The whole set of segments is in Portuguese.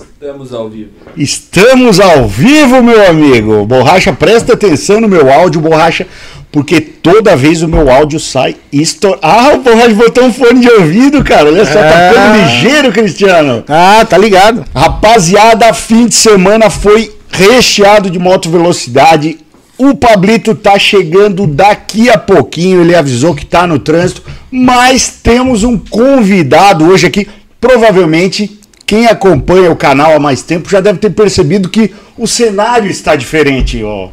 Estamos ao vivo. Estamos ao vivo, meu amigo. Borracha, presta atenção no meu áudio, Borracha, porque toda vez o meu áudio sai estor... Ah, o Borracha botou um fone de ouvido, cara. Olha só, tá ficando ligeiro, Cristiano. Ah, tá ligado. Rapaziada, fim de semana foi recheado de moto velocidade. O Pablito tá chegando daqui a pouquinho. Ele avisou que tá no trânsito, mas temos um convidado hoje aqui. Provavelmente quem acompanha o canal há mais tempo já deve ter percebido que o cenário está diferente. Ó.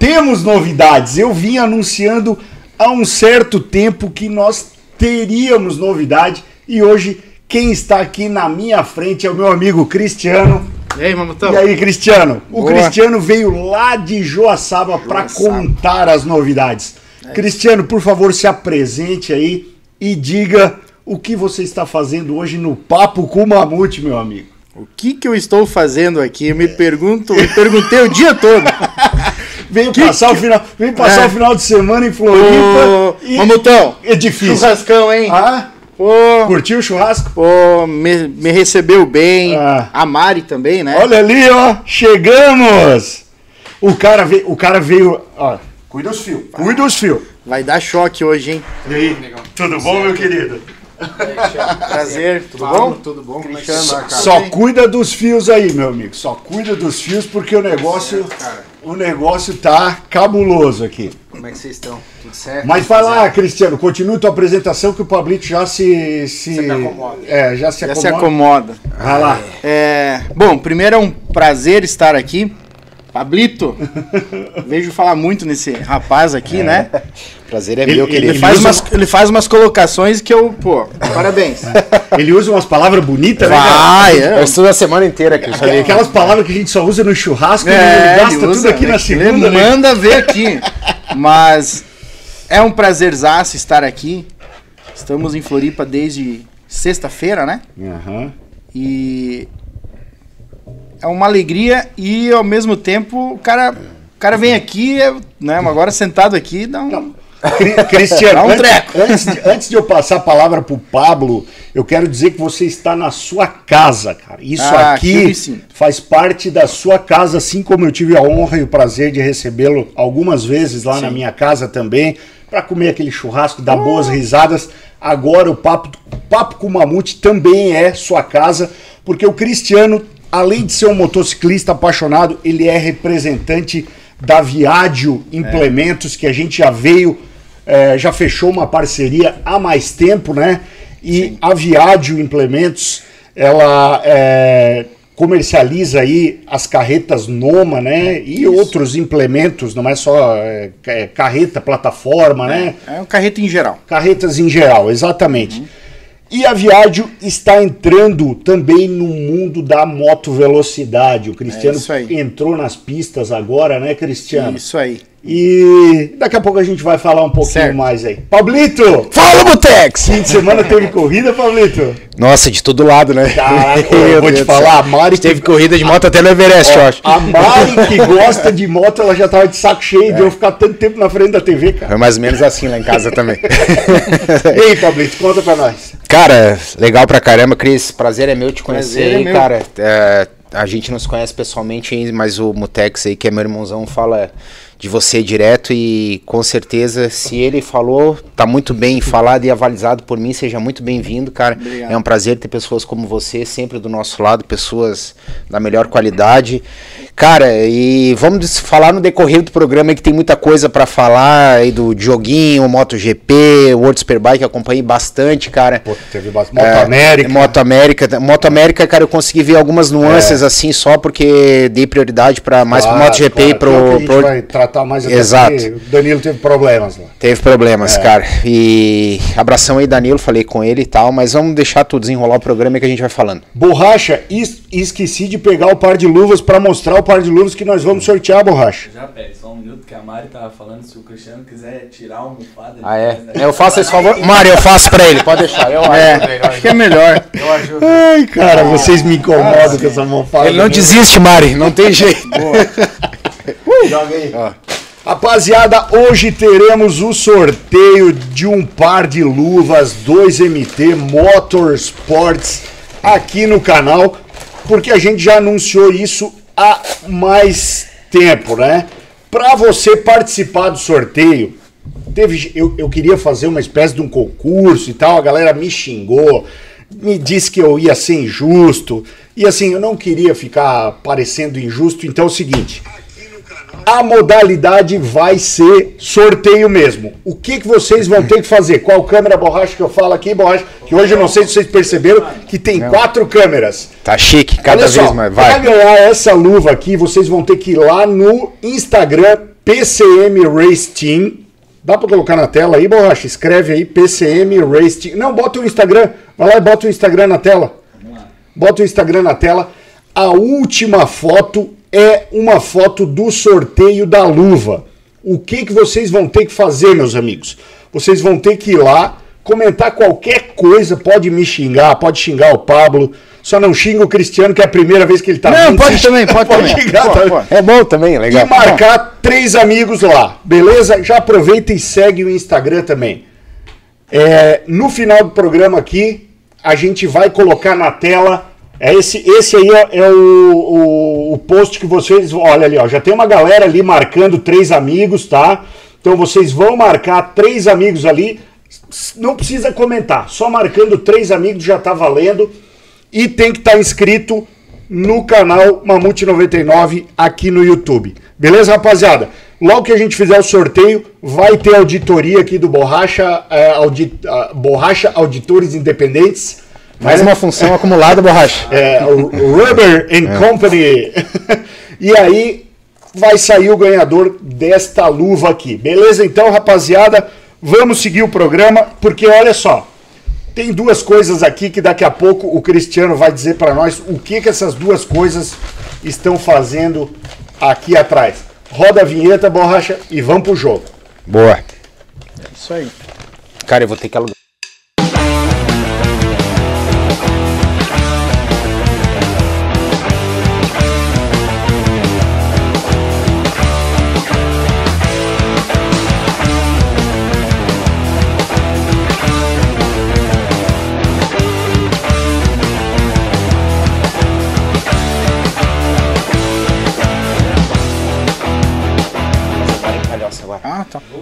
Temos novidades. Eu vim anunciando há um certo tempo que nós teríamos novidade e hoje quem está aqui na minha frente é o meu amigo Cristiano. E aí, Mamutão? E aí, Cristiano? O Boa. Cristiano veio lá de Joaçaba para contar as novidades. Cristiano, por favor, se apresente aí e diga o que você está fazendo hoje no Papo com o Mamute, meu amigo. O que que eu estou fazendo aqui? Eu me pergunto, me perguntei o dia todo. Veio passar, o final, veio passar É. o final de semana em Floripa. Ô, e Mamutão, é difícil. churrascão, hein? Ah, Pô, curtiu o churrasco? pô, me, me recebeu bem. Ah. A Mari também, né? Olha ali, ó, chegamos! O cara veio, o cara veio, ó, cuida os fios, cuida os fios. Vai dar choque hoje, hein? E aí, tudo bom, meu querido? Prazer, tudo Fala, bom? Tudo bom? Como é que Cristiano, chama, cara? Só cuida dos fios aí, meu amigo. Só cuida dos fios porque o negócio, cara. o negócio tá cabuloso aqui. Como é que vocês estão? Tudo certo? Mas vai lá, Cristiano, continue tua apresentação que o Pablito já se se, Se acomoda. É, já se Já acomoda. se acomoda. Vai lá. É, bom, primeiro é um prazer estar aqui. Pablito, vejo falar muito nesse rapaz aqui, né? Prazer é Ele- meu, ele- querido. Ele faz, usa- umas, ele faz umas colocações que eu, pô, parabéns. Ele usa umas palavras bonitas, né? Vai, Eu é. estudo a semana inteira aqui. Aqu- Aquelas palavras que a gente só usa no churrasco, ele É, gasta ele usa, tudo aqui na ele segunda, né? manda ver aqui. Mas é um prazerzaço estar aqui. Estamos em Floripa desde sexta-feira, né? Aham. E é uma alegria e ao mesmo tempo o cara, o cara vem aqui, é, né? Agora sentado aqui, dá um. Cri- Cristiano, um antes, treco. antes de, antes de eu passar a palavra pro Pablo, eu quero dizer que você está na sua casa, cara. Isso Ah, aqui faz parte da sua casa, assim como eu tive a honra e o prazer de recebê-lo algumas vezes lá na minha casa também, para comer aquele churrasco, dar boas risadas. Agora o papo, papo com o Mamute também é sua casa, porque o Cristiano, além de ser um motociclista apaixonado, ele é representante da Viadio Implementos, que a gente já veio, eh, já fechou uma parceria há mais tempo, né? E a Viadio Implementos, ela eh, comercializa aí as carretas Noma, né? E outros implementos, não é só ca- eh, carreta, plataforma, né? É um carreta em geral. Carretas em geral, exatamente. E a Viadio está entrando também no mundo da moto velocidade. O Cristiano É entrou nas pistas agora, né, Cristiano? Isso aí. E daqui a pouco a gente vai falar um pouquinho Certo. mais aí. Pablito! Fala, Botex! Fim de semana teve corrida, Pablito? Nossa, de todo lado, né? Caraca, eu vou te Deus falar, a. Mari Teve corrida de moto até no Everest, eu acho. A Mari que gosta de moto, ela já tava de saco cheio de eu ficar tanto tempo na frente da TV, cara. Foi mais ou menos assim lá em casa também. Ei, Pablito, conta pra nós. Cara, legal pra caramba, Cris. Prazer é meu te conhecer Prazer é aí, meu. cara. É, a gente não se conhece pessoalmente mas o Mutex aí, que é meu irmãozão, fala de você direto e com certeza, se ele falou, tá muito bem falado e avalizado por mim, seja muito bem-vindo, cara. Obrigado. É um prazer ter pessoas como você sempre do nosso lado, pessoas da melhor qualidade. Cara, e vamos falar no decorrer do programa que tem muita coisa pra falar aí do joguinho, MotoGP, World Superbike, acompanhei bastante, cara. Pô, teve bastante. Moto É, América. Moto América. Moto América, cara, eu consegui ver algumas nuances assim só porque dei prioridade para mais Claro, pro MotoGP e claro, é a pro, gente pro- vai tratar mais Exato. O Danilo teve problemas lá. Teve problemas, cara. E abração aí, Danilo, falei com ele e tal, mas vamos deixar tudo desenrolar o programa que a gente vai falando. Borracha, es- esqueci de pegar o par de luvas pra mostrar o par de luvas que nós vamos sortear, Borracha. Já pera, só um minuto que a Mari tava falando se o Cristiano quiser tirar a almofada. Ah, é? né? Eu faço esse favor. Mário, eu faço pra ele, pode deixar. Eu É, acho que é melhor. Eu ajudo. Ai, cara, vocês me incomodam com essa mofada. Ele não desiste, Mari, não tem jeito. Joga aí. Rapaziada, hoje teremos o sorteio de um par de luvas 2MT Motorsports aqui no canal. porque a gente já anunciou isso há mais tempo, né? Para você participar do sorteio, teve, eu, eu queria fazer uma espécie de um concurso e tal, a galera me xingou, me disse que eu ia ser injusto, e assim, eu não queria ficar parecendo injusto, então é o seguinte. A modalidade vai ser sorteio mesmo. O que, que vocês vão ter que fazer? Qual câmera borracha que eu falo aqui, borracha? Que hoje eu não sei se vocês perceberam que tem quatro câmeras. Tá chique, cada Olha vez só, mais. Para Vai. ganhar essa luva aqui, vocês vão ter que ir lá no Instagram PCM Race Team. Dá para colocar na tela aí, borracha? Escreve aí PCM Race Team. Não, bota o Instagram. Vai lá e bota o Instagram na tela. Bota o Instagram na tela. A última foto é uma foto do sorteio da luva. O que, que vocês vão ter que fazer, meus amigos? Vocês vão ter que ir lá, comentar qualquer coisa, pode me xingar, pode xingar o Pablo, só não xinga o Cristiano, que é a primeira vez que ele tá Não, vindo. pode também, pode também. xingar Pode, também. pode. É bom também, legal. E marcar três amigos lá, beleza? Já aproveita e segue o Instagram também. É, no final do programa aqui, a gente vai colocar na tela. É esse, esse aí é, é o, o, o post que vocês. Olha ali, ó, já tem uma galera ali marcando três amigos, tá? Então vocês vão marcar três amigos ali. Não precisa comentar, só marcando três amigos já tá valendo. E tem que estar inscrito no canal Mamute 99 aqui no YouTube. Beleza, rapaziada? Logo que a gente fizer o sorteio, vai ter auditoria aqui do Borracha, é, audi- ah, Borracha Auditores Independentes. Mais uma função acumulada, borracha. É, o Rubber and Company. e aí vai sair o ganhador desta luva aqui. Beleza? Então, rapaziada, vamos seguir o programa, porque olha só. Tem duas coisas aqui que daqui a pouco o Cristiano vai dizer para nós o que, que essas duas coisas estão fazendo aqui atrás. Roda a vinheta, borracha, e vamos pro jogo. Boa. Isso aí. Cara, eu vou ter que alugar.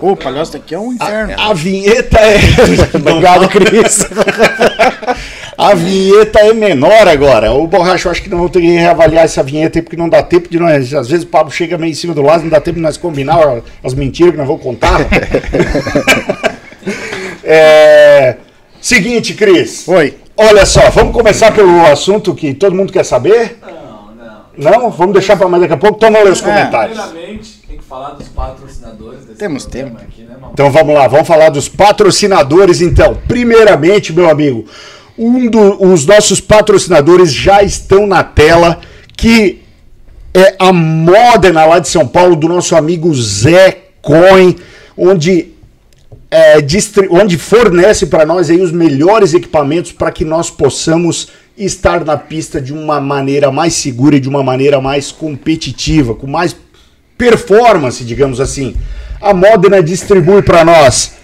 Ô, o palhaço daqui é um inferno. A vinheta é. Obrigado, Cris. A vinheta é menor agora. O Borracha, eu acho que não vou ter que reavaliar essa vinheta aí, porque não dá tempo de nós. Às vezes o Pablo chega meio em cima do lado, não dá tempo de nós combinar as mentiras que nós vamos contar. É, Seguinte, Cris. Oi. Olha só, vamos começar pelo assunto que todo mundo quer saber? Não, não. Não? Vamos deixar para mais daqui a pouco? Então vamos ler os É. comentários. Primeiramente, falar dos patrocinadores desse Temos tempo. aqui, né? Então vamos lá, vamos falar dos patrocinadores então. Primeiramente, meu amigo, um dos os nossos patrocinadores já estão na tela, que é a Modena lá de São Paulo, do nosso amigo Zé Coin, onde, é, onde fornece para nós aí os melhores equipamentos para que nós possamos estar na pista de uma maneira mais segura e de uma maneira mais competitiva, com mais performance, digamos assim. A Modena distribui para nós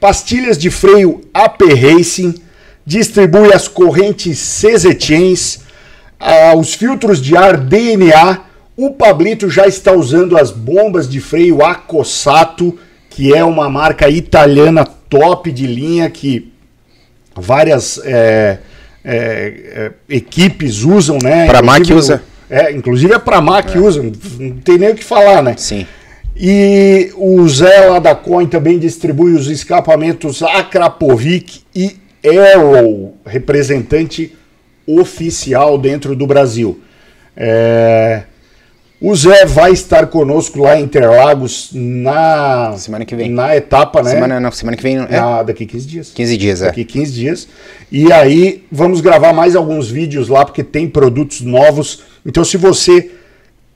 pastilhas de freio AP Racing, distribui as correntes CZ Chains, ah, os filtros de ar DNA. O Pablito já está usando as bombas de freio Acossato, que é uma marca italiana top de linha que várias é, é, é, equipes usam, né? Pra Mac Inclusive, usa. É, inclusive a Pramac usa, não- tem nem o que falar, né? Sim. E o Zé lá da Coin também distribui os escapamentos Akrapovic e Arrow, representante oficial dentro do Brasil. É, O Zé vai estar conosco lá em Interlagos na Semana que vem. na etapa, né? Semana, não, semana que vem. É, Na- daqui 15 dias. 15 dias, é. Daqui 15 dias. E aí vamos gravar mais alguns vídeos lá, porque tem produtos novos. Então, se você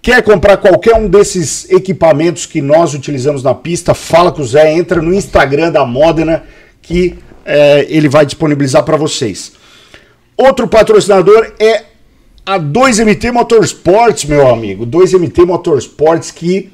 quer comprar qualquer um desses equipamentos que nós utilizamos na pista, fala com o Zé, entra no Instagram da Modena, que é, ele vai disponibilizar para vocês. Outro patrocinador é a 2MT Motorsports, meu amigo. 2MT Motorsports que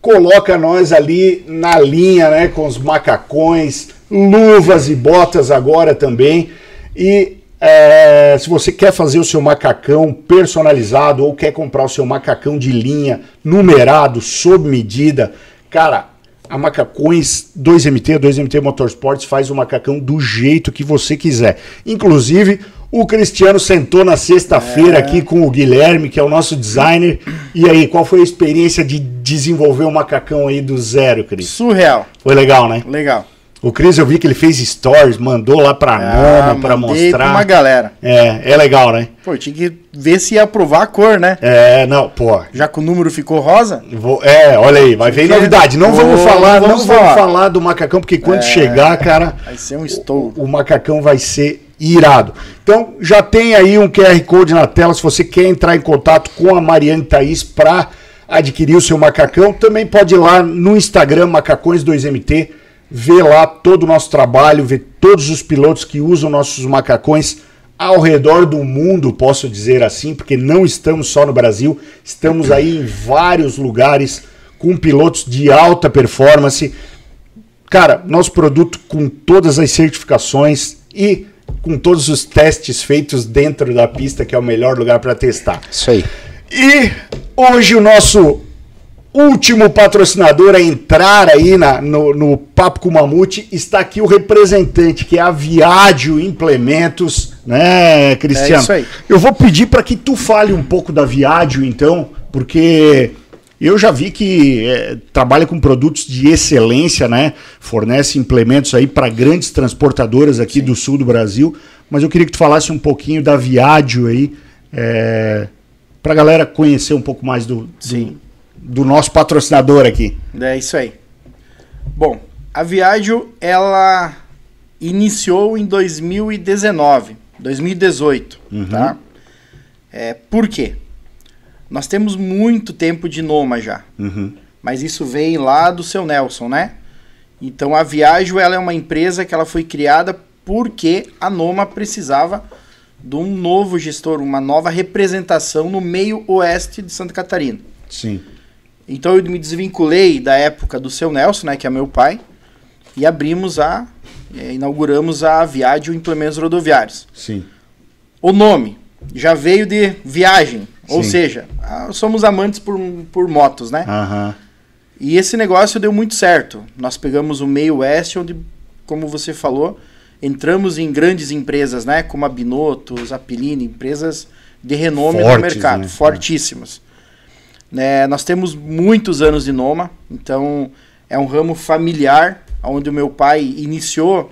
coloca nós ali na linha, né, com os macacões, luvas e botas agora também. E É, se você quer fazer o seu macacão personalizado ou quer comprar o seu macacão de linha numerado, sob medida, cara, a Macacões 2MT, 2MT Motorsports faz o macacão do jeito que você quiser. Inclusive, o Cristiano sentou na sexta-feira aqui com o Guilherme, que é o nosso designer. E aí, qual foi a experiência de desenvolver um macacão aí do zero, Cris? Surreal. Foi legal, né? Legal. O Cris, eu vi que ele fez stories, mandou lá pra pra Ah, mandei mostrar. pra uma galera. É, é legal, né? Pô, tinha que ver se ia aprovar a cor, né? É, não, pô. Já que o número ficou rosa. vou- é, olha aí, vai vir novidade. Não Ô, vamos falar, não vamos vamos falar. do macacão, porque quando É. chegar, cara, Vai ser um estouro. o macacão vai ser irado. Então, já tem aí um QR Code na tela, se você quer entrar em contato com a Mariane Thaís para adquirir o seu macacão, também pode ir lá no Instagram, Macacões2MT, ver lá todo o nosso trabalho, ver todos os pilotos que usam nossos macacões ao redor do mundo, posso dizer assim, porque não estamos só no Brasil, estamos aí em vários lugares com pilotos de alta performance. Cara, nosso produto com todas as certificações e com todos os testes feitos dentro da pista, que é o melhor lugar para testar. Isso aí. E hoje o nosso último patrocinador a entrar aí na- no, no Papo com o Mamute está aqui o representante, que é a Viádio Implementos, né, Cristiano? É isso aí. Eu vou pedir para que tu fale um pouco da Viádio, então, porque eu já vi que é, trabalha com produtos de excelência, né? Fornece implementos aí para grandes transportadoras aqui do sul do Brasil. Mas eu queria que tu falasse um pouquinho da Viádio aí, é, para a galera conhecer um pouco mais do, Sim. Do, nosso patrocinador aqui. É isso aí. Bom, a Viagem ela iniciou em 2019, 2018, tá? É, por quê? Nós temos muito tempo de Noma já, Uhum. mas isso vem lá do seu Nelson, né? Então a Viagem ela é uma empresa que ela foi criada porque a Noma precisava de um novo gestor, uma nova representação no meio oeste de Santa Catarina. Sim. Então eu me desvinculei da época do seu Nelson, né, que é meu pai, e abrimos a, eh, inauguramos a Viádio Implementos Rodoviários. Sim. O nome já veio de viagem, ou Sim. seja, ah, somos amantes por, por motos, né? Aham. E esse negócio deu muito certo. Nós pegamos o meio oeste, onde, como você falou, entramos em grandes empresas, né? Como a Binotto, Zapilini, empresas de renome no Fortes, mercado, né? fortíssimas. Né, nós temos muitos anos de Noma, então é um ramo familiar, onde o meu pai iniciou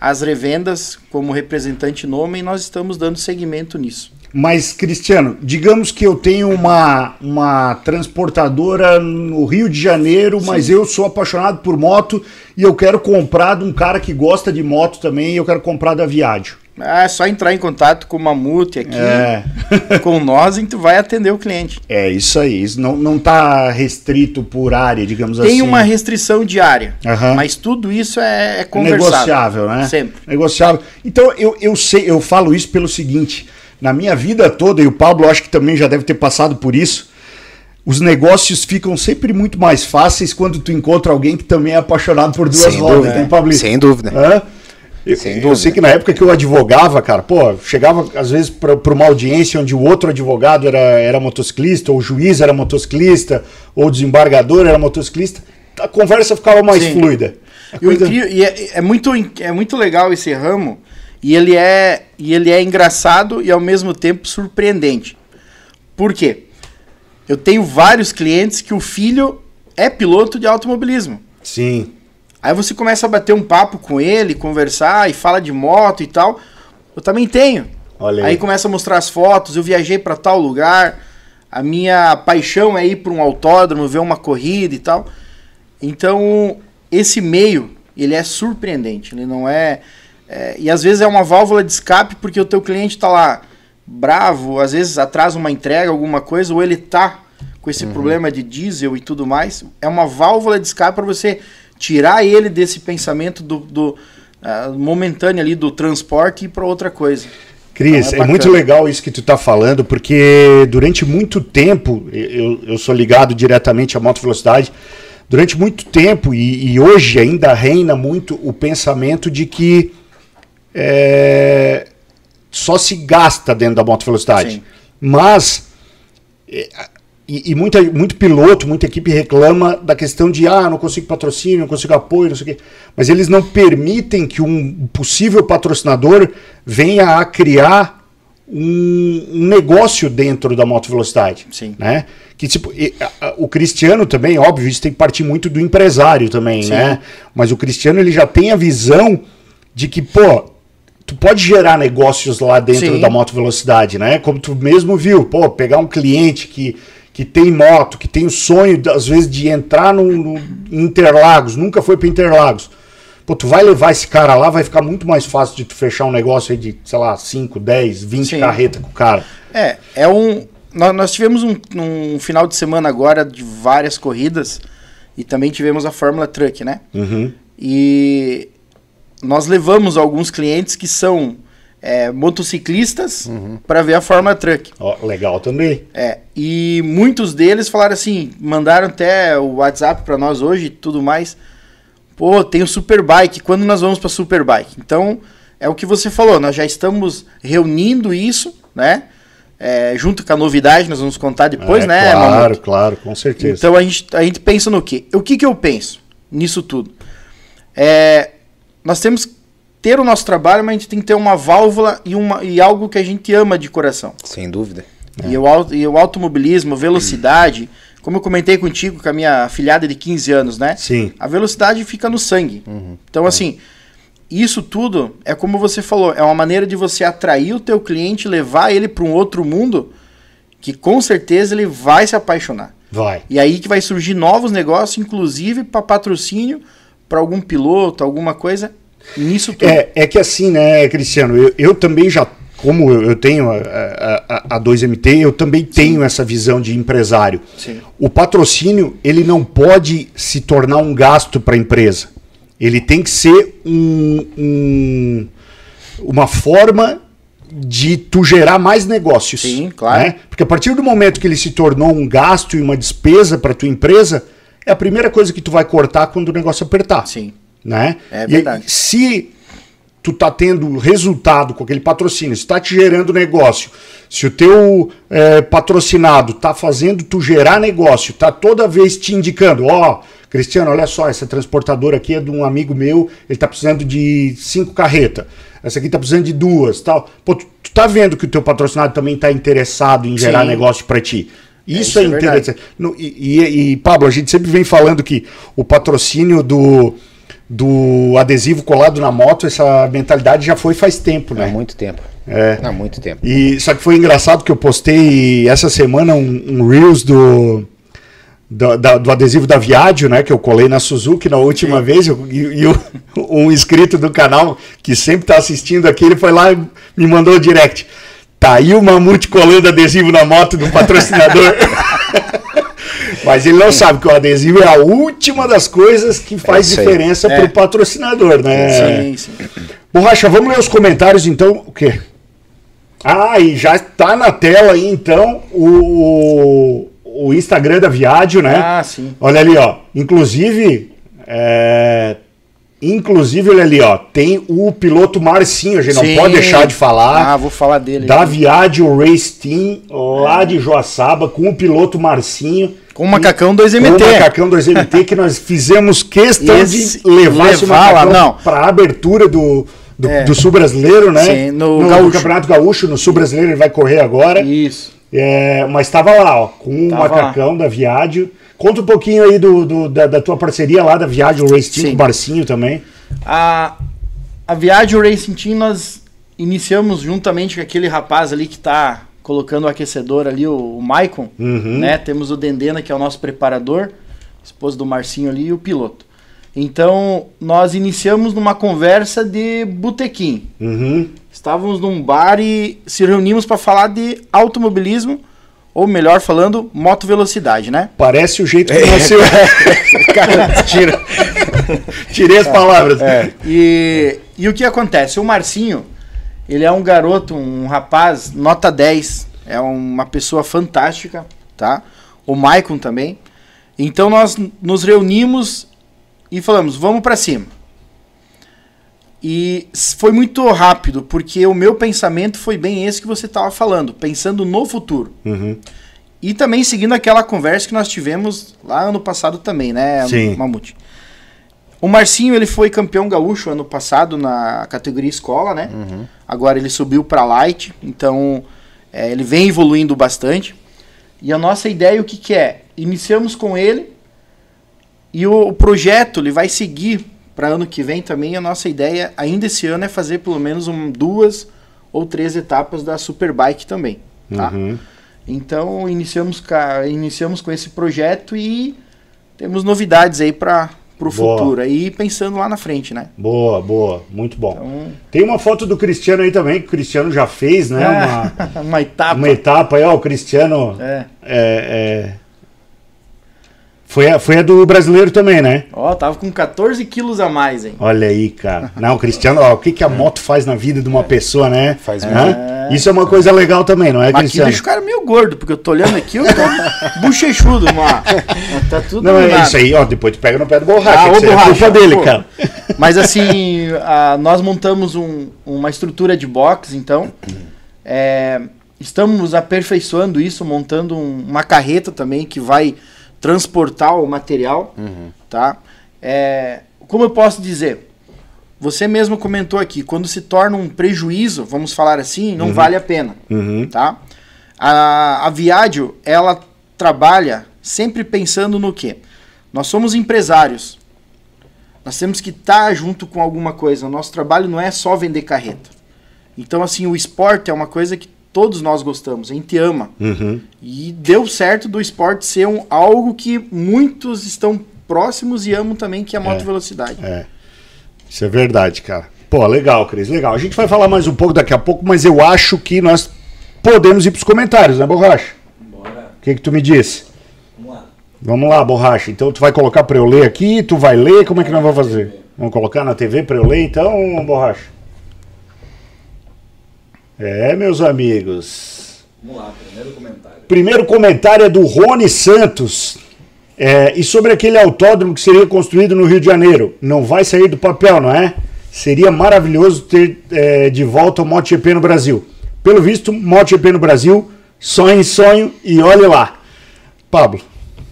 as revendas como representante Noma e nós estamos dando seguimento nisso. Mas, Cristiano, digamos que eu tenho uma, uma transportadora no Rio de Janeiro, mas eu sou apaixonado por moto e eu quero comprar de um cara que gosta de moto também e eu quero comprar da Viádio. Ah, é só entrar em contato com o Mamute aqui, É. com nós, e tu vai atender o cliente. É isso aí, isso não, não tá restrito por área, digamos assim. Tem uma restrição diária, Aham. mas tudo isso é, é conversado. negociável, né? Sempre. Negociável. Então eu, eu sei, eu falo isso pelo seguinte: na minha vida toda, e o Pablo acho que também já deve ter passado por isso, os negócios ficam sempre muito mais fáceis quando tu encontra alguém que também é apaixonado por duas Sem rodas, dúvida. né, Pablo? Sem dúvida. Hã? Eu, eu sei que na época que eu advogava, cara, pô, chegava às vezes para uma audiência onde o outro advogado era, era motociclista, ou o juiz era motociclista, ou o desembargador era motociclista, a conversa ficava mais Sim. fluida. E, coisa- incrível- e é, é muito, é muito legal esse ramo e ele é, e ele é engraçado e ao mesmo tempo surpreendente. Por quê? Eu tenho vários clientes que o filho é piloto de automobilismo. Sim. Aí você começa a bater um papo com ele, conversar e fala de moto e tal. Eu também tenho. Olha Aí aí. começa a mostrar as fotos, eu viajei para tal lugar. A minha paixão é ir para um autódromo, ver uma corrida e tal. Então, esse meio, ele é surpreendente, ele não é, é- e às vezes é uma válvula de escape porque o teu cliente está lá bravo, às vezes atrasa uma entrega, alguma coisa, ou ele tá com esse problema de diesel e tudo mais. É uma válvula de escape para você tirar ele desse pensamento do, do ah, momentâneo ali do transporte e ir para outra coisa. Cris, Então, é, é muito legal isso que tu tá falando, porque durante muito tempo, eu, eu sou ligado diretamente à moto velocidade, durante muito tempo, e, e hoje ainda reina muito o pensamento de que é, só se gasta dentro da moto velocidade. Sim. Mas é, e, e muita, muito piloto, muita equipe reclama da questão de ah, não consigo patrocínio, não consigo apoio, não sei o quê. Mas eles não permitem que um possível patrocinador venha a criar um, um negócio dentro da moto velocidade. Sim. Né? Que, tipo, e, a- o Cristiano também, óbvio, isso tem que partir muito do empresário também, Sim. né? Mas o Cristiano ele já tem a visão de que, pô, tu pode gerar negócios lá dentro Sim. da moto velocidade, né? Como tu mesmo viu, pô, pegar um cliente que, que tem moto, que tem o sonho, às vezes, de entrar no, no Interlagos, nunca foi para Interlagos. Pô, tu vai levar esse cara lá, vai ficar muito mais fácil de tu fechar um negócio aí de, sei lá, 5, 10, 20 Sim. carreta com o cara. É, é um. Nós, nós tivemos um, um final de semana agora de várias corridas e também tivemos a Fórmula Truck, né? Uhum. E nós levamos alguns clientes que são é, motociclistas para ver a Fórmula Truck. Ó, legal também. É, e muitos deles falaram assim, mandaram até o WhatsApp para nós hoje e tudo mais. Pô, tem o Superbike, quando nós vamos para Superbike? Então, é o que você falou, nós já estamos reunindo isso, né? É, junto com a novidade, nós vamos contar depois, É, né, Claro, Mamoto? claro, com certeza. Então a gente, a gente pensa no quê? O que, que eu penso nisso tudo? É, nós temos que ter o nosso trabalho, mas a gente tem que ter uma válvula e, uma, e algo que a gente ama de coração. Sem dúvida. E, o, au- e o automobilismo, velocidade, como eu comentei contigo com a minha afilhada de 15 anos, né? Sim. A velocidade fica no sangue. Então, assim, isso tudo é como você falou, é uma maneira de você atrair o teu cliente, levar ele para um outro mundo que com certeza ele vai se apaixonar. Vai. E aí que vai surgir novos negócios, inclusive para patrocínio, para algum piloto, alguma coisa. Nisso tudo. É, é que assim, né, Cristiano, eu, eu também já, como eu tenho a, a, a- a 2MT, eu também tenho essa visão de empresário. Sim. O patrocínio, ele não pode se tornar um gasto para a empresa. Ele tem que ser um, um- uma forma de tu gerar mais negócios. Sim, claro. né? Porque a partir do momento que ele se tornou um gasto e uma despesa para tua empresa, é a primeira coisa que tu vai cortar quando o negócio apertar Sim. Né? É E verdade. se tu tá tendo resultado com aquele patrocínio, se tá te gerando negócio, se o teu eh, patrocinado tá fazendo tu gerar negócio, tá toda vez te indicando, ó, Cristiano, olha só, essa transportadora aqui é de um amigo meu, ele tá precisando de cinco carretas, essa aqui tá precisando de duas, tal. Pô, tu, tu tá vendo que o teu patrocinado também tá interessado em gerar Sim. negócio para ti. Isso isso é, é verdade. interessante. No- e, e- e, Pablo, a gente sempre vem falando que o patrocínio do, do adesivo colado na moto, essa mentalidade já foi faz tempo, Há né? muito tempo. É. Há muito tempo. E, só que foi engraçado que eu postei essa semana um, um Reels do, do, da- do adesivo da Viadio, né? Que eu colei na Suzuki na última vez. eu- e e o- um inscrito do canal que sempre tá assistindo aqui, ele foi lá e me mandou o direct. Tá aí o Mamute colando adesivo na moto do patrocinador. Mas ele não sabe que o adesivo é a última das coisas que faz isso aí. diferença É. pro patrocinador, né? Sim, sim. Borracha, vamos ler os comentários então. O quê? Ah, e já está na tela aí então o, o Instagram da Viadio, né? Ah, sim. Olha ali, ó. Inclusive, é, inclusive, olha ali, ó. Tem o piloto Marcinho, a gente Sim. não pode deixar de falar. Ah, vou falar dele. da Viadio Race Team, lá de Joaçaba, com o piloto Marcinho. Com o macacão Com 2MT. o macacão 2MT que nós fizemos questão Esse- de levar lá, não. para a abertura do, do, É. do Sul Brasileiro, né? Sim, no Gaúcho. Campeonato Gaúcho, no Sul Brasileiro, ele vai correr agora. Isso. É, mas estava lá, ó, com o macacão da Viadio. Conta um pouquinho aí do, do- da, da tua parceria lá da Viadio Race Team Sim. com o Marcinho também. A, a Viagem Racing Team nós iniciamos juntamente com aquele rapaz ali que tá colocando o aquecedor ali, o, o Maicon, Uhum. né? Temos o Dendena, que é o nosso preparador, esposo do Marcinho ali, e o piloto. Então, nós iniciamos numa conversa de botequim. Uhum. Estávamos num bar e se reunimos para falar de automobilismo, ou melhor falando, moto velocidade, né? Parece o jeito que nasceu. Cara, tira. Tirei as palavras. E, e o que acontece? O Marcinho, ele é um garoto, um rapaz, nota 10. É uma pessoa fantástica, tá? O Maicon também. Então nós nos reunimos e falamos, vamos pra cima. E foi muito rápido, porque o meu pensamento foi bem esse que você estava falando, pensando no futuro. Uhum. E também seguindo aquela conversa que nós tivemos lá ano passado também, né, Sim. Mamute? O Marcinho, ele foi campeão gaúcho ano passado na categoria escola, né? Agora ele subiu para light, então é, ele vem evoluindo bastante. E a nossa ideia, o que, que é? Iniciamos com ele e o, o projeto ele vai seguir para ano que vem também. A nossa ideia ainda esse ano é fazer pelo menos um, duas ou três etapas da Superbike também, tá? Uhum. Então iniciamos, iniciamos com esse projeto e temos novidades aí para o Boa. futuro. Aí pensando lá na frente, né? Boa, boa, muito bom. Então, Tem uma foto do Cristiano aí também, que o Cristiano já fez, né? Uma, uma etapa. uma etapa aí, ó, o Cristiano. É. é, é, Foi, a, foi a do brasileiro também, né? Ó, tava com 14 quilos a mais, hein? Olha aí, cara. Não, o Cristiano, ó, o que, que a moto faz na vida de uma pessoa, né? Faz Hã? Isso é uma coisa legal também, não é, Mas aqui Cristiano? deixa o cara meio gordo, porque eu tô olhando aqui, eu tô bochechudo, mano. Tá tudo Não, é isso aí, ó. Depois tu pega no pé do borracha. Ah, que aí é borracha, culpa dele, pô. cara. Mas assim, a- nós montamos um- uma estrutura de box, então. é, estamos aperfeiçoando isso, montando um- uma carreta também que vai transportar o material, tá? É, como eu posso dizer? Você mesmo comentou aqui, quando se torna um prejuízo, vamos falar assim, não vale a pena Uhum. tá? A, a Viadio, ela trabalha sempre pensando no quê? Nós somos empresários. Nós temos que estar junto com alguma coisa. O nosso trabalho não é só vender carreta. Então, assim, o esporte é uma coisa que todos nós gostamos, a gente ama. Uhum. E deu certo do esporte ser um, algo que muitos estão próximos e amam também, que é a moto velocidade. É. Isso é verdade, cara. Pô, legal, Cris, legal. A gente vai falar mais um pouco daqui a pouco, mas eu acho que nós podemos ir pros comentários, né, Borracha? Bora. O que, que tu me disse? Vamos lá. Vamos lá, Borracha. Então tu vai colocar pra eu ler aqui, tu vai ler, como é que nós vamos fazer? Vamos colocar na TV pra eu ler, então, Borracha? É, meus amigos. Vamos lá, primeiro comentário. Primeiro comentário é do Rony Santos. É, e sobre aquele autódromo que seria construído no Rio de Janeiro, não vai sair do papel, não é? Seria maravilhoso ter é, de volta o MotoGP no Brasil. Pelo visto, MotoGP no Brasil, sonho em sonho e olhe lá. Pablo,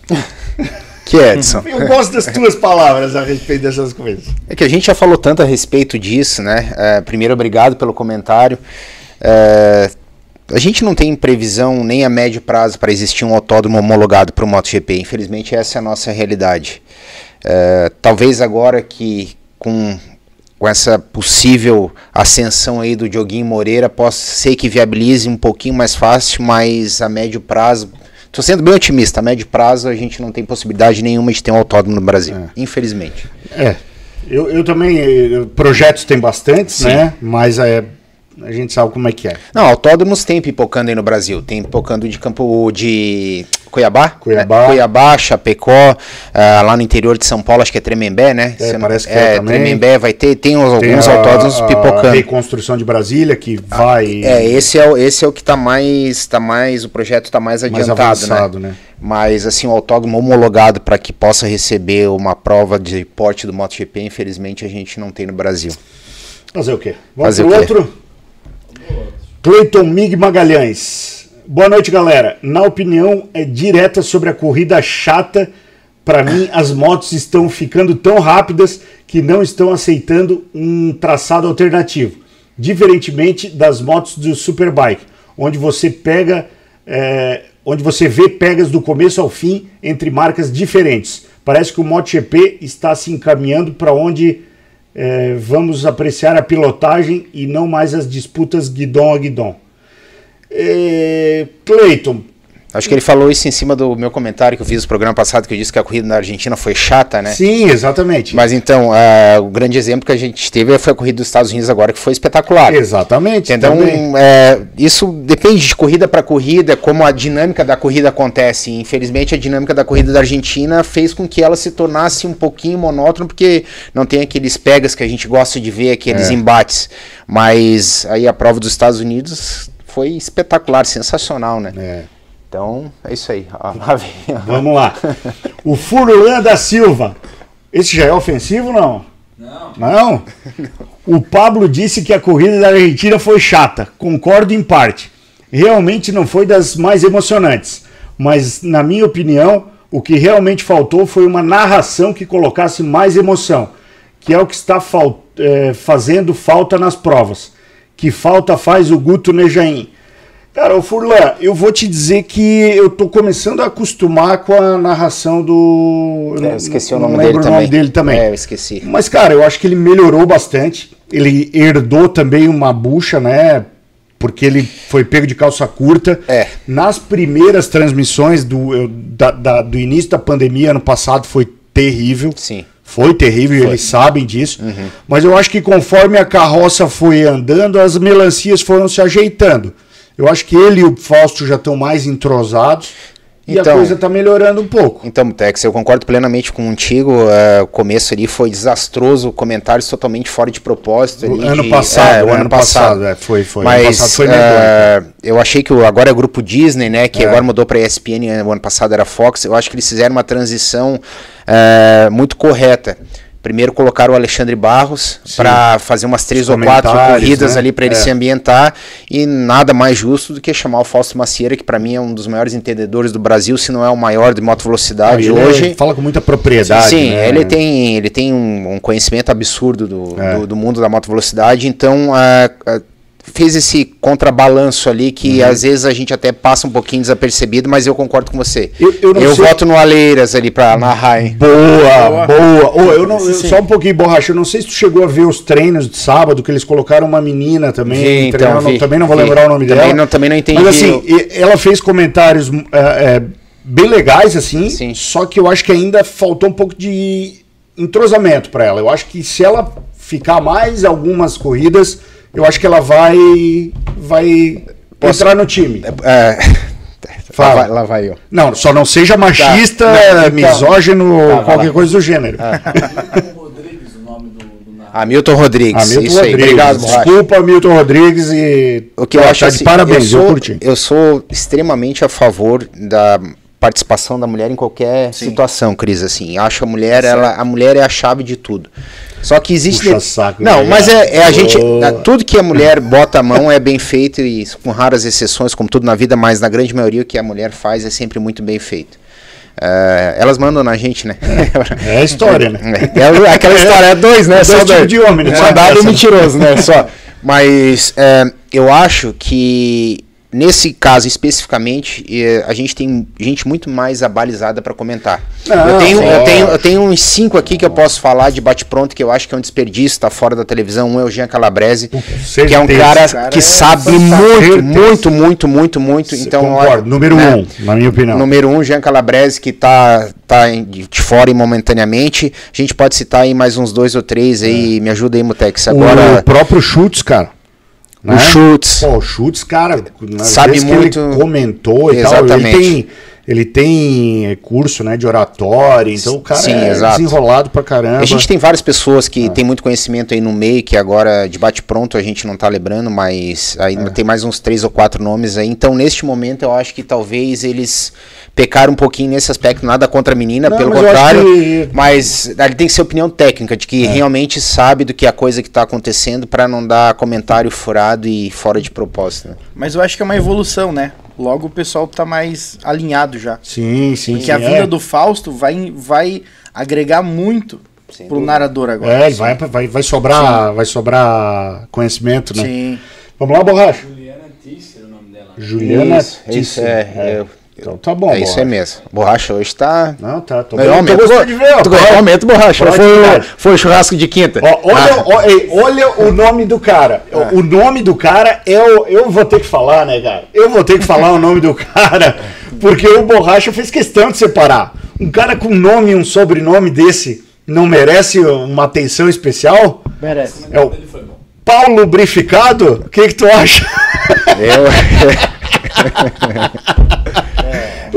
Que Edson? eu gosto das tuas palavras a respeito dessas coisas. É que a gente já falou tanto a respeito disso, né? É, primeiro, obrigado pelo comentário. É, a gente não tem previsão nem a médio prazo para existir um autódromo homologado para o MotoGP. Infelizmente, essa é a nossa realidade. É, talvez agora que com, com essa possível ascensão aí do Dioguinho Moreira, possa ser que viabilize um pouquinho mais fácil, mas a médio prazo. Estou sendo bem otimista, a médio prazo a gente não tem possibilidade nenhuma de ter um autódromo no Brasil, infelizmente. É, eu, eu também, eh, projetos tem bastantes, né? Mas é, a gente sabe como é que é. Não, autódromos tem pipocando aí no Brasil. Tem pipocando de Campo de Cuiabá, Cuiabá. né? Cuiabá, Chapecó, ah, lá no interior de São Paulo, acho que é Tremembé, né? É, Se eu não- parece que é também. Tremembé vai ter, tem uns- Tem alguns a- autódromos A pipocando. reconstrução de Brasília que vai É, esse é, o- esse é o que tá mais, tá mais, o projeto tá mais mais adiantado, avançado, né? né? Mas assim, o autódromo homologado para que possa receber uma prova de porte do MotoGP, infelizmente a gente não tem no Brasil. Fazer o quê? Vamos Fazer o quê? outro? Cleiton Mig Magalhães. Boa noite, galera. Na opinião é direta sobre a corrida chata, para mim as motos estão ficando tão rápidas que não estão aceitando um traçado alternativo. Diferentemente das motos do Superbike, onde você pega, é, onde você vê pegas do começo ao fim entre marcas diferentes. Parece que o MotoGP está se encaminhando para onde é, vamos apreciar a pilotagem e não mais as disputas guidon a guidon. É, Cleiton, Acho que ele falou isso em cima do meu comentário que eu fiz no programa passado, que eu disse que a corrida na Argentina foi chata, né? sim, exatamente. Mas então, ah, o grande exemplo que a gente teve foi a corrida dos Estados Unidos agora, que foi espetacular. Exatamente. Então, é, isso depende de corrida para corrida, como a dinâmica da corrida acontece. Infelizmente, a dinâmica da corrida da Argentina fez com que ela se tornasse um pouquinho monótona, porque não tem aqueles pegas que a gente gosta de ver, aqueles É. embates. Mas aí a prova dos Estados Unidos foi espetacular, sensacional, né? É. Então, é isso aí. Vem. Vamos lá. O Furlan da Silva. Esse já é ofensivo não? Não, Não? O Pablo disse que a corrida da Argentina foi chata. Concordo em parte. Realmente não foi das mais emocionantes. Mas, na minha opinião, o que realmente faltou foi uma narração que colocasse mais emoção, que é o que está fal é, fazendo falta nas provas. Que falta faz o Guto Nejaim. Cara, o Furlan, eu vou te dizer que eu tô começando a acostumar com a narração do. É, eu esqueci o não nome lembro dele o nome também. dele também. É, eu esqueci. Mas, cara, eu acho que ele melhorou bastante. Ele herdou também uma bucha, né? Porque ele foi pego de calça curta. É. Nas primeiras transmissões do, eu- da- da- do início da pandemia, ano passado, foi terrível. Sim. Foi terrível, eles sabem disso. Mas eu acho que conforme a carroça foi andando, as melancias foram se ajeitando. Eu acho que ele e o Fausto já estão mais entrosados e a Então- coisa está melhorando um pouco. Então, Tex, eu concordo plenamente contigo. é, o começo ali foi desastroso, comentários totalmente fora de propósito. ali ano de- passado, é, o né? ano passado. é, foi, foi. Mas ano passado foi medonho. eu achei que o, agora é o grupo Disney, né? Que É. agora mudou para ESPN, o ano passado era Fox. Eu acho que eles fizeram uma transição é, muito correta. Primeiro colocaram o Alexandre Barros para fazer umas três Os ou quatro corridas né? ali para ele É. se ambientar e nada mais justo do que chamar o Fausto Macieira, que para mim é um dos maiores entendedores do Brasil, se não é o maior de moto velocidade hoje. fala com muita propriedade. Sim, né? ele tem, ele tem um, um conhecimento absurdo do, É. do, do mundo da moto velocidade, então ah, ah, fez esse contrabalanço ali que Uhum. às vezes a gente até passa um pouquinho desapercebido, mas eu concordo com você. Eu- eu não sei- voto no Aleiras ali pra narrar, hein? Boa, boa. Ô, eu não, eu- Sim. só um pouquinho, Borracha. Eu não sei se tu chegou a ver os treinos de sábado, que eles colocaram uma menina também. Vi, então, treinando, não- vi, também não vou vi. lembrar o nome Também dela. não- também não entendi Mas assim, ela fez comentários é, é, bem legais, assim. Sim. Só que eu acho que ainda faltou um pouco de entrosamento para ela. Eu acho que se ela ficar mais algumas corridas, eu acho que ela vai, vai Posso- entrar no time. É, Fala. Lá vai, lá vai eu. Não, só não seja machista, Não, então- misógino, Tá, qualquer lá. coisa do gênero. Milton Rodrigues, o nome do, do narrador. Hamilton Rodrigues. Hamilton isso aí, Rodrigues. obrigado, Borracha. Desculpa, Milton Rodrigues e. O que eu Tá acho de assim, parabéns, eu, eu, sou, curti. eu sou extremamente a favor da participação da mulher em qualquer situação, Cris, assim. Acho a mulher, ela, a mulher é a chave de tudo. Só que existe Puxa saco, Não, né, mas é, é a gente, Ô. a- tudo que a mulher bota a mão é bem feito e com raras exceções, como tudo na vida, mas na grande maioria o que a mulher faz é sempre muito bem feito. É, elas mandam na gente, né? É a história, né? É, aquela história é dois, né? Dois Só dois. de homem, né? Mandado e mentiroso, né? Só. Mas é, eu acho que nesse caso especificamente, eh, a gente tem gente muito mais abalizada para comentar. Não, eu, tenho, eu, lógico. tenho, eu tenho uns cinco aqui que eu posso falar de bate-pronto que eu acho que é um desperdício, tá fora da televisão. Um é o Jean Calabrese, que é um cara, Cara, que é sabe muito, muito, muito, muito, muito. Então, Concordo. olha, Número né? um, na minha opinião. Número um, Jean Calabrese, que tá, tá em- de fora momentaneamente. A gente pode citar aí mais uns dois ou três aí. Me ajuda aí, Mutex. Agora, O próprio Schultz, cara. O né? Schultz. Pô, o Schultz, cara, Sabe muito. ele comentou e Exatamente. tal, ele tem, ele tem curso, né, de oratória, então o cara Sim, é exato. desenrolado pra caramba. A gente tem várias pessoas que têm muito conhecimento aí no meio, que agora de bate-pronto a gente não tá lembrando, mas ainda tem mais uns três ou quatro nomes aí. Então, neste momento, eu acho que talvez eles pecaram um pouquinho nesse aspecto, nada contra a menina, Não, pelo mas contrário. que- Mas ele tem que ser opinião técnica, de que realmente sabe do que é a coisa que tá acontecendo para não dar comentário furado e fora de propósito. né? Mas eu acho que é uma evolução, né? Logo o pessoal tá mais alinhado já. Sim, sim, Porque a sim, vinda é. do Fausto vai, vai agregar muito pro narrador agora. É, ele vai, vai, vai sobrar, vai sobrar conhecimento, né? Sim. Vamos lá, borracha. Juliana Tisser, o nome dela. Juliana Isso, Tisser. é, eu- Então tá bom, é isso borracha. aí mesmo. Borracha hoje tá. Não, tá, tô, bem, tô gostando de ver. ó. tu ganhou aumento, borracha. Pode Foi, o- foi o churrasco de quinta. Ó, olha, Ah. ó, ei, olha o nome do cara. O nome do cara é o. Eu vou ter que falar, né, cara? Eu vou ter que falar o nome do cara, porque o Borracha fez questão de separar. Um cara com nome e um sobrenome desse não merece uma atenção especial? Merece. É o Ele foi bom. Paulo Lubrificado? O que, que tu acha? Eu,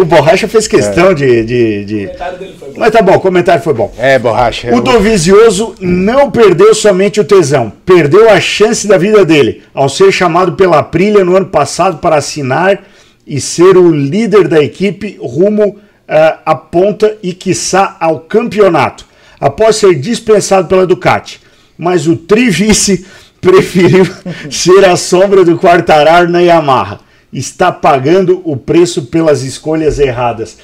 O Borracha fez questão de, de, de- O comentário dele foi bom. Mas tá bom, o comentário foi bom. é, borracha. O Dovizioso não perdeu somente o tesão, perdeu a chance da vida dele ao ser chamado pela Aprilia no ano passado para assinar e ser o líder da equipe rumo ah, à ponta e quiçá ao campeonato, após ser dispensado pela Ducati. mas o Trivice preferiu ser a sombra do Quartararo na Yamaha. Está pagando o preço pelas escolhas erradas.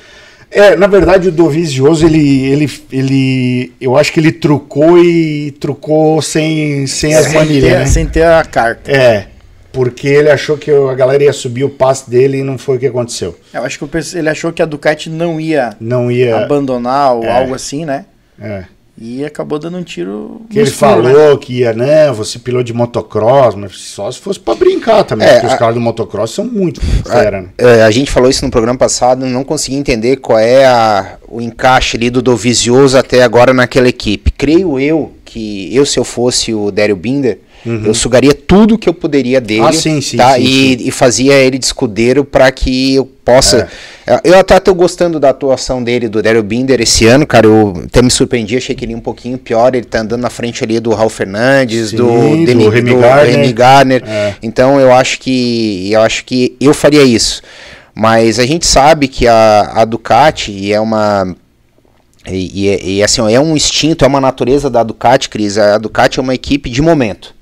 É, na verdade, o Dovizioso, ele, ele, ele, eu acho que ele trucou e trucou sem, sem as manilhas, ter- né? Sem ter a carta. É, porque ele achou que a galera ia subir o passe dele e não foi o que aconteceu. Eu acho que ele achou que a Ducati não ia Não ia. abandonar ou É. algo assim, né? É. E acabou dando um tiro. Que ele né? falou que ia, né? Você piloto de motocross, mas só se fosse pra brincar também, É, porque os a- caras do motocross são muito fera, né? É, a gente falou isso no programa passado, não consegui entender qual é a- o encaixe ali do Dovizioso até agora naquela equipe. Creio eu que eu, se eu fosse o Dério Binder, eu sugaria tudo que eu poderia dele Uhum. Ah, sim, sim, tá? sim, e, e fazia ele de escudeiro para que eu possa. É, Eu até tô gostando da atuação dele, do Daryl Binder, esse ano, cara. Eu até me surpreendi, achei que ele ia um pouquinho pior. Ele tá andando na frente ali do Raul Fernandes, Sim, do, do Demi- Remy do Gardner. Remy Gardner. É. Então eu acho que eu acho que eu faria isso. Mas a gente sabe que a, a Ducati é uma e, e- e, assim, ó, é um instinto, é uma natureza da Ducati, Cris. A Ducati é uma equipe de momento.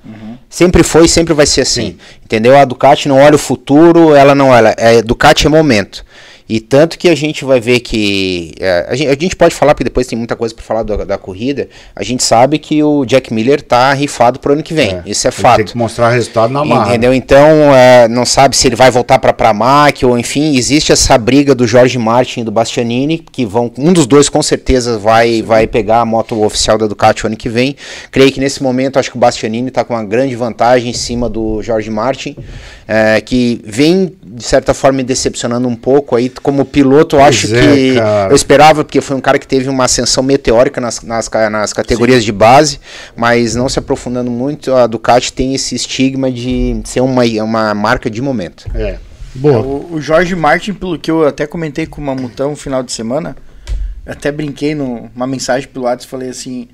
Sempre foi, sempre vai ser assim. Entendeu? A Ducati não olha o futuro, ela não olha. É, Ducati é momento. E tanto que a gente vai ver que. é, a, gente, a gente pode falar, porque depois tem muita coisa para falar da, da corrida. A gente sabe que o Jack Miller tá rifado pro ano que vem. Isso é fato. Tem que mostrar resultado na marra. Entendeu? Então, é, não sabe se ele vai voltar para Pramac ou enfim, existe essa briga do Jorge Martin e do Bastianini, que vão, um dos dois com certeza vai, vai pegar a moto oficial da Ducati o ano que vem. Creio que nesse momento acho que o Bastianini está com uma grande vantagem em cima do Jorge Martin, é, que vem de certa forma me decepcionando um pouco aí como piloto. Eu Pois acho é, que cara. eu esperava porque foi um cara que teve uma ascensão meteórica nas, nas, nas categorias de base, mas não se aprofundando muito, a Ducati tem esse estigma de ser uma, uma marca de momento. É. Boa. O, o Jorge Martin, pelo que eu até comentei com o Mamutão no final de semana, eu até brinquei numa mensagem pelo WhatsApp e falei assim: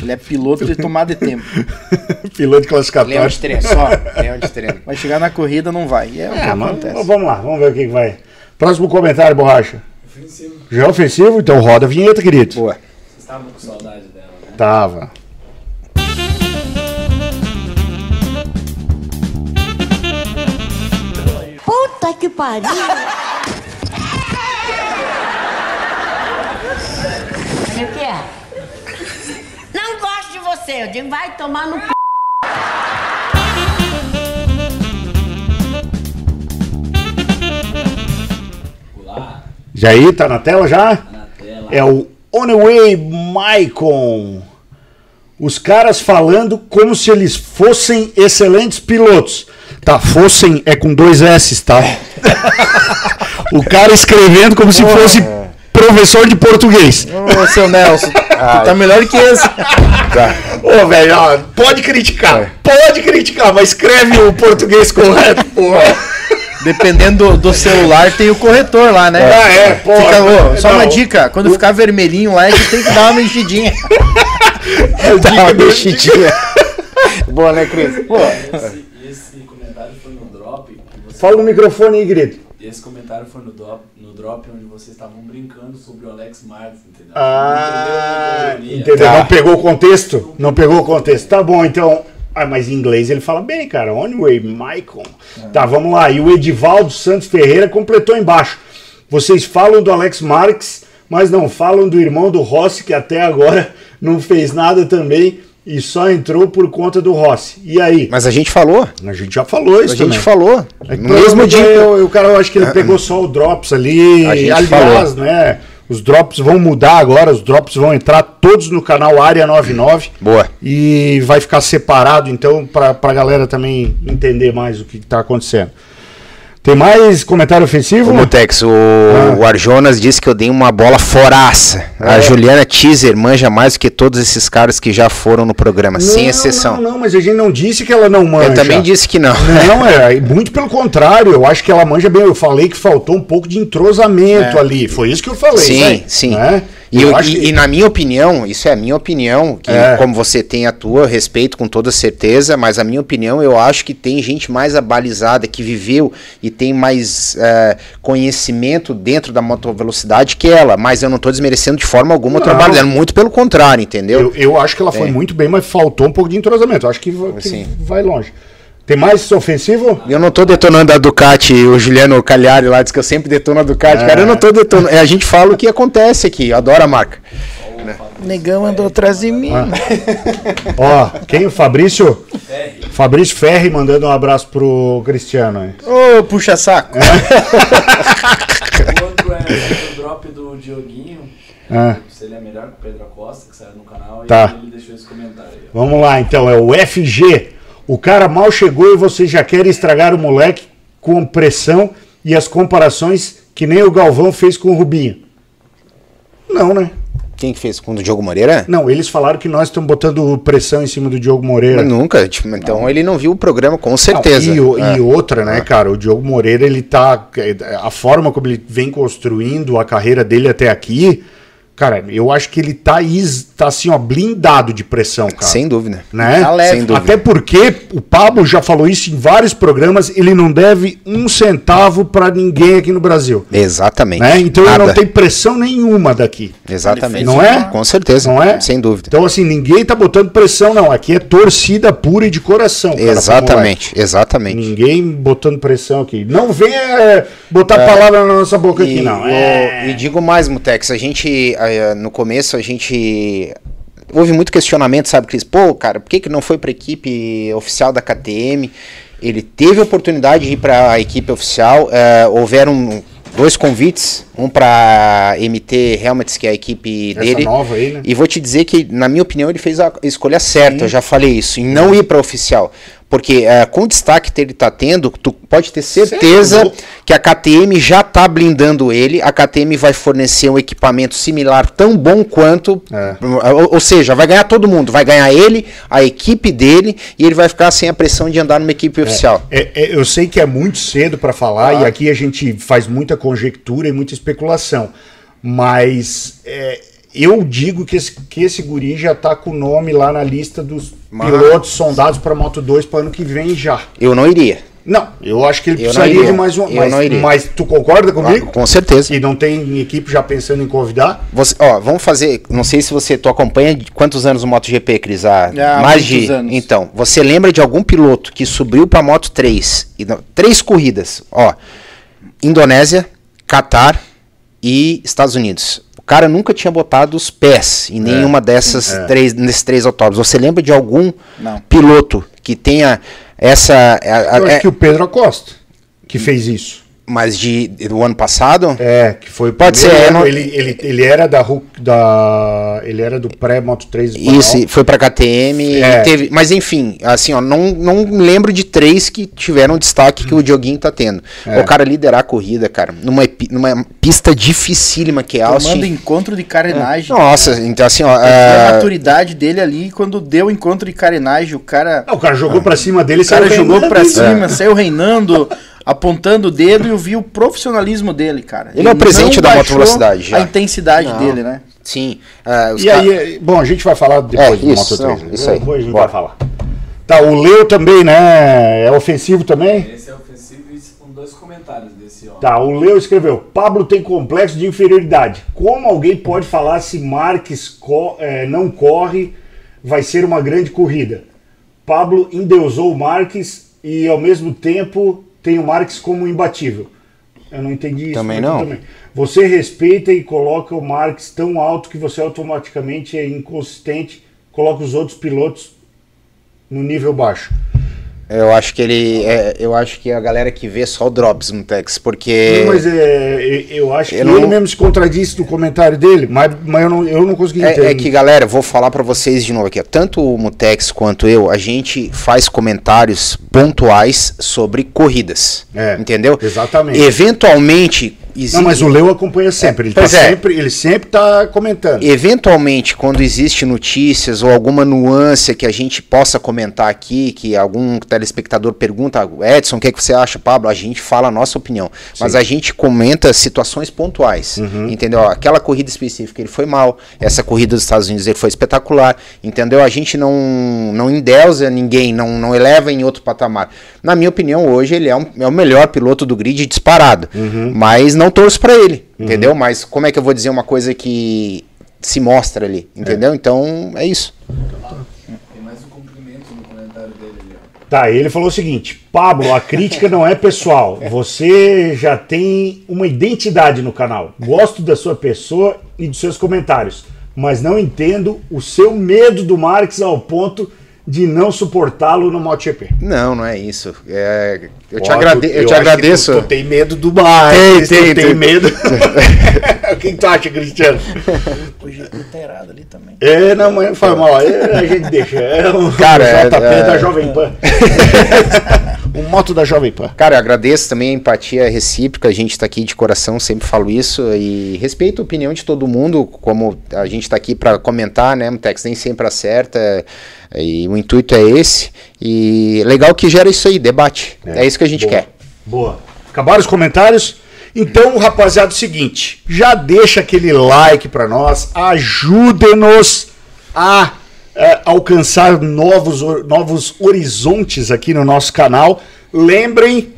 ele é piloto de tomada de tempo. Piloto classificatório. treino, só. Leão de treino. Vai chegar na corrida, não vai. E é o que É, mas acontece. vamos lá, vamos ver o que vai. Próximo comentário, borracha. Ofensivo. Já é ofensivo? Então roda a vinheta, querido. Boa. Vocês estavam com saudade dela, né? Tava. Puta que pariu! O que é? Não gosto de você. Eu digo, vai tomar no c... Jair, tá na tela já? na tela. É o Oneway Maicon. Os caras falando como se eles fossem excelentes pilotos. Tá, fossem é com dois S, tá? o cara escrevendo como se fosse professor de português. Ô, seu Nelson, tu tá melhor que esse. Ô, velho, ó, pode criticar. Pode criticar, mas escreve o português correto, porra. Dependendo do, do celular, tem o corretor lá, né? Ah, é, porra. Fica, ô, só Não. uma dica: quando ficar vermelhinho lá, a gente tem que dar uma mexidinha. Tá uma mexidinha. Boa, né, Cris? Pô, Esse, esse comentário foi no drop. que você- Fala no microfone aí, grito. Esse comentário foi no drop, no drop onde vocês estavam brincando sobre o Alex Martins, entendeu? Ah, entendeu? Tá. Não pegou o contexto? Não pegou o contexto. Tá bom, então. Ah, mas em inglês ele fala bem, cara. Onway, Michael. Tá, vamos lá. E o Edivaldo Santos Ferreira completou embaixo. Vocês falam do Alex Marques, mas não falam do irmão do Rossi, que até agora não fez nada também e só entrou por conta do Rossi. E aí? Mas a gente falou. A gente já falou isso A gente também. falou. É No mesmo dia. eu- o cara, eu acho que ele pegou só o Drops ali. A gente Aliás, né? Os Drops vão mudar agora, os Drops vão entrar todos no canal Área 99. Boa. E vai ficar separado, então, pra, pra galera também entender mais o que tá acontecendo. Tem mais comentário ofensivo? Ô, Mutex, o, o Arjonas disse que eu dei uma bola foraça. É. A Juliana Teaser manja mais do que todos esses caras que já foram no programa, sem Não, exceção. Não, não, mas a gente não disse que ela não manja. eu também disse que não. Não, é, muito pelo contrário, eu acho que ela manja bem. Eu falei que faltou um pouco de entrosamento ali. Foi isso que eu falei. Sim, né? sim. Né? E, Eu eu- e- que- e na minha opinião, isso é a minha opinião, que É. como você tem a tua, eu respeito com toda certeza, mas a minha opinião, eu acho que tem gente mais abalizada, que viveu e e tem mais é, conhecimento dentro da motovelocidade que ela, mas eu não tô desmerecendo de forma alguma o Não. trabalho dela, muito pelo contrário, entendeu? Eu, eu acho que ela foi É. muito bem, mas faltou um pouco de entrosamento. Eu acho que, que Sim. vai longe. Tem mais ofensivo? Eu não tô detonando a Ducati, o Juliano Cagliari lá diz que eu sempre detono a Ducati. Cara, eu não tô detonando. é, A gente fala o que acontece aqui, eu adoro a marca. Negão andou atrás de mim. Ó, quem? O Fabrício? Ferri. Fabrício Ferri mandando um abraço pro Cristiano aí. Ô, puxa saco. O outro é o drop do Dioguinho. Ah, Se ele é melhor que o Pedro Acosta, que saiu no canal. Tá. E ele deixou esse comentário vamos lá então, é o FG. O cara mal chegou e vocês já querem estragar o moleque com pressão e as comparações que nem o Galvão fez com o Rubinho. Não, né? Quem que fez? Com o Diogo Moreira? Não, eles falaram que nós estamos botando pressão em cima do Diogo Moreira. Mas nunca. tipo, então ele não viu o programa, com certeza. Não, e, o- É. e outra, né, cara? O Diogo Moreira, ele tá. A forma como ele vem construindo a carreira dele até aqui, cara, eu acho que ele tá, tá assim, ó, blindado de pressão, cara. Sem dúvida. né? Tá leve. Sem dúvida. Até porque o Pablo já falou isso em vários programas, ele não deve um centavo pra ninguém aqui no Brasil. Exatamente. Né? Então ele Nada. não tem pressão nenhuma daqui. Exatamente. Não é? Com certeza. Não é? Sem dúvida. Então, assim, ninguém tá botando pressão, não. Aqui é torcida pura e de coração. cara, pro moleque. exatamente. Exatamente. Ninguém botando pressão aqui. Não venha é, botar palavra na nossa boca aqui, E, não. o- É. e digo mais, Mutex, a gente, eh, no começo, a gente. Houve muito questionamento, sabe, Cris? Pô, cara, por que, que não foi para a equipe oficial da KTM? Ele teve a oportunidade de ir para a equipe oficial. eh, houveram dois convites, um para MT Helmets, que é a equipe Essa dele. nova aí, né? E vou te dizer que, na minha opinião, ele fez a escolha certa, eu já falei isso, em não ir para oficial. Porque eh, com o destaque que ele está tendo, tu pode ter certeza Sério? que a KTM já está blindando ele. A KTM vai fornecer um equipamento similar tão bom quanto. É. Ou, ou seja, vai ganhar todo mundo. Vai ganhar ele, a equipe dele, e ele vai ficar sem a pressão de andar numa equipe oficial. É, é, eu sei que é muito cedo para falar e aqui a gente faz muita conjectura e muita especulação, mas é, eu digo que esse, que esse guri já tá com o nome lá na lista dos Mas- pilotos sondados para Moto 2 para ano que vem já. Eu não iria. Não, eu acho que ele Eu precisaria de mais um. Eu Mas, não iria. mas tu concorda comigo? Com certeza. E não tem equipe já pensando em convidar? Você, ó, vamos fazer. Não sei se você tu acompanha de quantos anos o MotoGP, Cris? Há Ah, mais muitos de. anos. Então, você lembra de algum piloto que subiu para Moto 3? E não- três corridas, ó. Indonésia, Catar e Estados Unidos. O cara nunca tinha botado os pés em nenhuma dessas é. três, nesses três autódromos. Você lembra de algum Não. piloto que tenha essa. a- a- Eu é- acho que o Pedro Acosta que fez isso. Mas de, do ano passado? É, que foi o Pode primeiro ser, ano, não- ele, ele, ele era da da ele era do pré Moto 3 espanhol. Isso, foi pra KTM, É. e teve, mas enfim, assim, ó, não, não lembro de três que tiveram destaque que o Dioguinho tá tendo. É. O cara liderar a corrida, cara, numa, numa pista dificílima que é Tomando Austin. encontro de carenagem. Nossa, então assim, ó, vi a ah, maturidade dele ali, quando deu o encontro de carenagem, o cara, Ah, o cara jogou pra cima dele, o cara saiu jogou ali. cima, saiu reinando, apontando o dedo e eu vi o profissionalismo dele, cara. Ele é o presente da baixou motovelocidade, já. A intensidade Não. dele, né? sim, os E ca- aí, bom, a gente vai falar depois É, do isso, Moto 3. não, isso aí. Depois a gente Bora. vai falar. Tá, o Leo também, né? É ofensivo também? Esse é ofensivo e isso com dois comentários desse homem. Tá, o Leo escreveu: Pablo tem complexo de inferioridade. Como alguém pode falar se Marques co- eh, não corre, vai ser uma grande corrida? Pablo endeusou o Marques e ao mesmo tempo tem o Marques como imbatível. Eu não entendi isso. Também não. Você respeita e coloca o Marques tão alto que você automaticamente é inconsistente, coloca os outros pilotos no nível baixo. Eu acho que ele, é, eu acho que a galera que vê só o Drops no Tex, porque... Não, mas é, eu acho que Eu não- ele mesmo se contradisse no comentário dele, mas, mas eu, não, eu não consegui entender. É, é que, galera, vou falar pra vocês de novo aqui. Tanto o Mutex quanto eu, a gente faz comentários pontuais sobre corridas. É, entendeu? exatamente. Eventualmente, existe- Não, mas o Leo acompanha sempre. Ele, tá é. sempre, ele sempre tá comentando. Eventualmente, quando existe notícias ou alguma nuance que a gente possa comentar aqui, que algum telespectador pergunta, Edson, o que, é que você acha, Pablo? A gente fala a nossa opinião. Mas a gente comenta situações pontuais. Uhum. Entendeu? Aquela corrida específica ele foi mal, essa corrida dos Estados Unidos ele foi espetacular. Entendeu? A gente não, não endeusa ninguém, não, não eleva em outro patamar. Na minha opinião, hoje ele é, um- é o melhor piloto do grid disparado. Uhum. Mas não torço pra ele, entendeu? Mas como é que eu vou dizer uma coisa que se mostra ali, entendeu? Então é isso. Tem mais um cumprimento no comentário dele ali, ó. Tá, ele falou o seguinte: Pablo, a crítica não é pessoal. Você já tem uma identidade no canal. Gosto da sua pessoa e dos seus comentários, mas não entendo o seu medo do Marx ao ponto de não suportá-lo no MotoGP. Não, não é isso. É, eu te, agrade tu- eu te agradeço. Tu, tu tem medo do Marx, Tem, tem, tem medo. o que, tu acha, Cristiano? O jeito tá errado ali também. É, não, mas não faz mal. É, a gente deixa. É o Cara, é- JP é- da Jovem Pan. O moto da Jovem Pan. Cara, eu agradeço também a empatia recíproca, a gente tá aqui de coração, sempre falo isso, e respeito a opinião de todo mundo, como a gente tá aqui para comentar, né, o Tex nem sempre acerta, é, e o intuito é esse, e legal que gera isso aí, debate, é, isso que a gente Boa. quer. Boa. Acabaram os comentários? Então, rapaziada, é o seguinte, já deixa aquele like pra nós, ajude-nos a alcançar novos, novos horizontes aqui no nosso canal. Lembrem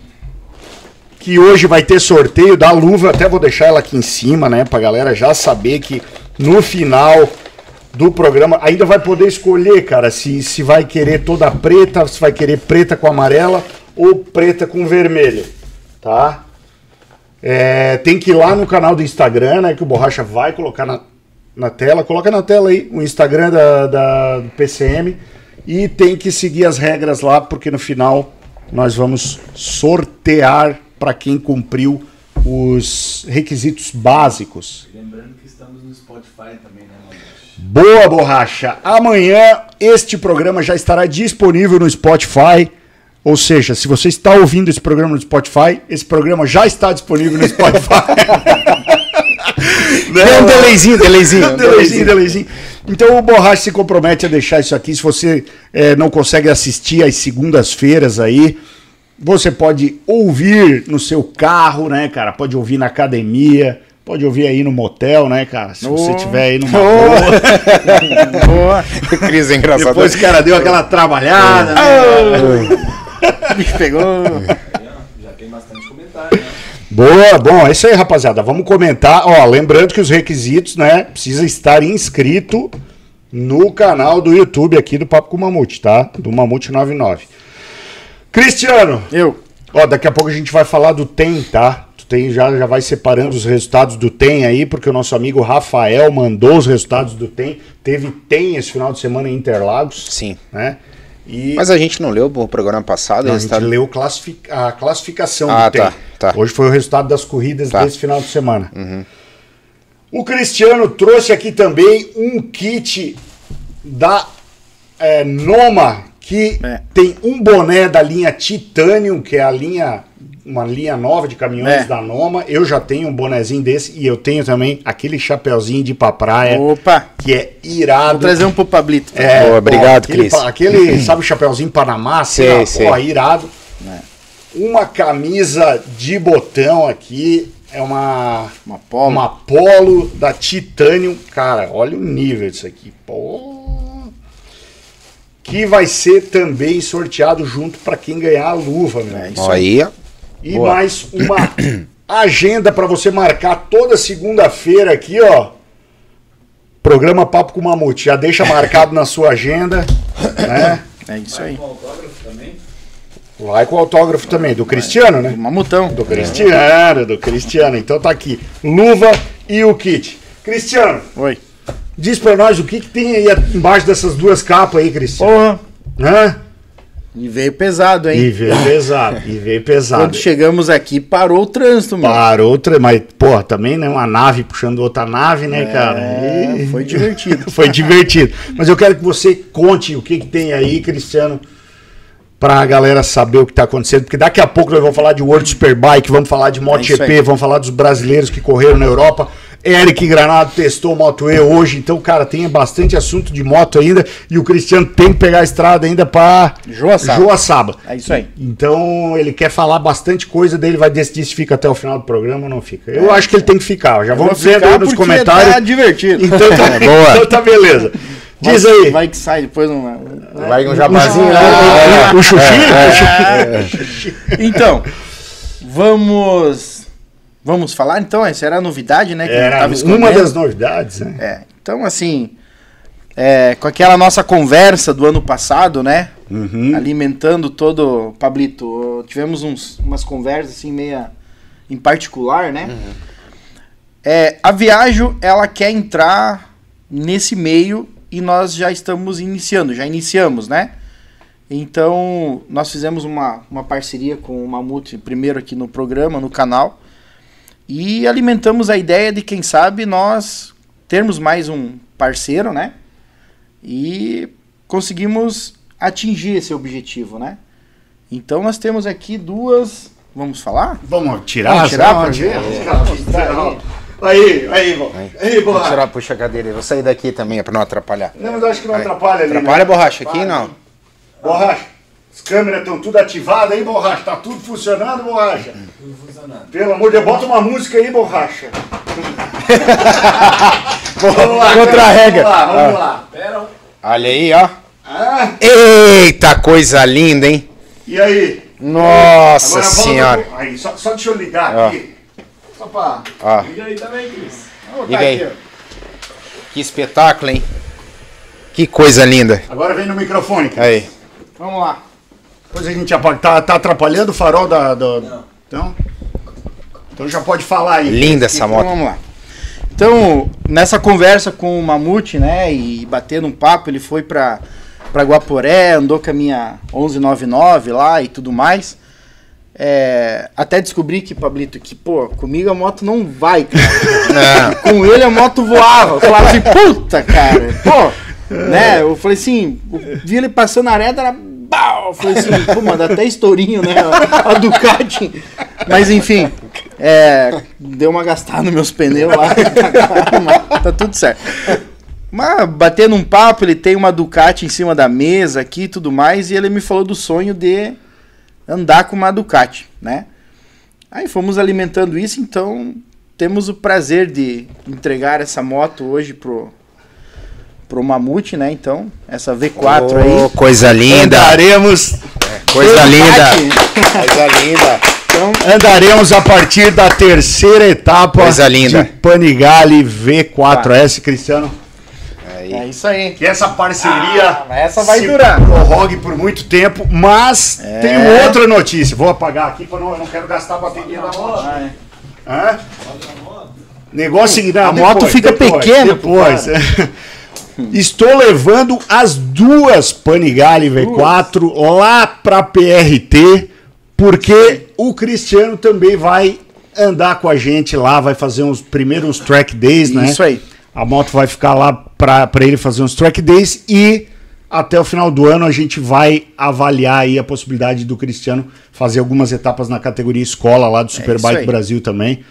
que hoje vai ter sorteio da luva, até vou deixar ela aqui em cima, né, pra galera já saber que no final do programa ainda vai poder escolher, cara, se, se vai querer toda preta, se vai querer preta com amarela ou preta com vermelho, tá? É, tem que ir lá no canal do Instagram, né, que o Borracha vai colocar na, na tela, coloca na tela aí o Instagram da, da- do PCM e tem que seguir as regras lá, porque no final nós vamos sortear para quem cumpriu os requisitos básicos. Lembrando que estamos no Spotify também, né? Boa, borracha! Amanhã este programa já estará disponível no Spotify. Ou seja, se você está ouvindo esse programa no Spotify, esse programa já está disponível no Spotify. Deu um delayzinho, delayzinho. delayzinho, delayzinho. Então o Borracha se compromete a deixar isso aqui. Se você eh, não consegue assistir às segundas-feiras aí, você pode ouvir no seu carro, né, cara? Pode ouvir na academia, pode ouvir aí no motel, né, cara? Se você estiver aí numa boa. Boa. Cris é engraçado. Depois o cara deu aquela trabalhada, né? O bicho pegou. Aí, ó, já tem bastante comentário, né? Boa, bom, é isso aí, rapaziada. Vamos comentar. Ó, lembrando que os requisitos, né? Precisa estar inscrito no canal do YouTube aqui do Papo com o Mamute, tá? Do Mamute 99. Cristiano, Eu. ó, daqui a pouco a gente vai falar do TEM, tá? Tu tem, já, já vai separando os resultados do TEM aí, porque o nosso amigo Rafael mandou os resultados do TEM. Teve TEM esse final de semana em Interlagos, Sim. né? E Mas a gente não leu o programa passado, Não, a o gente resultado- leu classifi- a classificação Ah, do tá, tá. Hoje foi o resultado das corridas Tá. Uhum. desse final de semana. O Cristiano trouxe aqui também um kit da é, Noma, que É. tem um boné da linha Titanium, que é a linha uma linha nova de caminhões É. da Noma. Eu já tenho um bonezinho desse e eu tenho também aquele chapeuzinho de ir pra praia, Opa. que é irado. Vou trazer um pro Pablito. É, Boa, obrigado, aquele, Cris. Aquele, sabe o chapeuzinho Panamá? Assim, Sei, ó, sei. Pô, irado. Uma camisa de botão aqui. É uma, Uma polo. uma polo da Titanium. Cara, olha o nível disso aqui. Pô. Que vai ser também sorteado junto para quem ganhar a luva, meu. É isso Ó, aí, ó. E Boa. mais uma agenda para você marcar toda segunda-feira aqui, ó. Programa Papo com Mamute. Já deixa marcado na sua agenda, né? É isso aí. Com autógrafo também? Vai com o autógrafo também, do Cristiano, né? Mamutão. Do Cristiano, do Cristiano. Então tá aqui, luva e o kit. Cristiano, Oi. diz pra nós o que, que tem aí embaixo dessas duas capas aí, Cristiano. Porra. Hã? E veio pesado, hein? E veio pesado, e veio pesado. Quando chegamos aqui, parou o trânsito, mano. Parou, outra, mas, porra, também, né? Uma nave puxando outra nave, né, cara? É, E- foi divertido. Foi divertido. Mas eu quero que você conte o que, que tem aí, Cristiano, pra galera saber o que tá acontecendo, porque daqui a pouco nós vamos falar de World Superbike, vamos falar de É MotoGP, aí. vamos falar dos brasileiros que correram na Europa. Eric Granado testou Moto E hoje, então, cara, tem bastante assunto de moto ainda e o Cristiano tem que pegar a estrada ainda pra Joaçaba. Joaçaba. É isso aí. Então, ele quer falar bastante coisa dele, vai decidir se fica até o final do programa ou não fica. Eu acho que ele tem que ficar, já vamos ver ficar nos comentários. Tá divertido. Então tá, Boa. então tá beleza. Diz Vai- aí. Vai que sai depois uma. Vai um jabazinho O- lá. o, o Xuxi? Então, vamos. Vamos falar então? Essa era a novidade, né? Era uma das novidades, né? É, então assim, é, com aquela nossa conversa do ano passado, né? Uhum. Alimentando todo. Pablito, tivemos uns, umas conversas assim, meia em particular, né? É, a Viagem, ela quer entrar nesse meio e nós já estamos iniciando, já iniciamos, né? Então, nós fizemos uma, uma parceria com o Mamute, primeiro aqui no programa, no canal, e alimentamos a ideia de, quem sabe, nós termos mais um parceiro, né? E conseguimos atingir esse objetivo, né? Então, nós temos aqui duas. Vamos falar? Vamos tirar, Vamos tirar pra pra ver? Aí, aí, bom. Aí, Vou borracha. tirar, puxa a cadeira. aí, Vou sair daqui também pra não atrapalhar. Não, mas eu acho que não atrapalha ali. Atrapalha a né? borracha aqui, não? Borracha, as câmeras estão tudo ativadas aí, borracha. Tá tudo funcionando, borracha. Tudo funcionando. Pelo amor de Deus, bota uma música aí, borracha. vamos lá, Contra cara, a regra. Vamos lá, vamos lá. Pera, Olha aí, ó. Ah, Eita, coisa linda, hein? e aí? Nossa Agora senhora. pro- Aí, só, só deixa eu ligar Ó. aqui. Só pra. Ó, liga aí também, Cris. Vamos Liga aí. aqui, que espetáculo, hein? Que coisa linda. Agora vem no microfone, cara. Aí. Vamos lá. Depois a gente apaga. Tá, tá atrapalhando o farol da. Não. Então. Então já pode falar aí. Linda essa Então moto. vamos lá. Então, nessa conversa com o Mamute, né, e batendo um papo, ele foi pra, pra Guaporé, andou com a minha 1199 lá e tudo mais. É, até descobri que, Pablito, que, pô, comigo a moto não vai, cara. com ele a moto voava. Eu falava assim, puta, cara, pô, né? Eu falei assim, vi ele passando a areta, era. Eu falei assim, pô, mano, até estourinho, né? A, a Ducati. Mas enfim, é, deu uma gastada nos meus pneus lá. tá tudo certo. Mas batendo um papo, ele tem uma Ducati em cima da mesa aqui e tudo mais, e ele me falou do sonho de andar com uma Ducati, né? Aí fomos alimentando isso, então temos o prazer de entregar essa moto hoje pro, pro Mamute, né? Então, essa V4 Ô, aí. coisa linda. Andaremos, Coisa linda. Coisa linda. Então, andaremos a partir da terceira etapa Coisa linda. de Panigale V4S, Cristiano. é isso aí. Que essa parceria Ah, essa vai se durar. prorrogue por muito tempo, mas É. tem outra notícia. Vou apagar aqui para não, eu não quero gastar a bateria da moto. Ah, é. Hã? Negócio seguinte, não, A moto fica pequena pro depois. Estou levando as duas Panigale V4 lá para PRT, porque o Cristiano também vai andar com a gente lá, vai fazer uns primeiros track days, né? Isso aí. A moto vai ficar lá para ele fazer uns track days e até o final do ano a gente vai avaliar aí a possibilidade do Cristiano fazer algumas etapas na categoria escola lá do Superbike aí. Brasil também.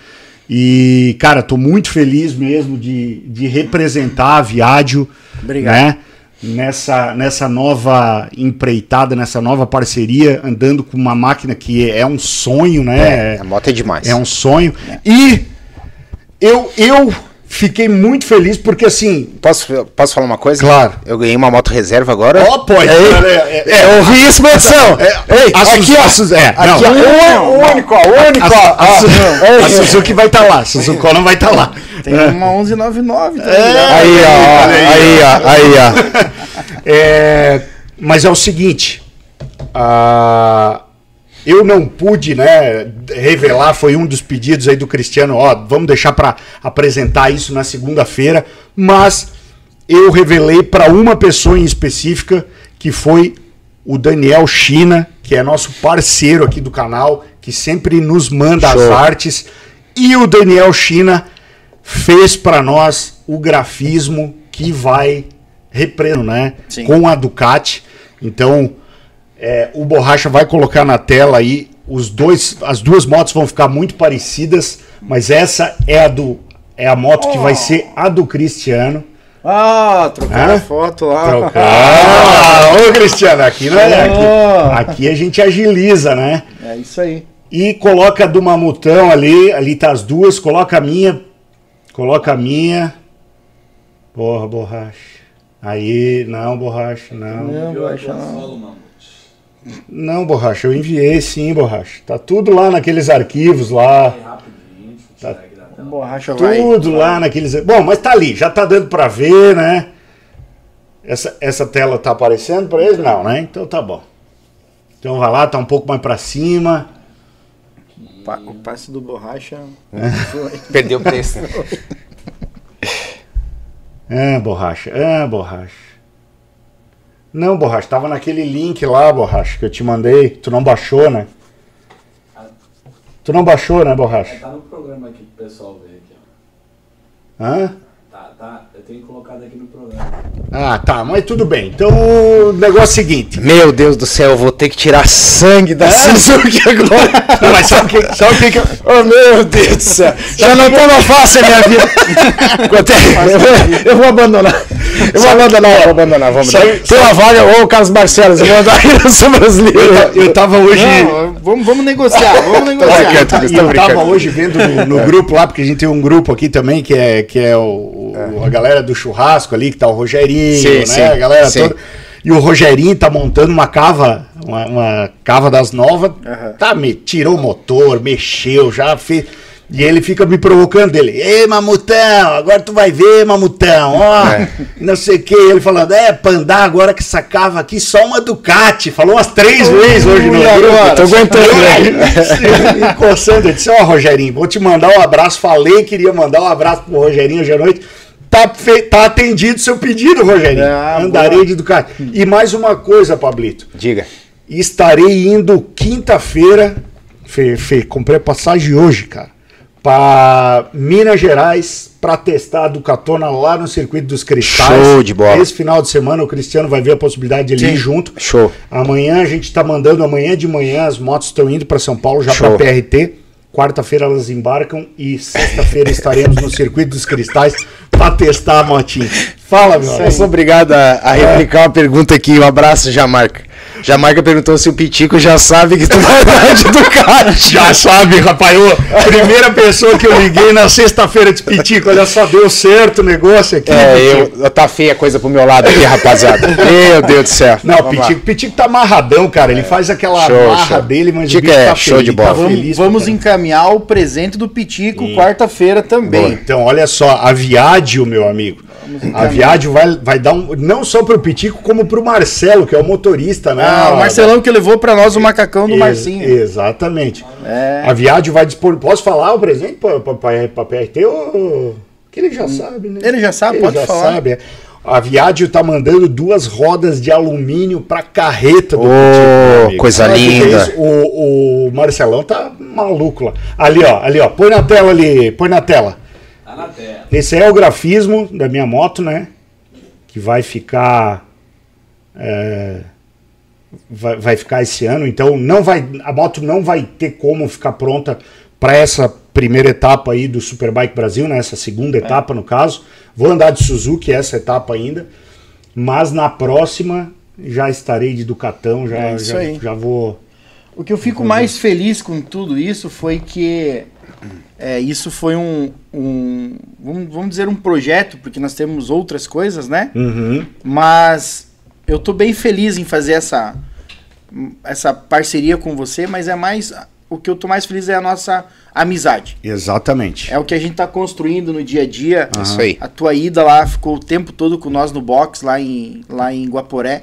E, cara, tô muito feliz mesmo de, de representar a Viádio, Obrigado. né? Nessa, nessa nova empreitada, nessa nova parceria, andando com uma máquina que é um sonho, né? A moto é demais. É um sonho. E eu, eu fiquei muito feliz porque assim. Posso, posso falar uma coisa? Claro. Eu ganhei uma moto reserva agora. Ó, pode. É, cara, é- é- é, ouvi isso, produção. Ei, a aqui, ó. a Suzu- é, Aqui, não. ó. O, único, ó. O único, A, ó. a, a Suzuki vai estar lá. A Suzuki não vai estar lá. Tem uma 1199 também. É. né? Aí, ó. Aí, ó. Aí, ó. É, mas é o seguinte. ah, eu não pude, né, revelar, foi um dos pedidos aí do Cristiano, ó, vamos deixar para apresentar isso na segunda-feira, mas eu revelei para uma pessoa em específica, que foi o Daniel China, que é nosso parceiro aqui do canal, que sempre nos manda as Show. artes, e o Daniel China fez para nós o grafismo que vai repreno, né? Sim. Com a Ducati. Então, É, o Borracha vai colocar na tela aí os dois, as duas motos vão ficar muito parecidas, mas essa é a do é a moto que vai ser a do Cristiano. Ah, trocaram Hã? a foto lá. Trocar. Ah, ô Cristiano, aqui não é Ah. aqui, aqui a gente agiliza, né? É isso aí. E coloca a do Mamutão ali, ali tá as duas, coloca a minha, coloca a minha. Porra, borracha. Aí, não, borracha, não. Não, Enviou a baixa tua não. Não, borracha, eu enviei sim, borracha. Tá tudo lá naqueles arquivos lá. Tela. Borracha vai. Tudo lá naqueles. Bom, mas tá ali, já tá dando pra ver, né? Essa, essa tela tá aparecendo pra eles? Não, né? Então tá bom. Então vai lá, tá um pouco mais pra cima. O passe do borracha. foi. Perdeu o preço. Ah, borracha, ah, borracha. Não, borracha, tava naquele link lá, borracha, que eu te mandei. Tu não baixou, né? Tu não baixou, né, borracha? Tá no programa aqui pro pessoal ver aqui, ó. Hã? Tá, tá. Eu tenho colocado aqui no programa. Ah, tá, mas tudo bem. Então o negócio é o seguinte. Meu Deus do céu, eu vou ter que tirar sangue da Suzuki agora. Não, mas sabe o que, sabe o que, que eu. Oh, meu Deus do céu. Já não tava fácil a minha vida. Quanto é? Eu vou, eu vou abandonar. Eu vou abandonar, eu vou abandonar. Vamos Sabe- Tem uma vaga, ô Carlos Barcelos, eu vou andar aí no Sul Brasileiro. Eu tava hoje. Não, vamos, vamos negociar, vamos negociar. brincando. E Tô eu brincando. tava hoje vendo no, no grupo lá, porque a gente tem um grupo aqui também, que é, que é o, o- a galera do churrasco ali, que tá o Rogerinho, Sim, né? sim, a galera sim. toda. E o Rogerinho tá montando uma cava, uma, uma cava das novas. Aham. Tá, me, tirou o motor, mexeu, já fez. E ele fica me provocando ele. Ei, mamutão, agora tu vai ver, mamutão, ó. É. Não sei o que. Ele falando, é, pra andar agora que essa cava aqui, só uma Ducati. Falou umas três vezes hoje no grupo. agora? Tô aguentando, Aí, me coçando, eu disse, ó, Rogerinho, vou te mandar um abraço. Falei que iria mandar um abraço pro Rogerinho hoje à noite. Tá, fe- tá atendido seu pedido, Rogerinho. Ah, Andarei boa. de Ducati. E mais uma coisa, Pablito. Diga. Estarei indo quinta-feira. Fê, Fê, comprei passagem hoje, cara. Para Minas Gerais para testar a Ducatona lá no circuito dos cristais. Show de bola. Esse final de semana o Cristiano vai ver a possibilidade de ele ir junto. Show. Amanhã a gente está mandando, amanhã de manhã as motos estão indo para São Paulo já para PRT. Quarta-feira elas embarcam e sexta-feira estaremos no circuito dos cristais para testar a motinha. Fala, meu Eu sou obrigado a, a replicar uma pergunta aqui. Um abraço, Jamarca. Jamarca perguntou se o Pitico já sabe que tu vai dar de Ducati. Já sabe, rapaz. ô, primeira pessoa que eu liguei na sexta-feira de Pitico. Olha só, deu certo o negócio aqui. É, Pitico. eu, tá feia a coisa pro meu lado aqui, rapaziada. Meu Deus do céu. Não, o Vamos lá. Pitico, Pitico tá amarradão, cara. Ele faz aquela Show, marra show. dele, mas Pitico o bicho é tá show feliz, de bola. tá Vamos, feliz vamos encaminhar o presente do Pitico quarta-feira também. Então, olha só, a Viádio, meu amigo. A Viádio vai, vai dar um. Não só pro Pitico, como pro Marcelo, que é o motorista, né? Ah, o Marcelão que levou pra nós o macacão do Ex- Marcinho. Exatamente. É. A Viádio vai dispor. Posso falar o presente pra, pra, PRT? Ou... Que ele já sabe, né? Hum. Ele já sabe, Ele pode já falar. sabe. é. A Viádio tá mandando duas rodas de alumínio pra carreta do meu amigo. coisa é linda. O, o Marcelão tá maluco lá. Ali, ó, ali, ó. Põe na tela ali, põe na tela. Na tela. Esse é o grafismo da minha moto, né? Que vai ficar. é, vai, vai ficar esse ano. Então não vai, a moto não vai ter como ficar pronta para essa primeira etapa aí do Superbike Brasil, né? Essa segunda É. etapa no caso. Vou andar de Suzuki essa etapa ainda, mas na próxima já estarei de Ducatão, já, É isso já, aí. já vou. O que eu fico mais feliz com tudo isso foi que é, isso foi um, um vamos, vamos dizer um projeto, porque nós temos outras coisas, né? Uhum. Mas eu tô bem feliz em fazer essa essa parceria com você, mas é mais o que eu tô mais feliz é a nossa amizade. Exatamente. É o que a gente tá construindo no dia a dia. Isso aí. A tua ida lá ficou o tempo todo com nós no box lá em, lá em Guaporé.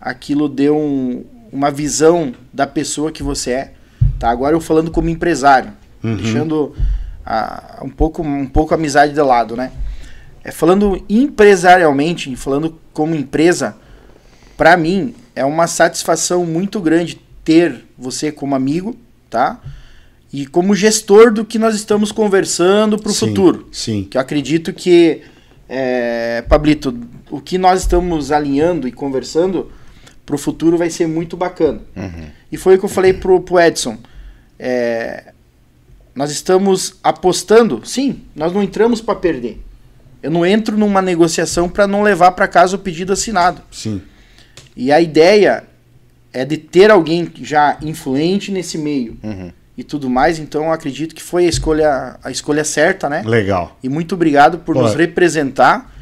Aquilo deu um- uma visão da pessoa que você é. Tá? Agora eu falando como empresário, deixando a- um, pouco, um pouco a amizade de lado, né? É, falando empresarialmente, falando como empresa, para mim é uma satisfação muito grande ter você como amigo, tá? E como gestor do que nós estamos conversando para o futuro. Sim. Que eu acredito que, é, Pablito, o que nós estamos alinhando e conversando pro futuro vai ser muito bacana. E foi o que eu falei pro, pro Edson. É, nós estamos apostando, sim, nós não entramos para perder. Eu não entro numa negociação para não levar para casa o pedido assinado. Sim. E a ideia é de ter alguém já influente nesse meio e tudo mais. Então eu acredito que foi a escolha, a escolha certa, né? Legal. E muito obrigado por Pô. nos representar.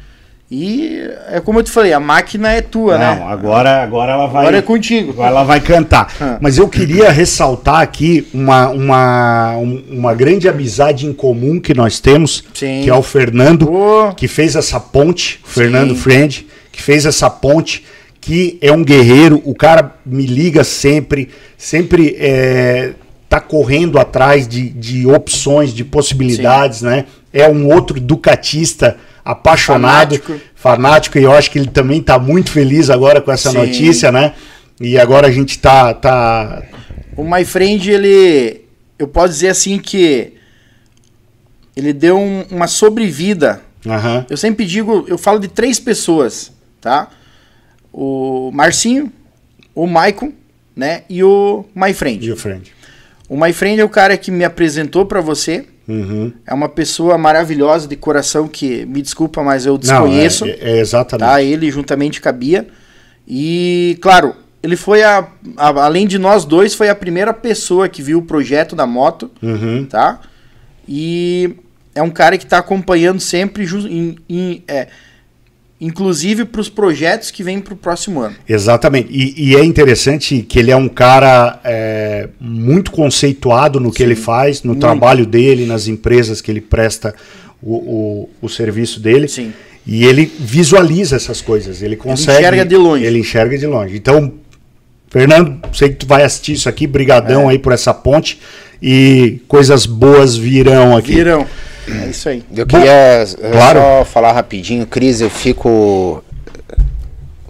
E é como eu te falei, a máquina é tua, Não, né? agora, agora ela vai. Agora é contigo. Agora ela vai cantar. Ah. Mas eu queria ressaltar aqui uma, uma, um- uma grande amizade em comum que nós temos, Sim. que é o Fernando, Ô. que fez essa ponte, o Fernando Sim. Friend, que fez essa ponte, que é um guerreiro, o cara me liga sempre, sempre é, tá correndo atrás de, de opções, de possibilidades, né? É um outro ducatista apaixonado, Fanático. fanático, e eu acho que ele também tá muito feliz agora com essa Sim. notícia, né? E agora a gente tá, tá O My Friend, ele. Eu posso dizer assim que. Ele deu um- uma sobrevida. aham, Eu sempre digo, eu falo de três pessoas, tá? O Marcinho, o Maicon, né? E o My Friend. e o Friend. O My Friend é o cara que me apresentou pra você. Uhum. É uma pessoa maravilhosa de coração que, me desculpa, mas eu Não, desconheço. é, é exatamente. tá? Ele juntamente com a Bia. E, claro, ele foi a, a- Além de nós dois, foi a primeira pessoa que viu o projeto da moto, Uhum. tá? E é um cara que tá acompanhando sempre, em- em- é, inclusive para os projetos que vêm pro próximo ano. Exatamente. E, e é interessante que ele é um cara é, muito conceituado no que ele faz, no Muito. trabalho dele, nas empresas que ele presta o, o, o serviço dele. Sim. E ele visualiza essas coisas. Ele consegue. enxerga de longe. Ele enxerga de longe. Então, Fernando, sei que tu vai assistir isso aqui. Brigadão É. aí por essa ponte. E coisas boas virão aqui. Viram? É isso aí. Eu queria eh, claro. só falar rapidinho, Cris, eu fico.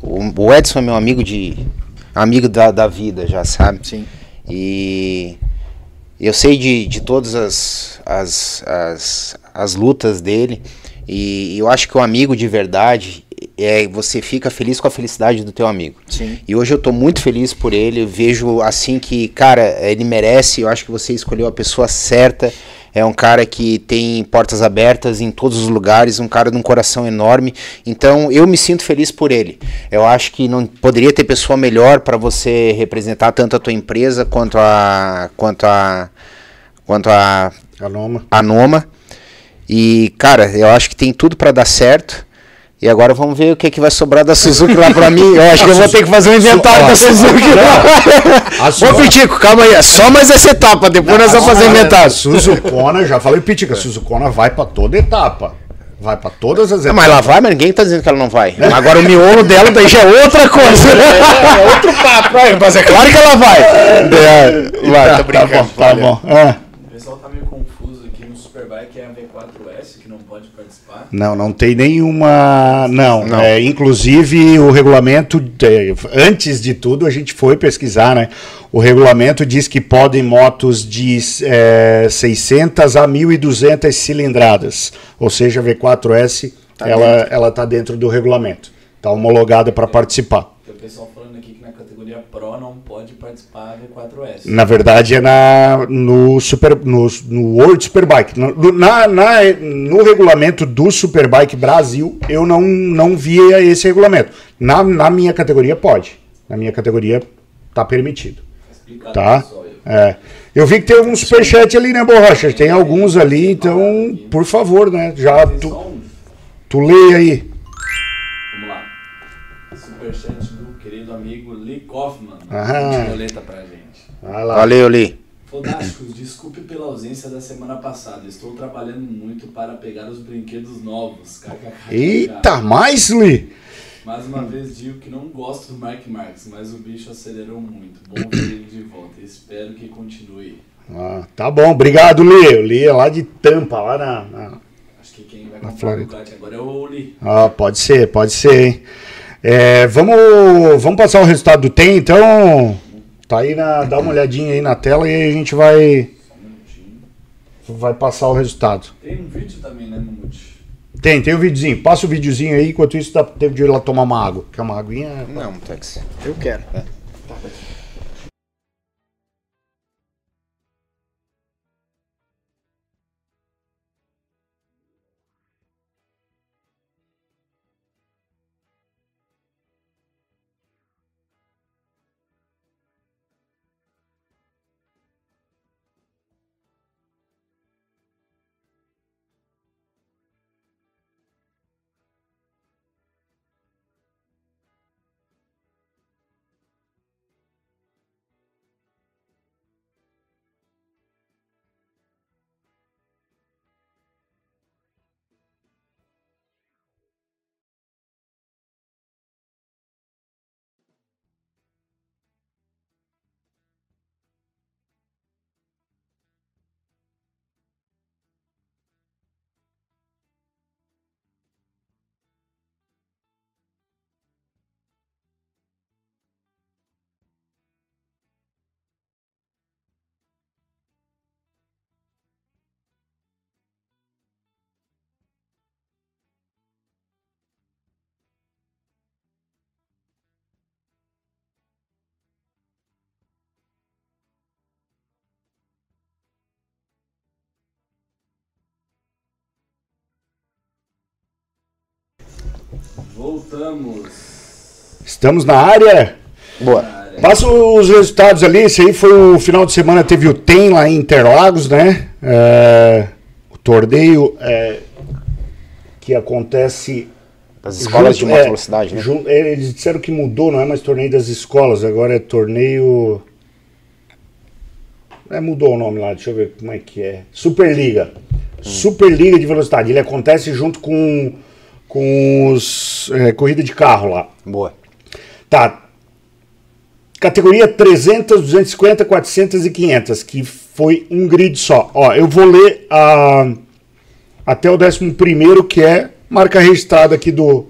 O o Edson é meu amigo de. amigo da, da vida, já sabe? Sim. E eu sei de, de todas as, as, as, as lutas dele. E eu acho que o amigo de verdade é você fica feliz com a felicidade do teu amigo. Sim. E hoje eu tô muito feliz por ele. Eu vejo assim que, cara, ele merece. Eu acho que você escolheu a pessoa certa. É um cara que tem portas abertas em todos os lugares, um cara de um coração enorme. Então eu me sinto feliz por ele. Eu acho que não poderia ter pessoa melhor para você representar tanto a tua empresa quanto a quanto a quanto a A Noma. a Noma. E, cara, eu acho que tem tudo pra dar certo. E agora vamos ver o que, que vai sobrar da Suzuki lá pra mim. Eu acho que eu vou ter que fazer um inventário da Suzuki. A Ô, Pitico, calma aí. É só mais essa etapa. Depois nós vamos fazer inventário. Suzukona, já falei Pitica, a Suzukona vai pra toda etapa. Vai pra todas as É, etapas. mas ela vai, mas ninguém tá dizendo que ela não vai. Agora o miolo dela daí já é outra coisa. É, outro papo. É, Mas é claro que ela vai. É, vai, Tá, brincando. tá bom, tá bom. É. O pessoal tá meio confuso aqui no Superbike, é a V4S que não pode participar. Não, não tem nenhuma. Não, Não. É, inclusive o regulamento, é, antes de tudo, a gente foi pesquisar, né? O regulamento diz que podem motos de é, 600 a 1.200 cilindradas, ou seja, a V4S, Tá ela, ela tá dentro do regulamento, tá homologada para participar. O pessoal falando aqui que na categoria Pro não pode participar a V4S. Na verdade é na, no, super, no, no World Superbike. No, na, na- no regulamento do Superbike Brasil, eu não, não via esse regulamento. Na, na minha categoria pode. Na minha categoria tá permitido. Explicado Tá? É. Eu vi que tem alguns superchat ali, né, Borracha? Tem alguns ali, então, por favor, né? Já tu, tu leia aí. Vamos lá. Superchat do amigo Lee Kaufman. Aham. Boleta pra gente. Valeu, Li. Fodásticos, desculpe pela ausência da semana passada. Estou trabalhando muito para pegar os brinquedos novos. KKK. Eita, mais, Li? Mais uma vez digo que não gosto do Mark Marques, mas o bicho acelerou muito. Bom ver ele de volta. Espero que continue. Ah, tá bom, obrigado, Li. O Li é lá de Tampa, lá na- na, Acho que quem vai comprar o. Ducati agora é o Lee. Ah, pode ser, pode ser, hein? É, vamos, vamos passar o resultado do TEM, então. Tá aí na. Dá uma olhadinha aí na tela e a gente vai. Só um minutinho. Vai passar o resultado. Tem um vídeo também, né, Mamute? Tem, tem o videozinho. Passa o videozinho aí, enquanto isso dá tempo de ir lá tomar uma água. Quer uma aguinha? Não, Tex. Eu quero. Voltamos. Estamos na área. Boa. Passa os resultados ali. Esse aí foi o final de semana. Teve o TEM lá em Interlagos, né? É, o torneio é, que acontece. As escolas junto- de é, velocidade, né? jun- Eles disseram que mudou, não é mais torneio das escolas, agora é torneio. É, mudou o nome lá, deixa eu ver como é que é. Superliga. Superliga de velocidade. Ele acontece junto com, com os. É, corrida de carro lá. Boa. Tá. Categoria 300, 250, 400 e 500, que foi um grid só. Ó, eu vou ler a, até o 11 primeiro, que é marca registrada aqui do,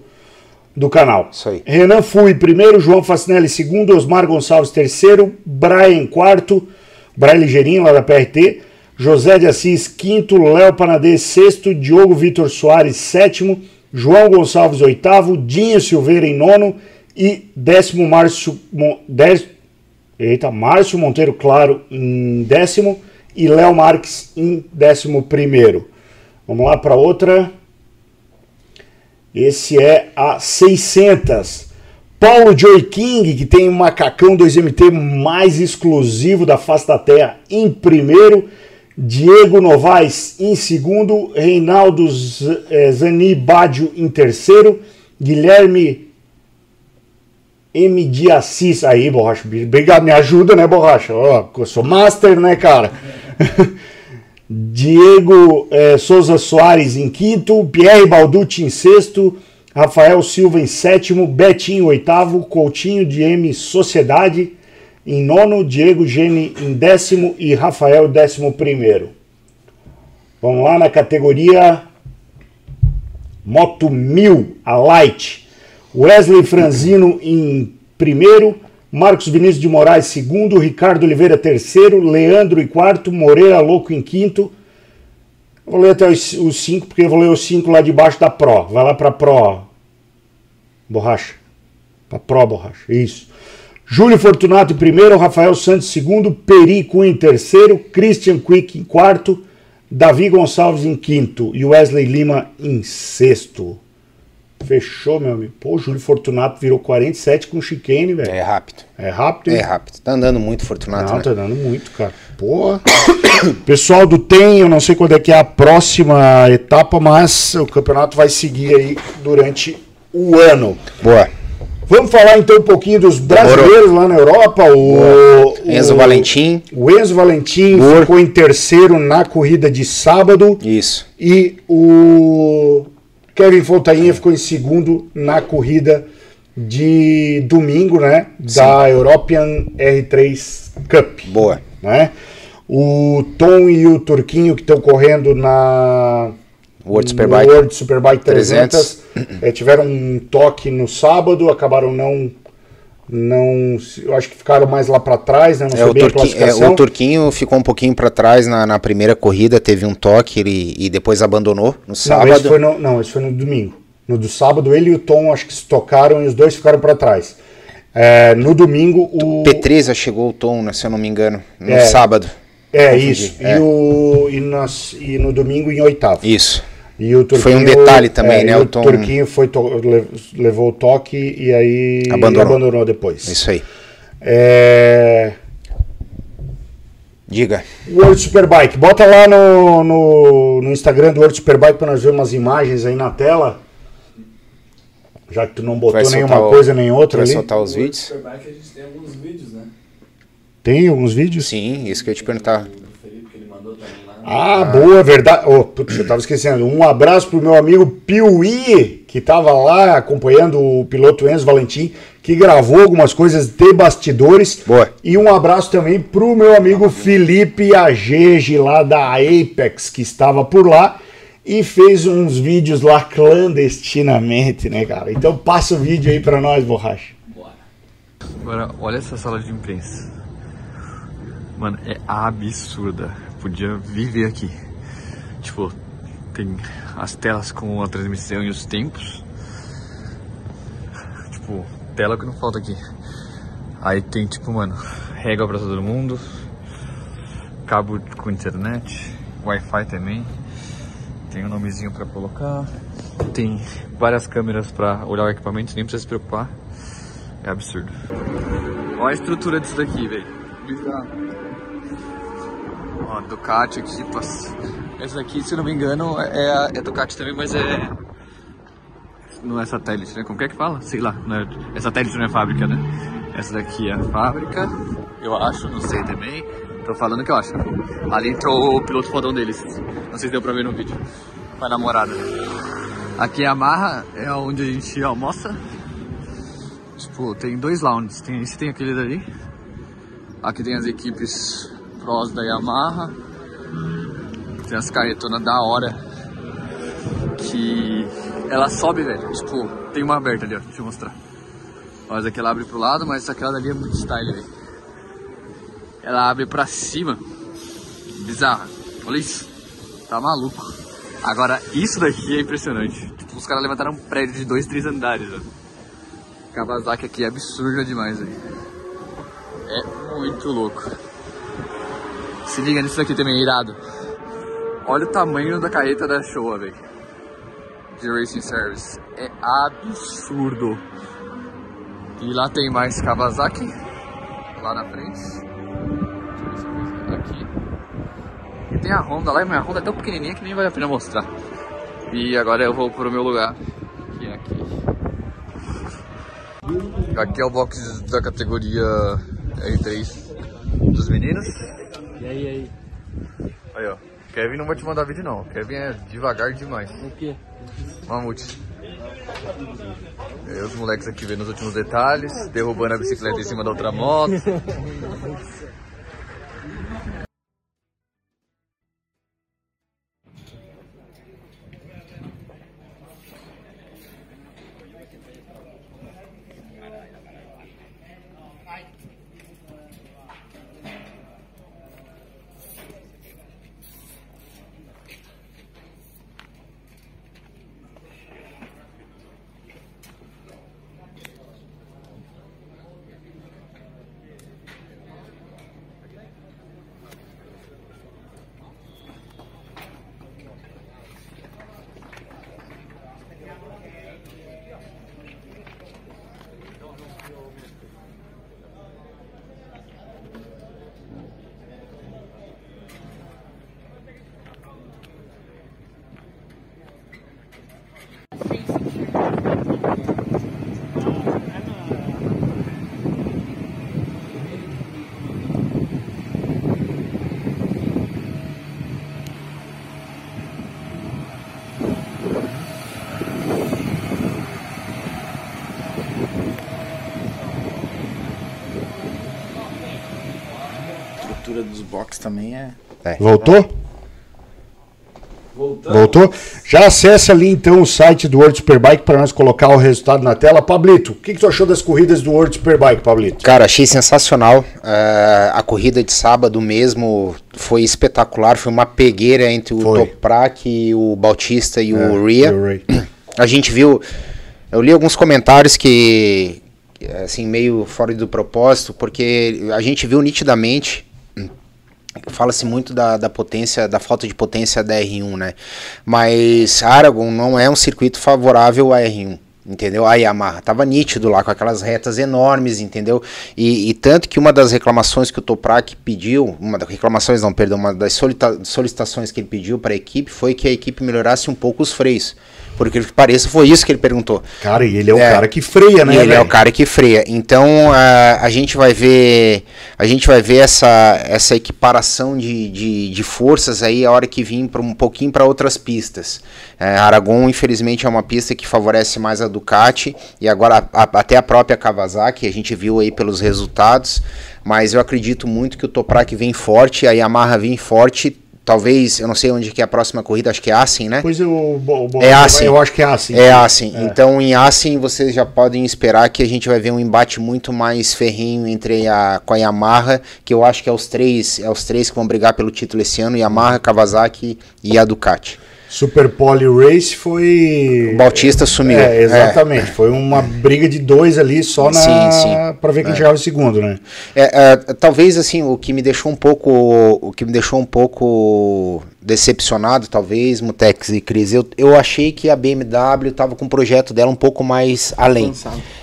do canal. Isso aí. Renan Fui, primeiro. João Facinelli, segundo. Osmar Gonçalves, terceiro. Brian, quarto. Brian Ligeirinho, lá da PRT. José de Assis, quinto. Léo Panadê, sexto. Diogo Vitor Soares, sétimo. João Gonçalves, oitavo. Dinho Silveira, em nono. E décimo, Márcio, dez, eita, Márcio Monteiro Claro, em décimo. E Léo Marques, em décimo primeiro. Vamos lá para outra. Esse é a 600. Paulo Joy King, que tem um macacão 2MT mais exclusivo da face da terra, em primeiro. Diego Novaes em segundo. Reinaldo eh, Zani Badio em terceiro. Guilherme M. de Assis. Aí, Borracha. Obrigado, me ajuda, né, Borracha? Eu sou master, né, cara? Diego eh, Souza Soares em quinto, Pierre Balducci em sexto, Rafael Silva em sétimo, Betinho em oitavo, Coutinho de M Sociedade em nono, Diego Gene em décimo e Rafael décimo primeiro. Vamos lá na categoria Moto 1000, a Light. Wesley Franzino em primeiro, Marcos Vinícius de Moraes segundo, Ricardo Oliveira terceiro, Leandro em quarto, Moreira Louco em quinto. Vou ler até os, cinco, porque eu vou ler os cinco lá debaixo da Pro. Vai lá pra Pro. Borracha. Pra Pro, borracha. Isso. Júlio Fortunato em primeiro, Rafael Santos em segundo, Peri Cunha em terceiro, Christian Quick em quarto, Davi Gonçalves em quinto e Wesley Lima em sexto. Fechou, meu amigo. Pô, Júlio Fortunato virou 47 com chicane, velho. É rápido. É rápido, hein? É rápido. Tá andando muito, Fortunato. Não, né? tá dando muito, cara. Porra. Pessoal do TEM, eu não sei quando é que é a próxima etapa, mas o campeonato vai seguir aí durante o ano. Boa. Vamos falar então um pouquinho dos brasileiros lá na Europa. O, o- Enzo Valentim. O Enzo Valentim Boa. ficou em terceiro na corrida de sábado Isso. e o Kevin Fontainha ficou em segundo na corrida de domingo, né? Da European R3 Cup Boa. né? O Tom e o Turquinho que estão correndo na World Superbike. World Superbike 300, 300. eh, tiveram um toque no sábado, acabaram não não, eu acho que ficaram mais lá pra trás, né? Não É, sei o, Turquinho, é, o Turquinho ficou um pouquinho pra trás na, na primeira corrida, teve um toque ele, e depois abandonou no Não, esse sábado. foi no, não, esse foi no domingo. No do sábado, ele e o Tom acho que se tocaram e os dois ficaram pra trás. É, no domingo, o. P13 chegou o Tom, né, se eu não me engano, no É. sábado. É, isso. é. E, o, e, nas- e no domingo em oitavo. Isso. E o Foi um Turquinho- detalhe também, é, né, o O Tom- Turquinho foi levou o toque e aí Abandonou. depois. Isso aí. É, Diga. World Superbike. Bota lá no, no, no Instagram do World Superbike para nós ver umas imagens aí na tela. Já que tu não botou Vai soltar nenhuma o- coisa nem outra Vai ali. soltar os vídeos? Superbike a gente tem alguns vídeos, né? Tem alguns vídeos? Sim, isso que eu ia te perguntar. O Felipe que ele mandou lá. Ah, boa, verdade. Oh, putz, eu tava esquecendo. Um abraço pro meu amigo Piuí, que tava lá acompanhando o piloto Enzo Valentim, que gravou algumas coisas de bastidores. Boa. E um abraço também pro meu amigo Felipe Agege, lá da Apex, que estava por lá e fez uns vídeos lá clandestinamente, né, cara? Então passa o vídeo aí pra nós, borracha. Bora. Agora, olha essa sala de imprensa. Mano, é absurda. Podia viver aqui. Tipo, tem as telas com a transmissão e os tempos. Tipo, tela que não falta aqui. Aí tem, tipo, mano, régua pra todo mundo. Cabo com internet. Wi-Fi também. Tem um nomezinho pra colocar. Tem várias câmeras pra olhar o equipamento, nem precisa se preocupar. É absurdo. Olha a estrutura disso daqui, velho. Bizarro. Ó, Ducati aqui. Essa daqui, se não me engano, é, a- é Ducati também, mas é. Não é satélite, né? Como é que fala? Sei lá. Não é, é satélite, não é fábrica, né? Essa daqui é a fábrica, eu acho, não sei também. Tô falando que eu acho. Ali entrou o piloto fodão deles. Não sei se deu pra ver no vídeo. A namorada. Aqui é a Marra, é onde a gente almoça. Tipo, tem dois lounges. Tem esse tem aquele dali. Aqui tem as equipes pros da Yamaha. Tem as carretonas da hora. Que ela sobe, velho. Tipo, tem uma aberta ali, ó. Deixa eu mostrar. Ó, essa aqui ela abre pro lado, mas aquela dali é muito style, velho. Ela abre pra cima. Bizarra. Olha isso. Tá maluco. Agora, isso daqui é impressionante. Tipo, os caras levantaram um prédio de dois, três andares, ó. Kawasaki aqui é absurda demais, velho. É muito louco. Se liga nisso daqui também, irado. Olha o tamanho da carreta da Showa, velho. De Racing Service. É absurdo. E lá tem mais Kawasaki. Lá na frente. Deixa eu ver se eu aqui. E tem a Honda lá, mas a Honda é tão pequenininha que nem vale a pena mostrar. E agora eu vou pro meu lugar. Que é aqui. Aqui é o box da categoria R3 dos meninos. E aí, aí? Aí, ó. Kevin não vai te mandar vídeo, não. Kevin é devagar demais. O quê? Mamute. E aí, os moleques aqui vendo os últimos detalhes, derrubando a bicicleta em cima da outra moto. A estrutura dos box também é. Voltou? Voltamos. Voltou? Já acesse ali então o site do World Superbike para nós colocar o resultado na tela. Pablito, o que, que tu achou das corridas do World Superbike, Pablito? Cara, achei sensacional. É, a corrida de sábado mesmo foi espetacular. Foi uma pegueira entre o Foi. Toprak, o Bautista e É, o Ria. A gente viu. Eu li alguns comentários que. Assim, meio fora do propósito, porque a gente viu nitidamente. Fala-se muito da, da potência, da falta de potência da R1, né? Mas Aragon não é um circuito favorável à R1. Entendeu? A Yamaha tava nítido lá com aquelas retas enormes, entendeu? E, e tanto que uma das reclamações que o Toprak pediu, uma das reclamações, não, perdão, uma das solicitações que ele pediu para a equipe foi que a equipe melhorasse um pouco os freios. Porque que pareça, foi isso que ele perguntou. Cara, e ele é o É. cara que freia, né? E ele é velho? o cara que freia. Então a, a gente vai ver a gente vai ver essa, essa equiparação de, de, de forças aí a hora que vir para um pouquinho para outras pistas. É, Aragon infelizmente é uma pista que favorece mais a Ducati e agora a- a- até a própria Kawasaki a gente viu aí pelos resultados. Mas eu acredito muito que o Toprak vem forte, a Yamaha vem forte. Talvez, eu não sei onde que é a próxima corrida, acho que é Assen, né? Pois eu, bo- bo- É Assen. eu acho que é assim. É assim. Então em Assen vocês já podem esperar que a gente vai ver um embate muito mais ferrenho entre a com a Yamaha, que eu acho que é os três, é os três que vão brigar pelo título esse ano, Yamaha, Kawasaki e a Ducati. Super Poly Race foi. O Bautista sumiu. É, exatamente. Foi uma briga de dois ali só na. Sim, sim. Pra ver quem chegava em segundo, né? É, é, talvez assim o que me deixou um pouco o que me deixou um pouco decepcionado talvez Mutex e Cris eu, eu achei que a BMW estava com o projeto dela um pouco mais além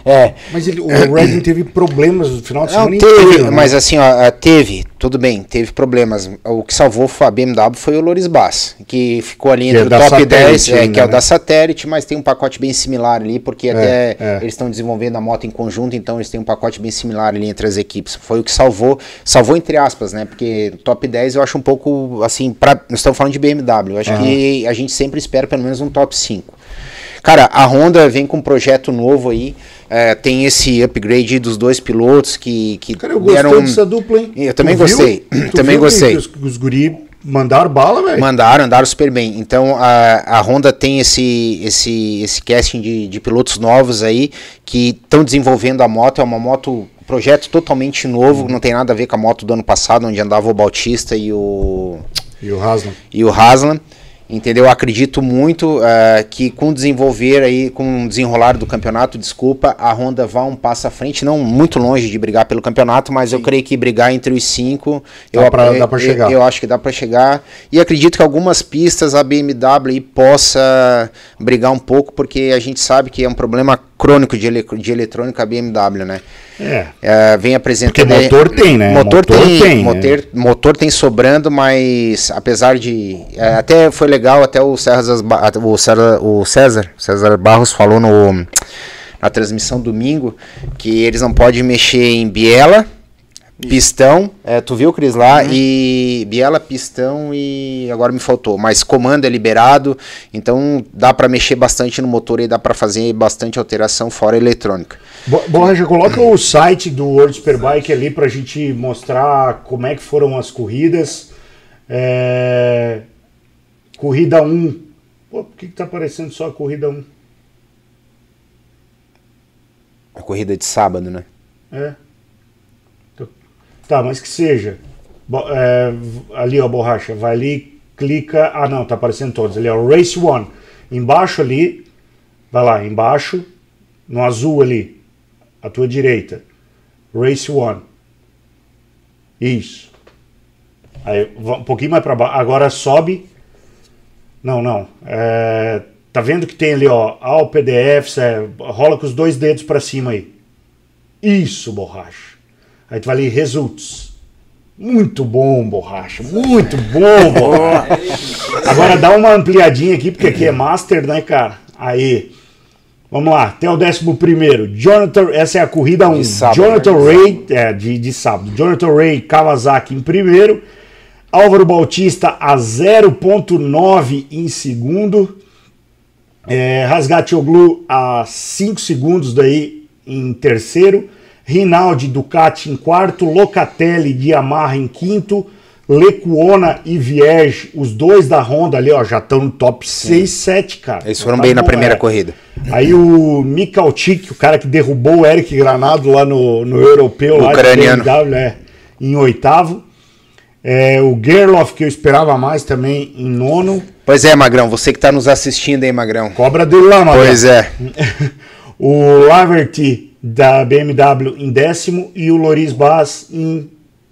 é Mas ele, o Redding teve problemas no final de Não, semana teve, inteiro, né? mas assim, ó, eh, teve, tudo bem, teve problemas. O que salvou a BMW foi o Loris Bass, que ficou ali Que entre é o top Satellite 10, é, ainda, que é o né? da Satellite, mas tem um pacote bem similar ali, porque até é. eles estão desenvolvendo a moto em conjunto, então eles têm um pacote bem similar ali entre as equipes. Foi o que salvou, salvou entre aspas, né? Porque top 10 eu acho um pouco assim, pra, nós estamos falando de BMW, eu acho que a gente sempre espera pelo menos um top 5. Cara, a Honda vem com um projeto novo aí. é, tem esse upgrade dos dois pilotos que, que Cara, eu gostei deram. dessa dupla, hein? Eu também Tu gostei. Também gostei. Os, os guri mandaram bala, velho. Mandaram, andaram super bem. Então a, a Honda tem esse, esse, esse casting de, de pilotos novos aí que estão desenvolvendo a moto. É uma moto, projeto totalmente novo, não tem nada a ver com a moto do ano passado, onde andava o Bautista e o, E o Haslam. e o Haslam. Entendeu? Eu acredito muito eh, que com o desenvolver aí, com o desenrolar do campeonato, desculpa, a Honda vá um passo à frente, não muito longe de brigar pelo campeonato, mas eu creio que brigar entre os cinco, Dá eu, pra- eu- dá pra eu- chegar. Eu, acho que dá para chegar. E acredito que algumas pistas a BMW possa brigar um pouco, porque a gente sabe que é um problema crônico de, ele, de eletrônica BMW, né? É. É, vem apresentando. Porque motor tem, né? Motor, Motor tem, tem, motor, motor tem sobrando, mas apesar de. é, até foi legal, até o César, o César, o César, César Barros falou no, na transmissão domingo que eles não podem mexer em biela, pistão, é, tu viu, Cris, lá, e biela, pistão e agora me faltou, mas comando é liberado, então dá para mexer bastante no motor e dá para fazer bastante alteração fora eletrônica. Bo- Borja, coloca o site do World Superbike ali pra gente mostrar como é que foram as corridas. É, Corrida 1. Pô, por que, que tá aparecendo só a corrida 1? A corrida de sábado, né? É. Tá, mas que seja. É, ali, ó, borracha. Vai ali, clica. Ah, não, tá aparecendo todos. Ali, ó, Race One. Embaixo ali. Vai lá, embaixo. No azul ali. À tua direita. Race One. Isso. Aí, um pouquinho mais pra baixo. Agora sobe. Não, não. É, tá vendo que tem ali, ó, ao PDFs, é, rola com os dois dedos pra cima aí. Isso, borracha. Aí tu vai ali, results. Muito bom, borracha. Muito bom, borracha. Agora dá uma ampliadinha aqui, porque aqui é master, né, cara? Aí. Vamos lá, até o décimo primeiro. Jonathan, essa é a corrida 1. Um. sábado, Jonathan né? Ray, é, de, de sábado. Jonathan Ray Kawasaki em primeiro. Álvaro Bautista a 0.9 em segundo. É, Rasgatioglu a 5 segundos daí em terceiro. Rinaldi Ducati em quarto. Locatelli de Yamaha em quinto. Lecuona e Vierge, os dois da Honda ali, ó, já estão no top 6, 7, cara. Eles foram tá bem na primeira é. corrida. Aí o Mikalchik, o cara que derrubou o Eric Granado lá no, no europeu, lá de Ucraniano. BMW, é, em oitavo. É, o Gerloff, que eu esperava mais também, em nono. Pois é, Magrão, você que tá nos assistindo aí, Magrão. Cobra dele lá, mano. Pois é. o Laverty da BMW em décimo e o Loris Bass em,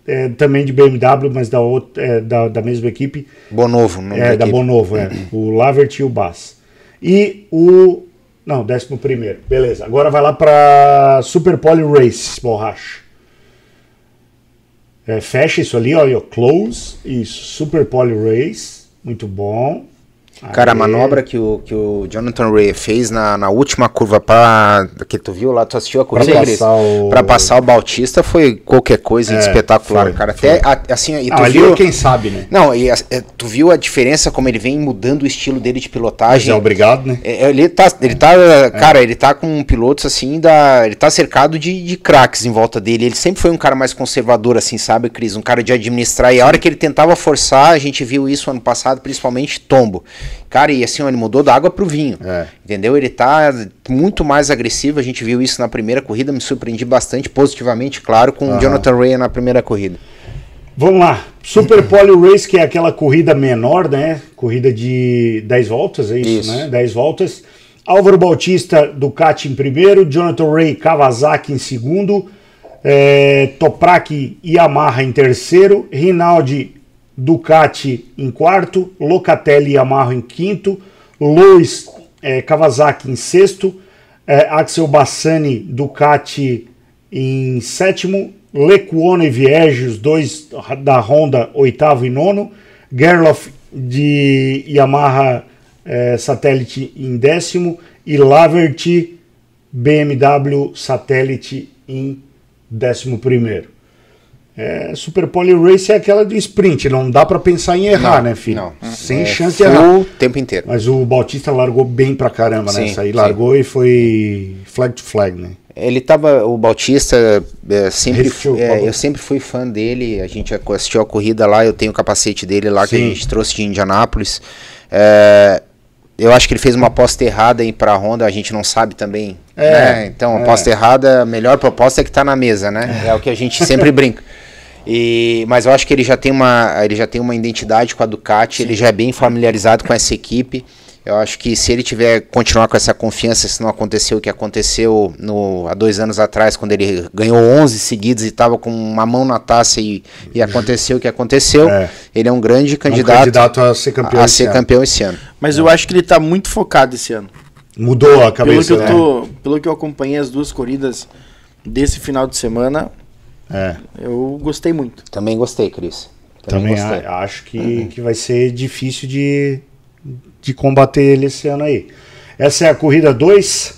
é, também de BMW, mas da, outra, é, da, da mesma equipe, Bonovo, não é, da Bonovo, é. O Laverty e o Bass. E o. Não, décimo primeiro. Beleza. Agora vai lá para Super Poly Race, borracha. É, fecha isso ali, ó. Close. Isso. Super Poly Race. Muito bom. Cara, a manobra que o, que o Jonathan Ray fez na, na última curva pra. que tu viu lá, tu assistiu a corrida, Pra Cris? passar o- Pra passar o Bautista foi qualquer coisa É, espetacular, foi, cara. foi. Até a- assim, e tu Não, ali viu. é quem sabe, né? Não, e a- é, tu viu a diferença como ele vem mudando o estilo dele de Mas pilotagem. é obrigado, né? É, Ele tá, ele tá, cara, ele tá com pilotos assim, da, ele tá cercado de, de craques em volta dele. Ele sempre foi um cara mais conservador, assim, sabe, Cris? Um cara de administrar. E a hora que ele tentava forçar, a gente viu isso ano passado, principalmente tombo. Cara, e assim, ó, ele mudou da água pro vinho. É. Entendeu? Ele tá muito mais agressivo. A gente viu isso na primeira corrida, me surpreendi bastante positivamente, claro, com o Jonathan Ray na primeira corrida. Vamos lá. Super Poly Race, que é aquela corrida menor, né? Corrida de 10 voltas, é isso, Isso. né? 10 voltas. Álvaro Bautista, Ducati em primeiro. Jonathan Ray, Kawasaki em segundo. É, Toprak e Yamaha em terceiro. Rinaldi, Ducati em quarto. Locatelli e Yamaha em quinto. Lois, é, Kawasaki em sexto. É, Axel Bassani, Ducati em sétimo. Lecuona e Vierge, os dois da Honda, oitavo e nono. Gerloff de Yamaha eh, Satellite em décimo. E Laverty BMW Satellite em décimo primeiro. É, Super Poly Race é aquela do sprint, não dá para pensar em errar, Não, né, filho? não. Sem É chance de errar. o tempo inteiro. Mas o Bautista largou bem pra caramba Sim, nessa aí. sim. Largou e foi flag to flag, né? Ele tava, o Bautista, é, sempre, Repetiu, é, eu sempre fui fã dele. A gente assistiu a corrida lá, eu tenho o capacete dele lá que a Sim. gente trouxe de Indianápolis. É, eu acho que ele fez uma aposta errada aí pra Honda, a gente não sabe também. É, né? Então, a é. aposta errada, a melhor proposta é que tá na mesa, né? É, o que a gente sempre brinca. E, mas eu acho que ele já tem uma, ele já tem uma identidade com a Ducati, ele já é bem familiarizado com essa equipe. Eu acho que se ele tiver continuar com essa confiança, se não aconteceu o que aconteceu no, há dois anos atrás, quando ele ganhou 11 seguidos e estava com uma mão na taça e, e aconteceu o que aconteceu, É. ele é um grande É um candidato, candidato a ser campeão. a esse ser ano. campeão esse ano. Mas eu acho que ele tá muito focado esse ano. Mudou a Pelo cabeça. que, eu né? tô, pelo que eu acompanhei as duas corridas desse final de semana, É, eu gostei muito. Também gostei, Cris. também gostei. a- acho que, que vai ser difícil de, de combater ele esse ano aí. Essa é a corrida 2.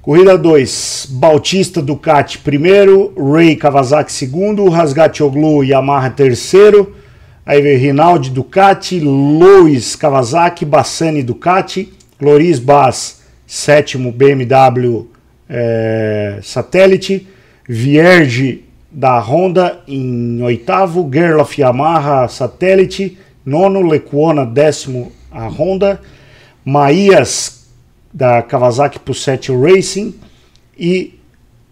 Corrida 2, Bautista Ducati primeiro, Ray Kawasaki segundo, Rasgatioglu Yamaha terceiro, aí veio Rinaldi Ducati, Lois Kawasaki, Bassani Ducati, Loris Bass sétimo, BMW eh, Satellite, Vierge da Honda em oitavo, Gerloff Yamaha Satellite, nono, Lecuona décimo a Honda, Maías da Kawasaki Pusset Racing. E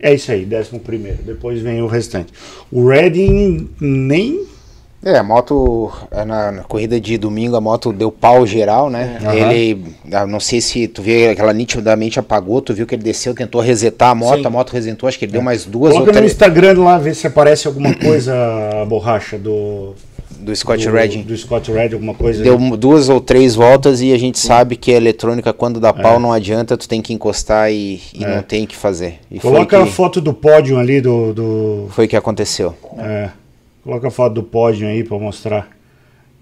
é isso aí, décimo primeiro. Depois vem o restante. O Redding nem É, a moto, é, na, na corrida de domingo, a moto deu pau geral, né? Aham. Ele, ah, não sei se tu viu, aquela nitidamente apagou, tu viu que ele desceu, tentou resetar a moto, Sim. a moto resetou, acho que ele deu mais duas ou Coloca no três Instagram lá, ver se aparece alguma coisa, a borracha do. do Scott do, Redding. Do Scott Redding, alguma coisa. Deu duas ou três voltas e a gente sabe que a eletrônica, quando dá pau, não adianta, tu tem que encostar e, e É. não tem o que fazer. E Coloca foi a que, foto do pódio ali do. do foi que aconteceu. é, coloca a foto do pódio aí pra mostrar.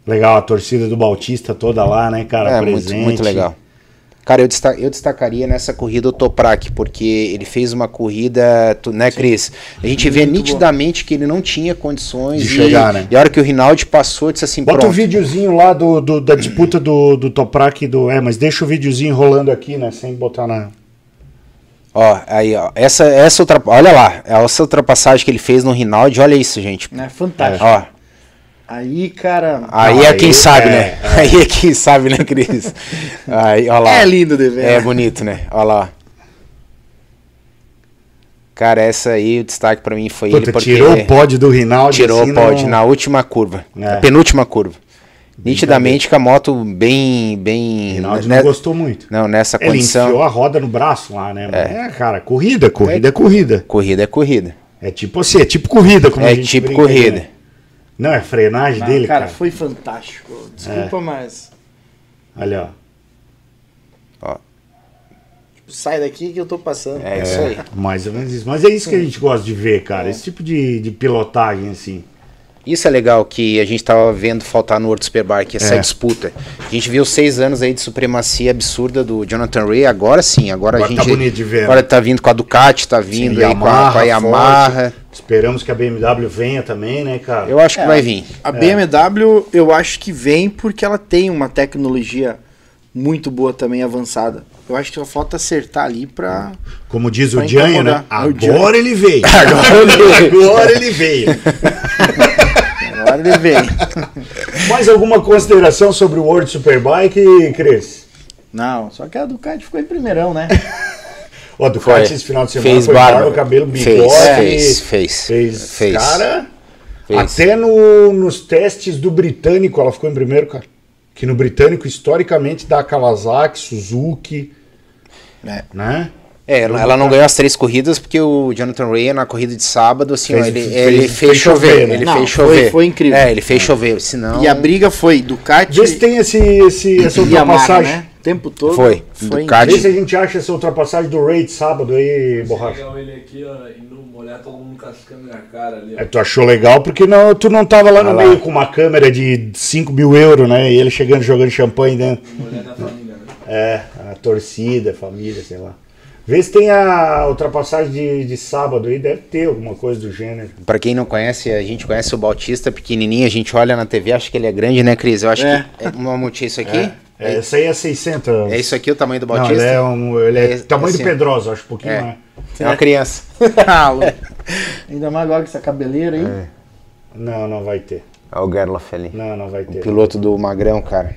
Legal, a torcida do Bautista toda lá, né, cara? É, muito, presente. muito legal. Cara, eu, desta- eu destacaria nessa corrida o Toprak, porque ele fez uma corrida, tu- né, Cris? A gente vê nitidamente que ele não tinha condições De e, chegar, né? e a hora que o Rinaldi passou, disse assim, Bota pronto. o videozinho lá do, do- da disputa do, do Toprak e do. É, mas deixa o videozinho rolando aqui, né? Sem botar na. Ó, aí, ó, essa, essa ultra, olha lá, essa ultrapassagem que ele fez no Rinaldi, olha isso, gente. É fantático. Ó, Aí, cara. Aí Não, é aí quem sabe, é, né? Aí é quem sabe, né, Cris? Aí, ó lá. É lindo de ver. É bonito, né? Olha lá. Cara, essa aí, o destaque pra mim foi ele Puta, porque tirou o pódio do Rinaldi. tirou assim, o pódio não- na última curva, É. na penúltima curva. Nitidamente com a moto bem, bem... Rinaldi né- não gostou muito. Não, nessa Ele condição, enfiou a roda no braço lá, né? É, cara, corrida, corrida é corrida. corrida é corrida. É tipo assim, é tipo corrida, como a É gente tipo brinca, corrida. né? Não, é frenagem Ah, dele, cara, cara. foi fantástico. Desculpa, mas. Olha, ó. tipo, sai daqui que eu tô passando. É isso aí. Mais ou menos isso. Mas é isso que a gente gosta de ver, cara. Esse tipo de, de pilotagem, assim. Isso é legal que a gente tava vendo faltar no World Superbike, essa É. disputa. A gente viu seis anos aí de supremacia absurda do Jonathan Ray, agora sim, agora, Agora a tá gente. bonito de ver, Agora né? tá vindo com a Ducati, tá vindo Sim, aí com a, com a Yamaha. forte. Esperamos que a BMW venha também, né, cara? Eu acho que vai vir. A BMW, eu acho que vem porque ela tem uma tecnologia muito boa também, avançada. Eu acho que só falta acertar ali pra. Como diz o Pra Janho, né? incomodar. É o Janho. Agora ele veio. Agora ele veio. Agora ele vem. Mais alguma consideração sobre o World Superbike, Cris? Não, só que a Ducati ficou em primeirão, né? Ó, do Foi. Ducati esse final de semana Fez foi barba. barba, cabelo, bigode. Fez, fez, fez. fez, Fez. Cara, Fez. até no, nos testes do britânico ela ficou em primeiro, cara. Que no britânico, historicamente, dá Kawasaki, Suzuki, É. né? É, ela ela não ganhou as três corridas porque o Jonathan Ray na corrida de sábado, assim, Fez- ó, ele, fez- ele fez fez chover. chover, né? Ele Não, fez foi- chover. foi incrível. É, ele fez chover, senão. E a briga foi Ducati Vê se tem esse, esse, essa Yamaha, ultrapassagem. né? O tempo todo. Foi. Foi Ducati. Vê se a gente acha essa ultrapassagem do Ray de sábado aí, borracha. Legal ele aqui, ó, e não molhar todo mundo cascando na cara ali, ó. É, tu achou legal porque não, tu não tava lá no Ah lá. meio com uma câmera de 5 mil euros, né? E ele chegando jogando champanhe dentro. Molhar na família, né? É, a torcida, a família, sei lá. Vê se tem a ultrapassagem de, de sábado aí, deve ter alguma coisa do gênero. Pra quem não conhece, a gente conhece o Bautista pequenininho, a gente olha na TV, acha que ele é grande, né, Cris? Eu acho É. que é uma multi isso aqui. É, essa aí é 600. É isso aqui o tamanho do Não, Bautista? ele é, um, ele é É, tamanho assim, do Pedrosa, acho um pouquinho É. mais. É uma criança. Ah. Ainda mais agora com essa cabeleira aí. Não, não vai ter. Olha o Gerloff ali. Não, não vai ter. Piloto do Magrão, cara.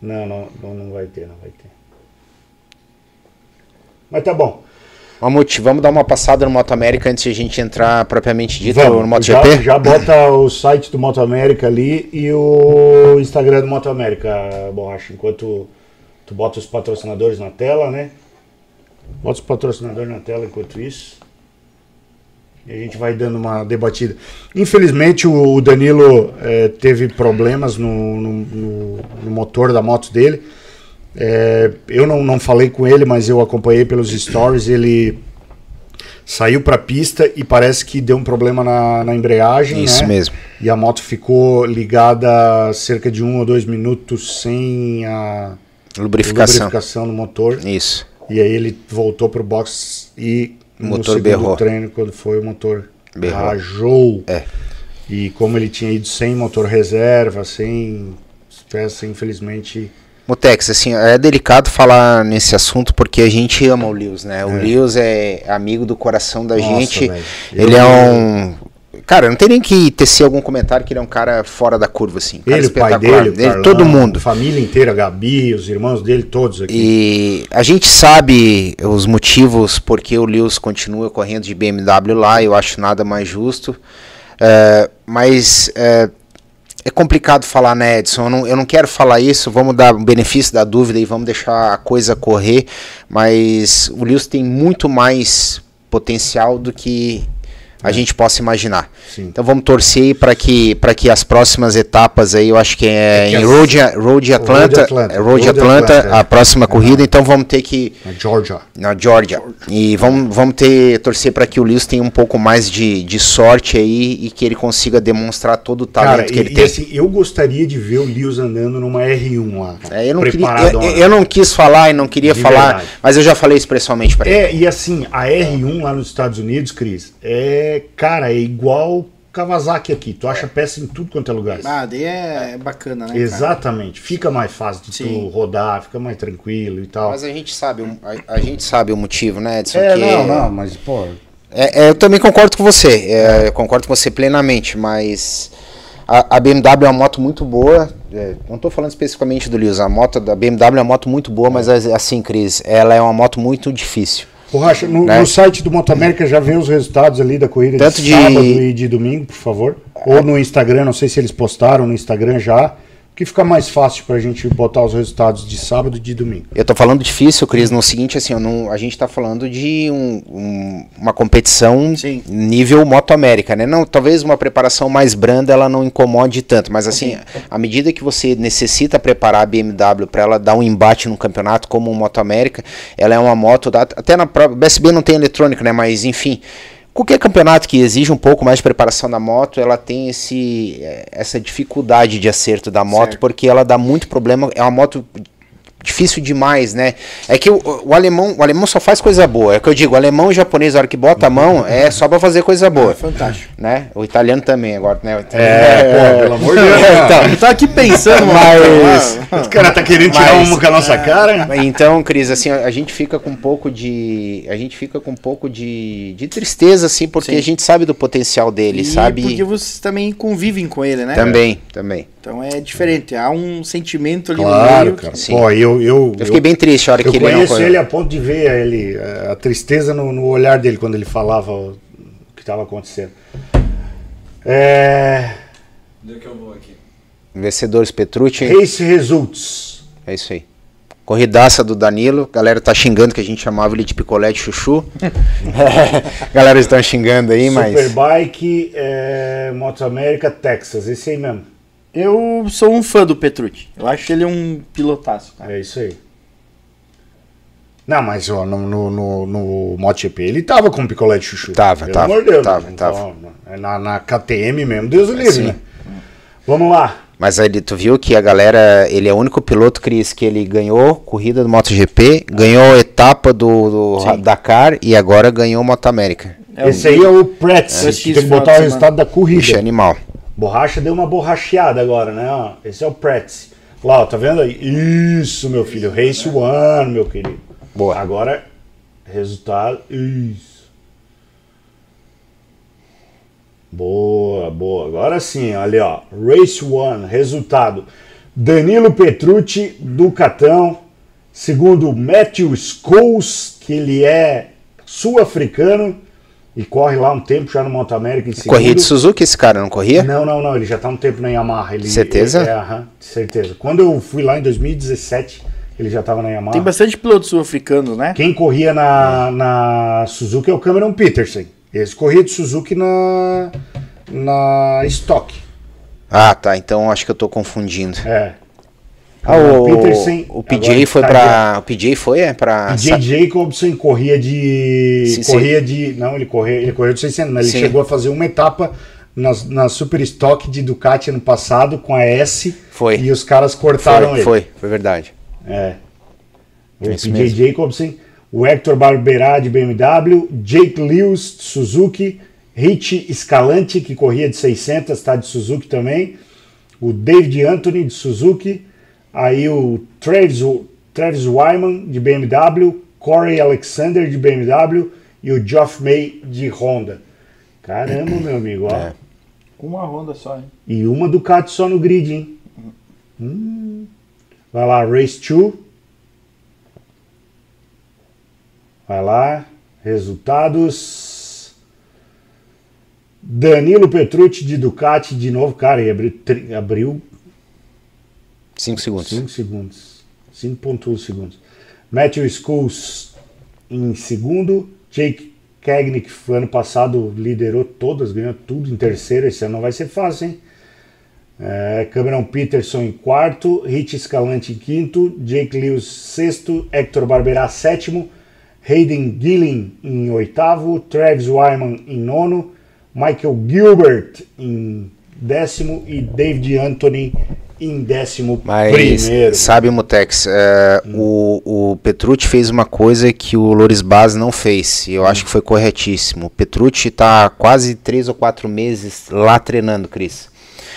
Não, não, não, não vai ter, não vai ter. Mas tá bom. Vamos, vamos dar uma passada no Moto América antes de a gente entrar propriamente dito no Vamos, já, MotoGP? já bota o site do Moto América ali e o Instagram do Moto América, Borracha, enquanto tu bota os patrocinadores na tela, né? Bota os patrocinadores na tela enquanto isso. E a gente vai dando uma debatida. Infelizmente o Danilo eh, teve problemas no, no- no- no motor da moto dele. Eh, eu não, não falei com ele, mas eu acompanhei pelos stories. Ele saiu para a pista e parece que deu um problema na, na embreagem. Isso né? mesmo. E a moto ficou ligada cerca de um ou dois minutos sem a Lubrificação. lubrificação no motor. Isso. E aí ele voltou pro box e O no motor segundo berrou. treino, quando foi, o motor Berrou. rajou. É. E como ele tinha ido sem motor reserva, sem peça, infelizmente. Motex, assim, é delicado falar nesse assunto porque a gente ama o Lewis, né? O Lewis é amigo do coração da Nossa, gente. Ele Eu- é um. Cara, não tem nem que tecer algum comentário que ele é um cara fora da curva, assim. Um Ele, o pai espetacular. dele, o Ele, Carlão, todo mundo. A família inteira, a Gabi, os irmãos dele, todos aqui. E a gente sabe os motivos porque o Lewis continua correndo de BMW lá, eu acho nada mais justo. É, mas é, é complicado falar, né, Edson? Eu não, eu não quero falar isso, vamos dar o benefício da dúvida e vamos deixar a coisa correr. Mas o Lewis tem muito mais potencial do que a gente possa imaginar. Sim. Então vamos torcer para que para que as próximas etapas aí, eu acho que é, É que em Road, Road Atlanta, Atlanta, é Road Road Atlanta, Atlanta, é. a próxima corrida, então vamos ter que Na Georgia. na Georgia. E vamos, vamos ter torcer para que o Lewis tenha um pouco mais de, de sorte aí e que ele consiga demonstrar todo o talento Cara, que ele e tem. assim, eu gostaria de ver o Lewis andando numa R1 lá. É, eu, não queria, eu, eu não quis falar e não queria De falar, verdade. mas eu já falei isso pessoalmente para ele. É, e assim, a R1 lá nos Estados Unidos, Cris, é, cara, é igual Kawasaki aqui. Tu acha peça em tudo quanto é lugar. Ah, daí é, é bacana, né? cara? Exatamente. Fica mais fácil de tu Sim. rodar, fica mais tranquilo e tal. Mas a gente sabe, o- a, a gente sabe o motivo, né, Edson? é, que não, não, mas, pô, É, é, eu também concordo com você, é, eu concordo com você plenamente, mas a, a BMW é uma moto muito boa. é, não estou falando especificamente do Lewis, a moto da BMW é uma moto muito boa, mas assim, Cris, ela é uma moto muito difícil. Borracha, no, Né? no site do Moto América já vê os resultados ali da corrida Tanto de de- sábado e de domingo, por favor. Ou no Instagram, não sei se eles postaram no Instagram já. Que fica mais fácil pra gente botar os resultados de sábado e de domingo. Eu tô falando difícil, Cris, no seguinte, assim, não- a gente tá falando de um- um- uma competição Sim. nível Moto América, né? Não, talvez uma preparação mais branda ela não incomode tanto, mas assim, à medida que você necessita preparar a BMW para ela dar um embate no campeonato como um Moto América, ela é uma moto, da- até na própria BSB não tem eletrônica, né? Mas enfim, qualquer campeonato que exige um pouco mais de preparação da moto, ela tem esse, eh, essa dificuldade de acerto da moto, Certo. porque ela dá muito problema. É uma moto difícil demais, né? É que o, o alemão, o alemão só faz coisa boa. É o que eu digo, o alemão e o japonês, a hora que bota a mão, é só pra fazer coisa boa. É fantástico. Né? O italiano também agora, né? O italiano, É, pô, pelo amor de Deus. né? então, Eu tava aqui pensando, Mas- mano. Os caras tá querendo tirar Mas- uma com a nossa cara. Então, Cris, assim, a a gente fica com um pouco de. A gente fica com um pouco de, de tristeza, assim, porque Sim. a gente sabe do potencial dele, E sabe? porque vocês também convivem com ele, né? Também, também. Então é diferente. Há um sentimento ali no Claro, meio. cara. Sim. Pô, eu, eu, Eu fiquei bem triste a hora eu que ele não conheço ele a ponto de ver ele, eh, a tristeza no, no olhar dele quando ele falava o que estava acontecendo. É, Onde é que eu vou aqui? Vencedores Petrucci. Race Results. É isso aí. Corridaça do Danilo. Galera tá xingando que a gente chamava ele de picolé de chuchu. Galera estão xingando aí, mas. Superbike, é, Moto América, Texas. Esse aí mesmo. Eu sou um fã do Petrucci. Eu acho ele um pilotaço, cara. É isso aí. Não, mas ó, no, no, no, no MotoGP ele tava com picolé de chuchu. Tava, Pelo tava, amor de Deus. tava, né? tava. é na, na KTM mesmo, Deus o livre, Sim. né? Vamos lá. Mas aí tu viu que a galera, ele é o único piloto, Cris, que ele ganhou corrida do MotoGP, ganhou etapa do, do. Dakar e agora ganhou Moto América. É Esse o- aí é o Pretz. Eu Tem que botar o resultado da corrida. É animal. Borracha deu uma borracheada agora, né? Ó, esse é o Pretz. Lá, ó, tá vendo aí? Isso, meu filho. Race One, meu querido. Boa. Agora, resultado. Isso. Boa, boa. Agora sim, olha, ó. Race One, resultado. Danilo Petrucci, Ducatão. Segundo Matthew Scholes, que ele é sul-africano e corre lá um tempo já no Moto América. Corria de Suzuki esse cara, não corria? Não, não, não, ele já tá um tempo na Yamaha. Ele, Certeza? É, aham, certeza. Quando eu fui lá em 2017, ele já tava na Yamaha. Tem bastante pilotos sul-africanos, né? Quem corria na, na Suzuki é o Cameron Peterson. Eles corriam de Suzuki na, na Stock. Ah, tá. Então acho que eu tô confundindo. É. Ah, o, Peterson, o PJ foi tá pra. O PJ foi, é? Pra. Jay Jacobson corria de. Sim, sim. corria de. Não, ele corria, ele correu de 600, mas Sim. ele chegou a fazer uma etapa na, na Super Stock de Ducati ano passado com a S. Foi. E os caras cortaram foi, ele. foi, foi verdade. É. O É PJ mesmo. Jacobson, o Hector Barberá de BMW, Jake Lewis de Suzuki, Rich Escalante, que corria de 600, está de Suzuki também, o David Anthony de Suzuki, aí o Travis, o Travis Wyman de BMW, Corey Alexander de BMW e o Geoff May de Honda. Caramba, meu amigo, ó. É. Uma ronda só, hein? E uma Ducati só no grid, hein? Hum. Vai lá, Race 2. Vai lá, resultados. Danilo Petrucci de Ducati de novo, cara, e abriu, tri- abriu 5 segundos. 5 segundos. 5.1 segundos. Matthew Schools em segundo. Jake foi ano passado liderou todas, ganhou tudo em terceiro. Esse ano não vai ser fácil, hein? É, Cameron Peterson em quarto. Rich Escalante em quinto. Jake Lewis sexto. Hector Barberá sétimo. Hayden Gillen em oitavo. Travis Wyman em nono. Michael Gilbert em décimo. E David Anthony em décimo Mas primeiro. sabe, Mutex, é, o, o Petrucci fez uma coisa que o Loris Baz não fez. E eu acho que foi corretíssimo. O Petrucci tá quase três ou quatro meses lá treinando, Cris.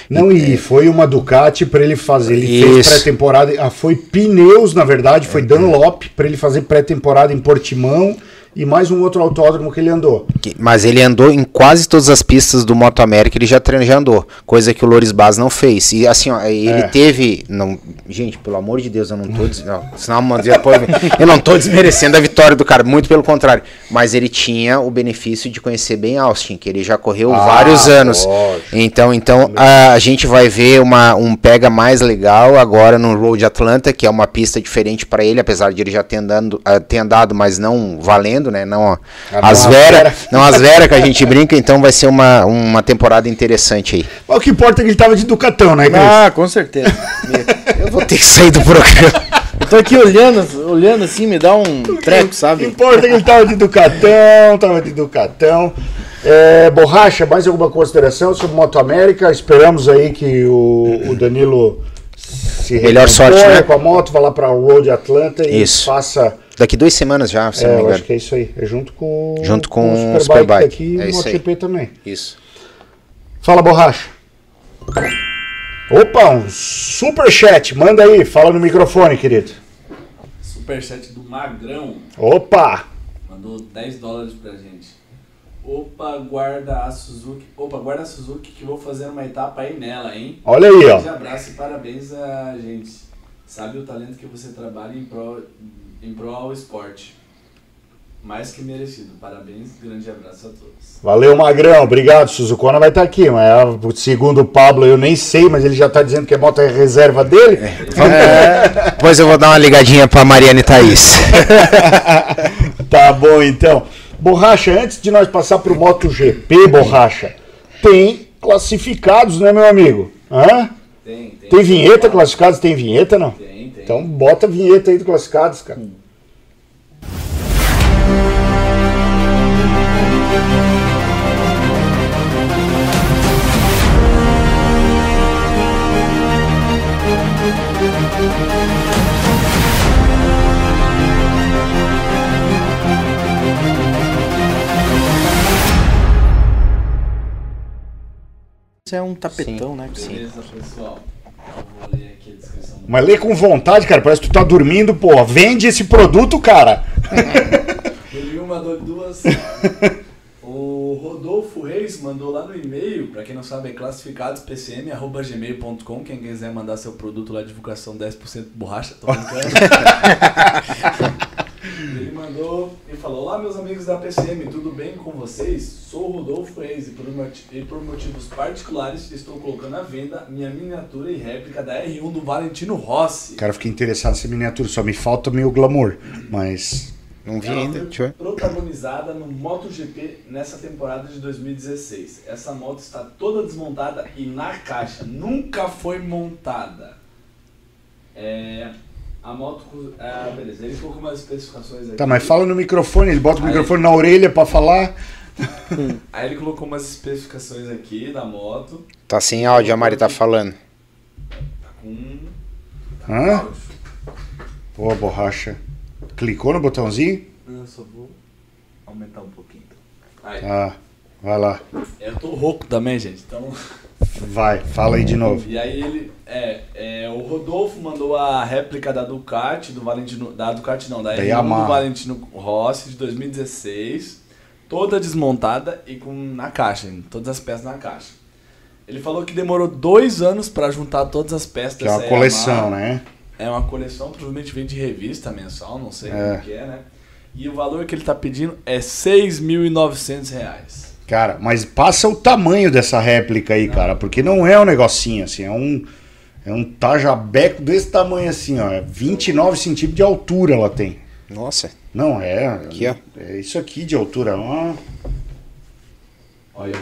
Não, e foi uma Ducati para ele fazer. Ele fez Isso. pré-temporada. Ah, foi pneus, na verdade, foi Dunlop para ele fazer pré-temporada em Portimão e mais um outro autódromo que ele andou. Mas ele andou em quase todas as pistas do Moto América, ele já, já andou, coisa que o Loris Baz não fez. E assim, ó, ele É. teve. Não, gente, pelo amor de Deus, eu não tô. Não, senão depois- eu não tô desmerecendo a vitória do cara, muito pelo contrário. Mas ele tinha o benefício de conhecer bem Austin, que ele já correu Ah, vários anos. lógico. Então, então a, a gente vai ver uma, um pega mais legal agora no Road Atlanta, que é uma pista diferente para ele, apesar de ele já ter, andando, ah, ter andado, mas não valendo, né? Não Ah, as não Vera, Vera. não as Vera que a gente brinca, então vai ser uma, uma temporada interessante aí. Mas o que importa é que ele tava de Ducatão, né, Cris? Ah, com certeza. Eu vou ter que sair do programa. Eu tô aqui olhando, olhando assim, me dá um treco, O que sabe? importa é que ele tava de Ducatão, tava de Ducatão. É, Borracha, mais alguma consideração sobre Moto América? Esperamos aí que o, o Danilo se Melhor sorte, né? com a moto, vá lá pra Road Atlanta e Isso. faça. Daqui duas semanas já, se É, não me eu engano. acho que é isso aí. É junto com, Junto com o o Superbike Superbike. daqui e É o. MotoGP também. Isso. Fala, Borracha. Opa, um super chat. Manda aí, fala no microfone, querido. Superchat do Magrão Opa! mandou 10 dólares pra gente. Opa, guarda a Suzuki. Opa, guarda a Suzuki que vou fazer uma etapa aí nela, hein? Olha aí, ó. Grande abraço e parabéns a gente. Sabe o talento que você trabalha em pro, em pro ao esporte. Mais que merecido. Parabéns, grande abraço a todos. Valeu, Magrão. Obrigado. Suzukona vai estar aqui, mas ah, segundo o Pablo, eu nem sei, mas ele já está dizendo que a moto é reserva dele. Depois eu vou dar uma ligadinha pra Mariana e Thaís. Tá bom, então. Borracha, antes de nós passar para o MotoGP, Borracha, tem classificados, né, meu amigo? Hã? Tem, tem. Tem vinheta classificados? Tem vinheta, não? Tem. Então bota a vinheta aí do classificados, cara. Isso é um tapetão, né? Beleza, pessoal. Eu vou ler. Mas lê com vontade, cara. Parece que tu tá dormindo, pô. Vende esse produto, cara. Ele mandou duas. O Rodolfo Reis mandou lá no e-mail, pra quem não sabe, é classificadospcm.gmail.com. Quem quiser mandar seu produto lá, divulgação 10% borracha, tô brincando. Ele mandou e falou: Olá, meus amigos da PCM, tudo bem com vocês? Sou o Rodolfo Reis e por, e por motivos particulares estou colocando à venda minha miniatura e réplica da R1 do Valentino Rossi. Cara, fiquei interessado nessa miniatura. Só me falta meio glamour. Mas. Não vi ainda. foi protagonizada no MotoGP nessa temporada de 2016. Essa moto está toda desmontada e na caixa. Nunca foi montada. É, a moto. Ah, beleza. Ele colocou umas especificações aqui. Tá, mas fala no microfone. Ele bota o Aí. microfone na orelha pra falar. Aí ele colocou umas especificações aqui da moto. Tá sem áudio, a Mari tá falando. Tá com. Tá Hã? áudio. Pô, borracha. Clicou no botãozinho? Eu só vou aumentar um pouquinho. Aí. Ah, vai lá. Eu tô rouco também, gente. Então. Vai, fala aí de novo. E aí ele. É, é, o Rodolfo mandou a réplica da Ducati, do Valentino. Da Ducati não, da, Da R1 Yamaha. do Valentino Rossi de 2016. Toda desmontada e com na caixa, todas as peças na caixa. Ele falou que demorou dois anos pra juntar todas as peças Que é uma dessa coleção, Yamaha. né? É uma coleção, provavelmente vem de revista mensal, não sei É. como que é, né? E o valor que ele tá pedindo é 6.900 reais. Cara, mas passa o tamanho dessa réplica aí, cara, porque não é um negocinho assim, é um é um tajabeco desse tamanho assim, ó, é 29 centímetros de altura ela tem. Nossa. Não é, Aqui, ó. é isso aqui de altura, ó. Olha.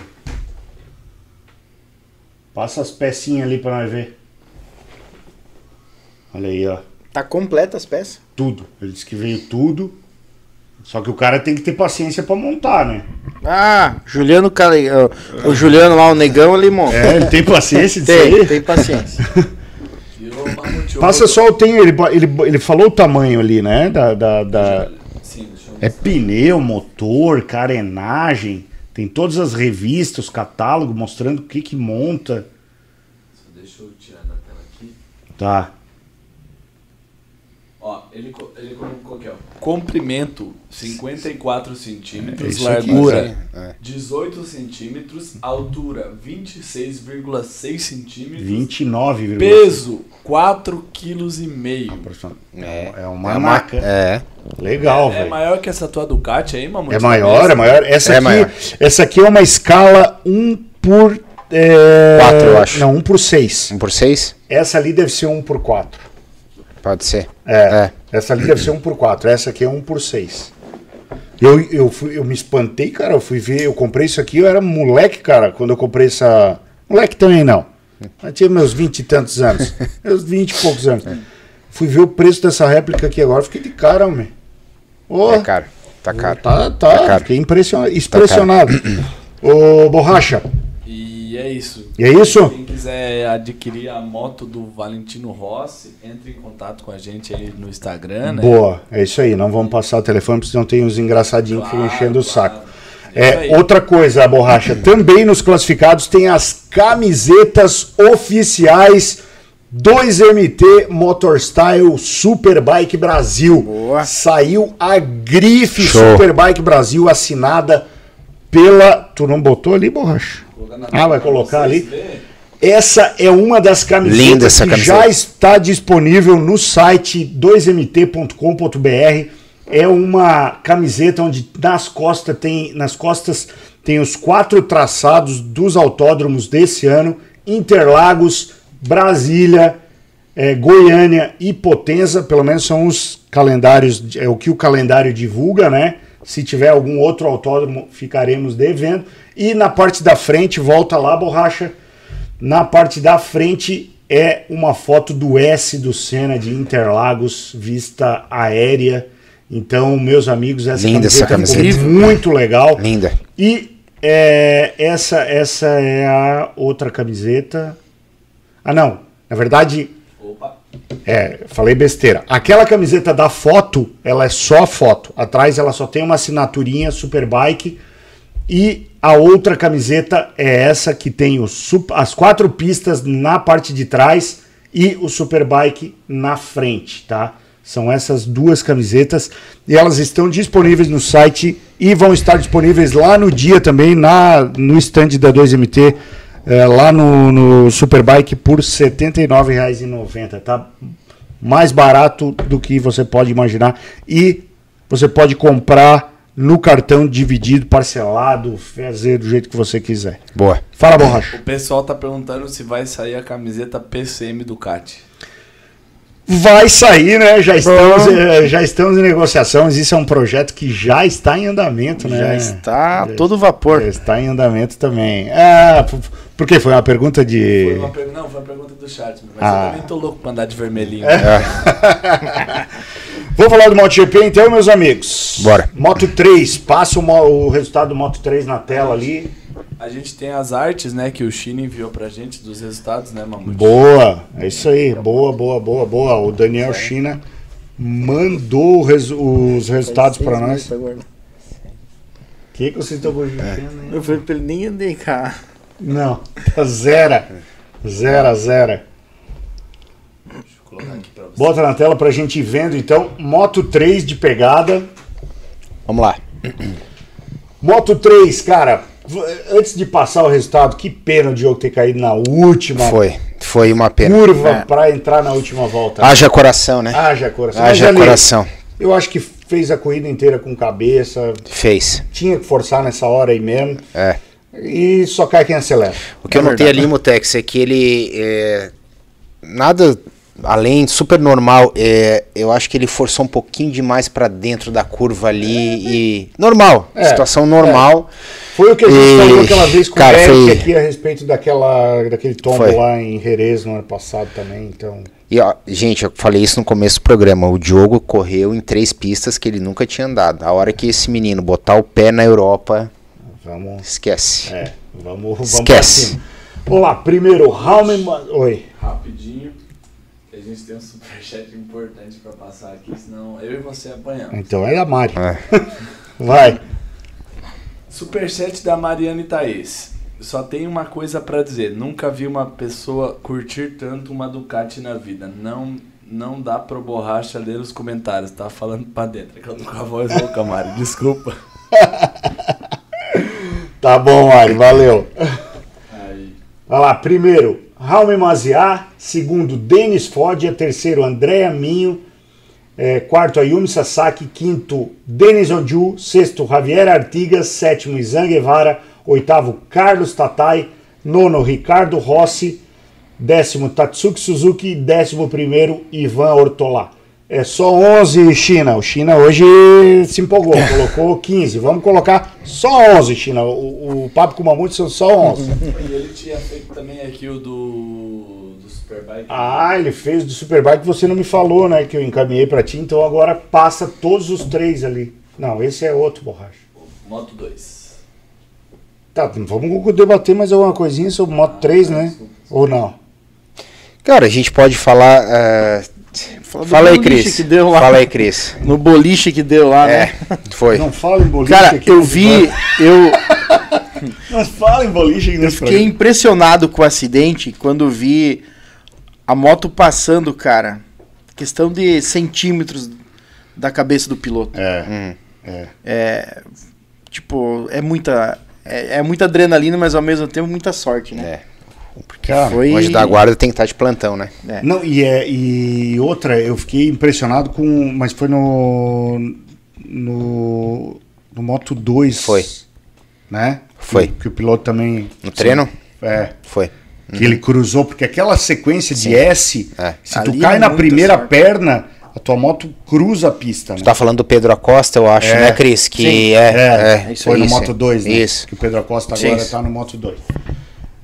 Passa as pecinhas ali pra nós ver. Olha aí, ó, Tá completa as peças. tudo. Ele disse que veio tudo. Só que o cara tem que ter paciência pra montar, né? Ah, Juliano o, Juliano lá, o negão, ele monta. É, ele tem paciência disso Tem, aí. tem paciência. Passa só o tem, ele, ele, ele falou o tamanho ali, né? Da, da, da- Sim, É pneu, motor, carenagem. Tem todas as revistas, os catálogos mostrando o que que monta. Só deixa eu tirar da tela aqui. Tá. Ele, ele colocou aqui, ó. Comprimento 54 centímetros, isso aqui, largura é. 18 centímetros, altura 26,6 centímetros, 29, peso 4,5 kg. É, é uma É uma- maca. É. Legal, É velho. maior que essa tua Ducati aí, mamãe? É maior, é maior. Essa, É aqui, maior. essa aqui é uma escala 1 por. É... Quatro, eu acho. Não, 1 por 6. 1 por 6? Essa ali deve ser 1 por 4. Pode ser. É, É. Essa ali deve ser 1 por 4. Essa aqui é 1 por 6. Eu, eu, fui, eu me espantei, cara. Eu fui ver, eu comprei isso aqui, eu era moleque, cara, quando eu comprei essa. Moleque também não. Eu tinha meus 20 e tantos anos. meus 20 e poucos anos. Fui ver o preço dessa réplica aqui agora, fiquei de cara, homem. Ô, É caro. Tá caro. Tá, tá, Tá caro. fiquei impressiona- impressionado. Ô, Borracha, E é isso. e é isso? Quem quiser adquirir a moto do Valentino Rossi, entre em contato com a gente aí no Instagram, né? Boa, é isso aí. Não vamos passar o telefone, porque senão tem uns engraçadinhos que ficam Claro, enchendo o claro. saco. É É, outra coisa, a borracha. Também nos classificados tem as camisetas oficiais 2MT Motorstyle Superbike Brasil. Boa. Saiu a grife Show. Superbike Brasil assinada pela. Tu não botou ali, borracha? Ah, vai colocar ali? Essa é uma das camisetas Linda essa que camiseta. já está disponível no site 2mt.com.br. É uma camiseta onde nas costas tem nas costas tem os quatro traçados dos autódromos desse ano: Interlagos, Brasília, eh, Goiânia e Potenza. Pelo menos são os calendários, é o que o calendário divulga, né? Se tiver algum outro autódromo, ficaremos devendo. E na parte da frente, volta lá, borracha. Na parte da frente é uma foto do S do Senna de Interlagos, vista aérea. Então, meus amigos, essa Linda essa camiseta ficou camiseta. muito legal. Linda. E é, essa, essa é a outra camiseta. Ah, não. Na verdade. É, falei besteira. Aquela camiseta da foto, ela é só foto. Atrás ela só tem uma assinaturinha Superbike. E a outra camiseta é essa que tem os, as quatro pistas na parte de trás e o Superbike na frente, tá? São essas duas camisetas e elas estão disponíveis no site e vão estar disponíveis lá no dia também, na, no stand da 2MT, eh, lá no, no Superbike por R$ 79,90, tá? Mais barato do que você pode imaginar e você pode comprar no cartão dividido, parcelado, fazer do jeito que você quiser. Boa. Fala, borracha. O pessoal tá perguntando se vai sair a camiseta PCM Ducati. Vai sair, né? Já estamos, eh, já estamos em negociações. Isso é um projeto que já está em andamento, né? Já está a Já todo vapor. Já está em andamento também. Ah, p- por quê? Foi uma pergunta de. Foi uma per... Não, foi uma pergunta do chat, mas Ah. eu também tô louco pra andar de vermelhinho. Vou falar do MotoGP então, meus amigos. Bora. Moto 3, passa o, mo- o resultado do Moto 3 na tela ali. A gente tem as artes, né, que o China enviou pra gente dos resultados, né, Mamute? Boa, é isso aí. Boa, boa, boa, boa. O Daniel China mandou o resu- os resultados para nós. O que, que vocês estão hein? Eu falei pra ele nem andei cá. Não, tá zero. Zero, zero. Deixa eu colocar aqui pra você. Bota na tela pra gente ir vendo então. Moto 3 de pegada. Vamos lá. Moto 3, cara. Antes de passar o resultado, que pena o Diogo ter caído na última Foi. Foi uma pena. curva É. pra entrar na última volta. Haja coração, né? Haja coração. Haja ali, coração. Eu acho que fez a corrida inteira com cabeça. Fez. Tinha que forçar nessa hora aí mesmo. É. E só cai quem acelera. O que eu É notei verdade. ali, Mutex, é que ele. é, nada além, super normal. é, eu acho que ele forçou um pouquinho demais pra dentro da curva ali e. Normal. É, situação normal. Foi o que a gente E, falou aquela vez com cara, o Eric foi- aqui a respeito daquela, daquele tombo Foi. lá em Jerez no ano passado também. Então, E, ó, gente, eu falei isso no começo do programa. O Diogo correu em três pistas que ele nunca tinha andado. A hora que esse menino botar o pé na Europa, vamos. esquece. É, vamos, vamos Esquece. Vamos lá, primeiro, Raume. Oi. Rapidinho, que a gente tem um superchat importante pra passar aqui, senão eu e você apanhamos. Então é da Mari. É. Vai. Superchat da Mariana e Thaís. Só tem uma coisa pra dizer. Nunca vi uma pessoa curtir tanto uma Ducati na vida. Não, Não dá pro borracha ler os comentários, tá falando pra dentro. É que eu tô com a voz louca, Mário. Desculpa. Tá bom, Mari, valeu. Aí. Vai lá, primeiro, Raume Maziá, segundo, Denis Foggia, terceiro, Andréa Minho, é, quarto, Ayumi Sasaki, quinto, Denis Onju, sexto, Javier Artigas, sétimo, Izan Guevara, oitavo, Carlos Tatai, nono, Ricardo Rossi, décimo, Tatsuki Suzuki, décimo primeiro, Ivan Ortolá. É só 11, China. O China hoje se empolgou, colocou 15. Vamos colocar só 11, China. O, o papo com o Mamute são só 11. E ele tinha feito também aqui o do, do Superbike. Ah, ele fez do Superbike, você não me falou, né? Que eu encaminhei pra ti, então agora passa todos os três ali. Não, esse é outro borracha. Moto 2. Tá, vamos debater mais alguma coisinha sobre Moto 3, né? Ou não? Cara, a gente pode falar. é, Fala do Fala aí, Cris. que deu lá. Fala aí, Cris. No boliche que deu lá, É, né? foi. Não fala em boliche Cara, aqui eu nesse vi, eu. Não fala em boliche nesse fiquei programa. impressionado com o acidente quando vi a moto passando, cara. Questão de centímetros da cabeça do piloto. É, É, tipo, é muita é, é muita adrenalina, mas ao mesmo tempo muita sorte, né? É. cara. Foi Hoje da guarda tem que estar de plantão, né? É. Não, e, é, e outra, eu fiquei impressionado com. Mas foi no. No. No Moto 2. Foi. Né? Foi. Que, que o piloto também. No treino? É. Foi. Que ele cruzou, porque aquela sequência de S, É. se Ali tu cai é na primeira sorte. perna, a tua moto cruza a pista. Né? Tu tá falando do Pedro Acosta, eu acho, É. né, Cris? Que Sim. é, É, é, isso foi aí, no Moto 2, né? Isso. Que o Pedro Acosta Sim. agora tá no Moto 2.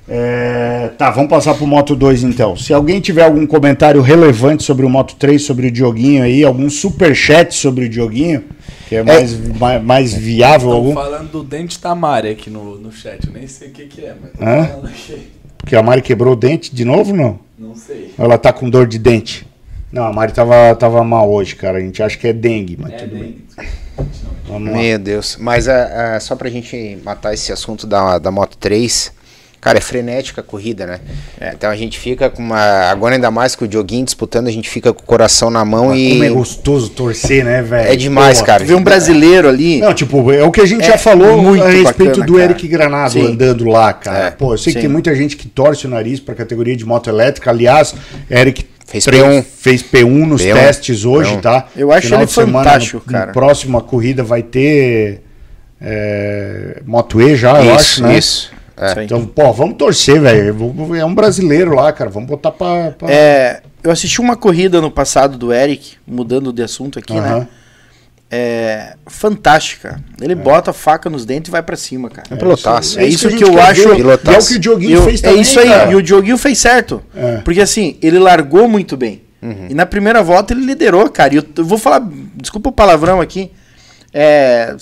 É, tá, vamos passar pro Moto 2 então. Se alguém tiver algum comentário relevante sobre o Moto 3, sobre o Dioguinho aí, algum superchat sobre o Dioguinho, que é mais, mais, mais viável Estão algum. falando do dente da Mari aqui no, no chat. Eu nem sei o que, que é, mas Hã? falando aqui. Porque a Mari quebrou o dente de novo, não? Não sei. Ou Ela tá com dor de dente. Não, a Mari tava, tava mal hoje, cara. A gente acha que é dengue, mas É, tudo bem. bem. Vamos lá. Meu Deus. Mas é, é, só pra gente matar esse assunto da, da Moto 3, cara, é frenética a corrida, né? Então a gente fica com uma. Agora ainda mais com o Dioguinho disputando, a gente fica com o coração na mão Como e. é gostoso torcer, né, velho? É demais, Pô, cara. Ver um brasileiro ali. Não, tipo, é o que a gente É já falou muito a respeito bacana, do cara. Eric Granado Sim. andando lá, cara. É, Pô, eu sei que sim. tem muita gente que torce o nariz pra categoria de moto elétrica. Aliás, Eric Fez tre- P1. fez P1 nos P1, testes hoje, P1. tá? Eu acho Final ele de semana, fantástico, no, cara. Próxima corrida vai ter é, Moto E já, eu isso, acho, né? isso. É. Isso. Então, pô, vamos torcer, velho. É um brasileiro lá, cara. Vamos botar pra. pra... É, eu assisti uma corrida no passado do Eric, mudando de assunto aqui, né? É fantástica. Ele bota a faca nos dentes e vai pra cima, cara. É pilotaço. É isso a que gente eu acho-. E é o que o Dioguinho Eu- fez é também. isso aí, cara. e o Dioguinho fez certo. É. Porque assim, ele largou muito bem. Uhum. E na primeira volta ele liderou, cara. E eu, eu vou falar, desculpa o palavrão aqui. É.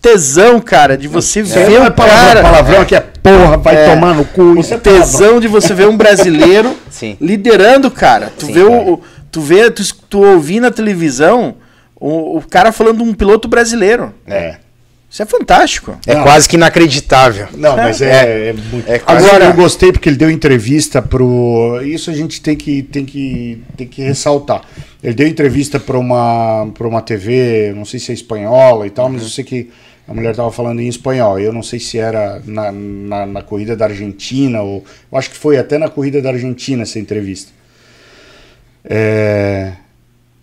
Tesão, cara, de você Isso ver não um é palavrão, cara. palavrão que é porra, vai É, tomar no cu. É tesão de você ver um brasileiro Sim. liderando, cara. Tu Sim, vê cara. o, tu vê, tu, tu ouvir na televisão o, o cara falando de um piloto brasileiro. É. Isso é fantástico. É Não. quase que inacreditável. Não, mas é, é muito. é Agora eu gostei porque ele deu entrevista pro. Isso a gente tem que, tem que, tem que ressaltar. Ele deu entrevista para uma, pra uma TV, não sei se é espanhola e tal, mas eu sei que a mulher estava falando em espanhol. Eu não sei se era na, na, na corrida da Argentina ou. Eu acho que foi até na corrida da Argentina essa entrevista. É,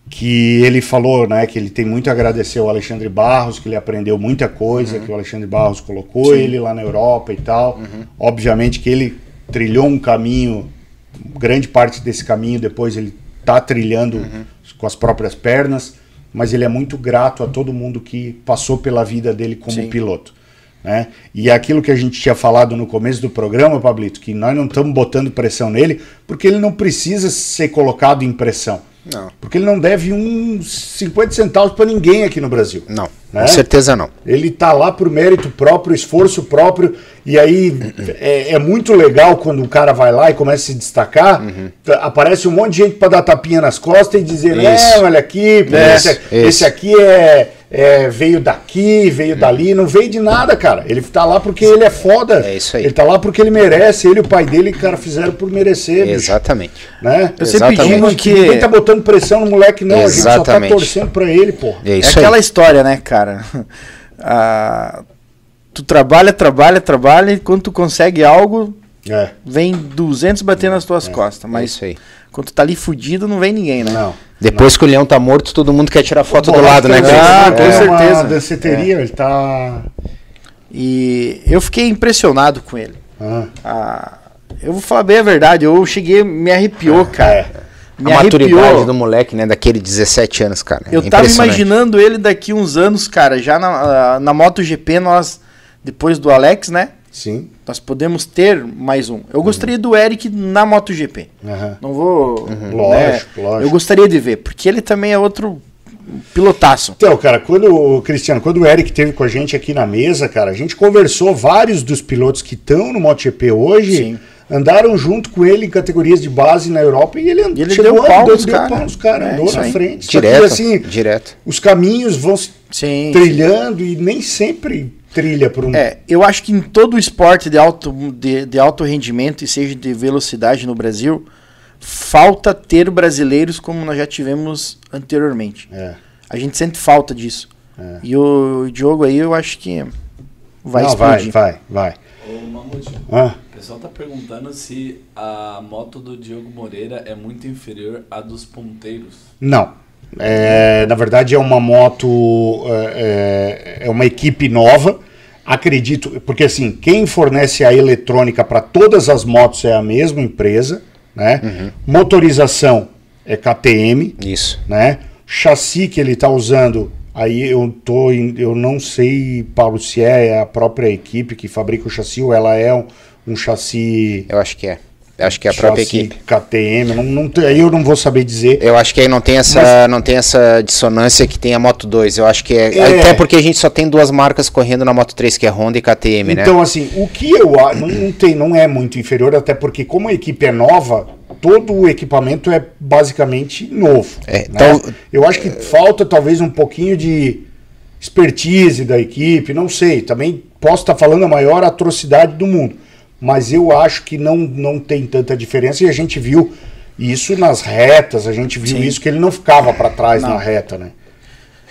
que ele falou, né, que ele tem muito a agradecer ao Alexandre Barros, que ele aprendeu muita coisa, que o Alexandre Barros colocou ele lá na Europa e tal. Obviamente que ele trilhou um caminho, grande parte desse caminho depois ele tá trilhando com as próprias pernas, mas ele é muito grato a todo mundo que passou pela vida dele como Sim. piloto. Né? E é aquilo que a gente tinha falado no começo do programa, Pablito, que nós não estamos botando pressão nele, porque ele não precisa ser colocado em pressão. Não. Porque ele não deve uns 50 centavos para ninguém aqui no Brasil. Não, Né? com certeza não. Ele tá lá por mérito próprio, esforço próprio, e aí é, é muito legal quando o cara vai lá e começa a se destacar, t- aparece um monte de gente para dar tapinha nas costas e dizer, Isso. não, olha aqui, É, esse, isso. esse aqui é, é, veio daqui, veio dali, não veio de nada, cara. Ele tá lá porque ele é foda. É isso aí. Ele tá lá porque ele merece. Ele e o pai dele, cara, fizeram por merecer, bicho, Exatamente. né? Eu sempre Exatamente. digo que Ninguém tá botando pressão no moleque, não. A gente só tá Exatamente. torcendo pra ele, pô. É É aquela aí. história, né, cara? Ah, tu trabalha, trabalha, trabalha e quando tu consegue algo, É. vem 200 bater nas tuas costas. É Mas isso aí. Quando tu tá ali fudido, não vem ninguém, né? Não. Depois que o leão tá morto, todo mundo quer tirar foto do lado, né, Cris? Ah, com é certeza. Uma danceteria, ele tá. E eu fiquei impressionado com ele. Ah, Ah, eu vou falar bem a verdade, eu cheguei, me arrepiou, cara. é. Me A maturidade arrepiou. do moleque, né? Daquele 17 anos, cara. Eu É tava imaginando ele daqui uns anos, cara, já na, ah, na MotoGP, nós, depois do Alex, né? Sim. Nós podemos ter mais um. Eu gostaria do Eric na MotoGP. Aham. Não vou. Uhum. né? Lógico, lógico. Eu gostaria de ver, porque ele também é outro pilotaço. Então, cara, quando o Cristiano, quando o Eric teve com a gente aqui na mesa, cara, a gente conversou vários dos pilotos que estão no MotoGP hoje. Sim. Andaram junto com ele em categorias de base na Europa e ele, and- E ele chegou deu pau andou, nos deu cara. pau nos caras, É, andou na aí. frente. Direto, que, assim, direto. os caminhos vão se Sim. trilhando e nem sempre trilha por um. É, eu acho que em todo o esporte de alto, de, de alto rendimento e seja de velocidade no Brasil, falta ter brasileiros como nós já tivemos anteriormente. É. A gente sente falta disso. É. E o Diogo aí, eu acho que vai Não, vai, explodir. vai, vai. Ô, Mamute, Ah, o pessoal tá perguntando se a moto do Diogo Moreira é muito inferior à dos ponteiros. Não. É, na verdade, é uma moto, é, é uma equipe nova. Acredito, porque assim, quem fornece a eletrônica para todas as motos é a mesma empresa, né? Motorização é KTM, Isso. né? Chassi que ele está usando, aí eu tô, em- eu não sei, Paulo, se é a própria equipe que fabrica o chassi ou ela é um, um chassi. Eu acho que é. Acho que é a própria chassi equipe. KTM, não, não, aí eu não vou saber dizer. Eu acho que aí não tem essa, não tem essa dissonância que tem a Moto 2. Eu acho que é, É. Até porque a gente só tem duas marcas correndo na Moto 3, que é Honda e KTM, né? Então, assim, o que eu acho, não, não tem, não é muito inferior, até porque como a equipe é nova, todo o equipamento é basicamente novo. É, né? tal- Eu acho que falta talvez um pouquinho de expertise da equipe, não sei. Também posso estar falando a maior atrocidade do mundo, mas eu acho que não, não tem tanta diferença e a gente viu isso nas retas, a gente viu Sim. isso que ele não ficava para trás Não. na reta, né?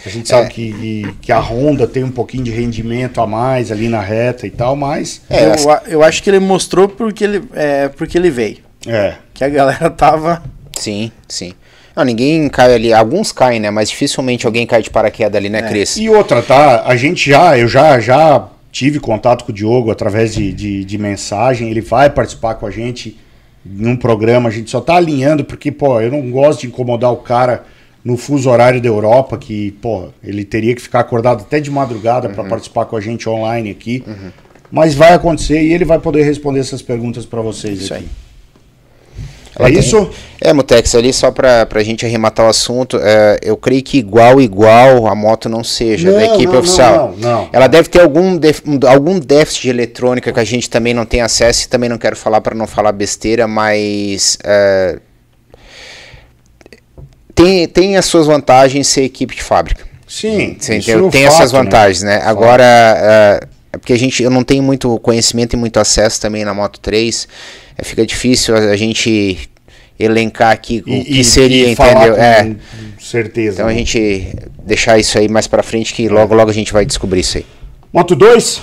A gente sabe É. que, que a Honda tem um pouquinho de rendimento a mais ali na reta e tal, mas. É, eu, eu acho que ele mostrou porque ele, é, porque ele veio. É. Que a galera tava. Sim, sim. Não, ninguém cai ali. Alguns caem, né? Mas dificilmente alguém cai de paraquedas ali, né, Cris? E outra, tá? A gente já, eu já, já tive contato com o Diogo através de, de, de mensagem. Ele vai participar com a gente num programa. A gente só tá alinhando porque, pô, eu não gosto de incomodar o cara no fuso horário da Europa, que, pô, ele teria que ficar acordado até de madrugada para participar com a gente online aqui. Mas vai acontecer e ele vai poder responder essas perguntas para vocês Isso aqui. aí. É Ela tem- isso? É, Mutex, ali só pra, pra gente arrematar o assunto, é, eu creio que igual, igual a moto não seja da Não, equipe não, oficial. não, não. Ela deve ter algum, def- algum déficit de eletrônica que a gente também não tem acesso e também não quero falar para não falar besteira, mas é, tem, tem as suas vantagens ser equipe de fábrica. Sim. Você entendeu? é Tem fato, essas né? vantagens, né? Agora, é, é porque a gente, eu não tenho muito conhecimento e muito acesso também na Moto 3. É, fica difícil a, a gente elencar aqui o que seria, entendeu? É. certeza. Então a né? gente deixar isso aí mais pra frente que logo logo a gente vai descobrir isso aí. Moto 2,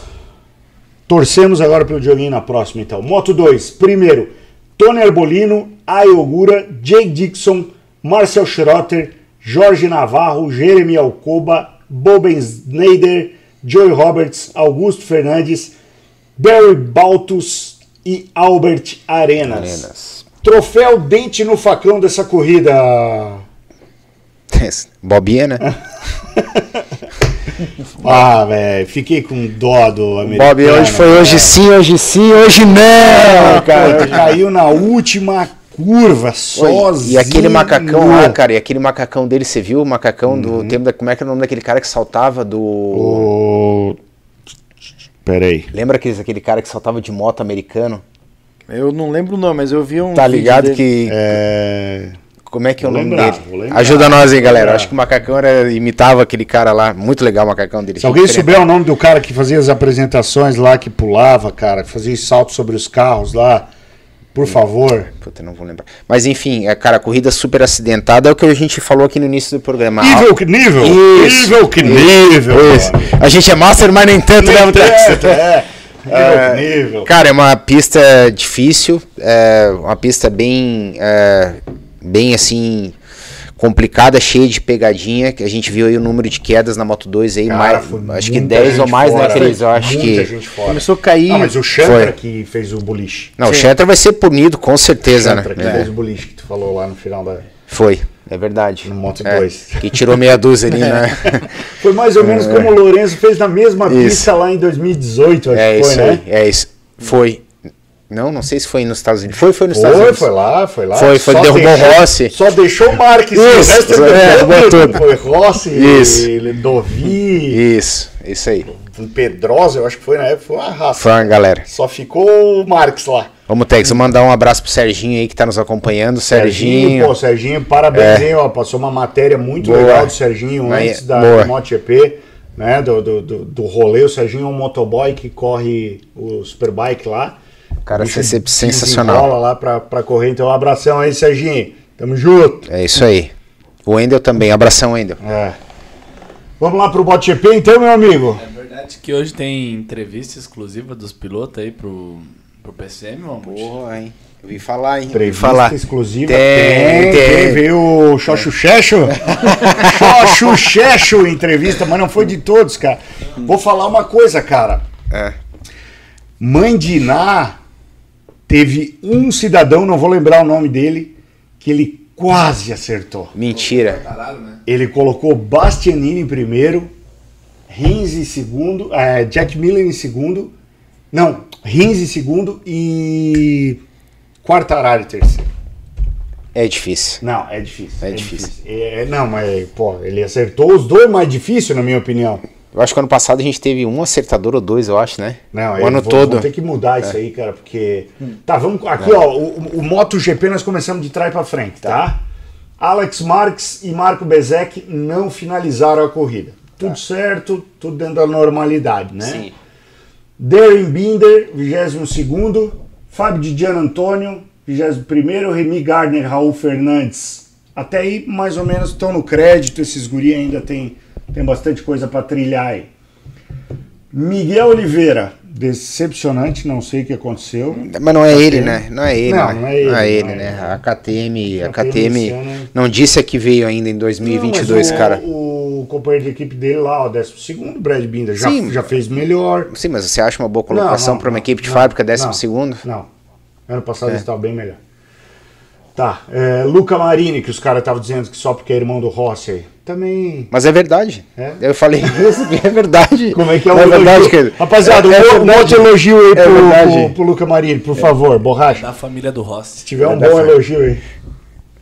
torcemos agora pelo Dioguinho na próxima então. Moto 2, primeiro, Tony Arbolino, Ayogura, Jake Dixon, Marcel Schrotter, Jorge Navarro, Jeremy Alcoba, Boben Snyder, Joey Roberts, Augusto Fernandes, Barry Baltus e Albert Arenas. Arenas. Troféu dente no facão dessa corrida. Bobinha, né? Ah, velho, fiquei com dó do americano. Bob hoje foi hoje velho. sim, hoje sim, hoje não, cara. Puta, caiu na última curva, sozinho. E aquele macacão lá, cara, e aquele macacão dele, você viu o macacão do tempo da. Como é que é o nome daquele cara que saltava do. O... Peraí. Lembra aqueles, aquele cara que saltava de moto americano? Eu não lembro o nome, mas eu vi um. Tá vídeo ligado dele. que. É... Como é que é o nome lembrar, dele? Ajuda nós aí, galera. lembrar. Acho que o Macacão era, imitava aquele cara lá. Muito legal o Macacão dele. Se alguém souber o nome do cara que fazia as apresentações lá, que pulava, cara, que fazia salto sobre os carros lá, por favor. Puta, não vou lembrar. Mas enfim, é, cara, corrida super acidentada é o que a gente falou aqui no início do programa. Nível que nível! Isso, nível que nível! Isso. A gente é master, mas nem tanto, né, Mutex? É, é. Nível que nível. Cara, é uma pista difícil, é uma pista bem, é, bem assim, complicada, cheia de pegadinha, que a gente viu aí o número de quedas na Moto 2 aí, Cara, mais, acho que muita 10 ou mais, fora, né, Cris? Eu acho que... Começou a cair. Ah, mas o Chantra Foi. que fez o boliche. Não, o Sim. Chantra vai ser punido, com certeza, Chantra que né? fez É, o boliche que tu falou lá no final da. foi, é verdade. No Moto É, 2. que tirou meia dúzia ali, né? Foi mais ou menos como o Lourenço fez na mesma Isso. pista lá em 2018, acho É que foi, isso né? aí, é isso. Foi. Não, não sei se foi nos Estados Unidos. Foi, foi nos Estados Foi, Unidos. foi lá, foi lá. Foi, foi, Só derrubou o deixou- Rossi. Só deixou o Marques. Isso, o resto ele é, derrubou tudo. Foi Rossi, Isso. ele- Dovi, Isso, isso aí. Pedrosa, eu acho que foi na época, foi uma raça. Foi uma galera. Só ficou o Marques lá. Vamos, Tex, vou mandar um abraço pro Serginho aí que tá nos acompanhando. Serginho. pô, Serginho, parabéns, hein, ó, passou uma matéria muito Boa. legal do Serginho antes da boa. MotoGP, né, do, do, do, do rolê. O Serginho é um motoboy que corre o Superbike lá. Cara, sen- desenrola sensacional. lá pra, pra correr. Então, um abração aí, Serginho. Tamo junto. É isso aí. O Wendel também. Abração, Wendel. É. Vamos lá pro MotoGP então, meu amigo? É verdade que hoje tem entrevista exclusiva dos pilotos aí pro, pro PCM, Mamute? Porra, hein? Eu vi falar, hein? Entrevista falar. exclusiva. Tem, tem. Veio o Xoxo Checho. Xoxo Checho entrevista, mas não foi de todos, cara. Vou falar uma coisa, cara. É. Mãe de Iná teve um cidadão, não vou lembrar o nome dele, que ele quase acertou. Mentira. Né? Ele colocou Bastianini em primeiro, Rins em segundo, eh, Jack Miller em segundo, não, Rins em segundo e Quartararo em terceiro. É difícil. Não, é difícil. É difícil. É, não, mas, pô, ele acertou os dois mais difíceis, na minha opinião. Eu acho que ano passado a gente teve um acertador ou dois, eu acho, né? Não, o eles ano vão- todo. Ter que mudar isso aí, cara, porque. Tá, vamos. Aqui, ó, o, o MotoGP nós começamos de trás pra frente, tá? Alex Marques e Marco Bezek não finalizaram a corrida. Tudo certo, tudo dentro da normalidade, né? Sim. Darren Binder, 22. Fábio de Gian Antônio, 21. Remy Gardner, Raul Fernandes. Até aí, mais ou menos, estão no crédito. Esses guri ainda tem, tem bastante coisa para trilhar aí. Miguel Oliveira, decepcionante, não sei o que aconteceu. Mas não é ele, KTM. né? Não é ele, Não, né? não é ele, Não é ele, não é né? ele. A KTM, a KTM não disse que veio ainda em 2022, Não, o, cara. O companheiro de equipe dele lá, o 12, Brad Binder, já, Sim. já fez melhor. Sim, mas você acha uma boa colocação para uma equipe de fábrica, décimo não, segundo? Não. Ano passado É. eles estavam bem melhor. Tá. é, Luca Marini, que os caras estavam dizendo que só porque é irmão do Rossi aí. Também. Mas é verdade. É? Eu falei isso é verdade. Como é que é o é elogio? verdade, que Rapaziada, é, é um, um monte de elogio aí É pro, pro, pro Luca Marini, por favor, borracha. Da família do Rossi. Se tiver um É da bom fa- elogio aí.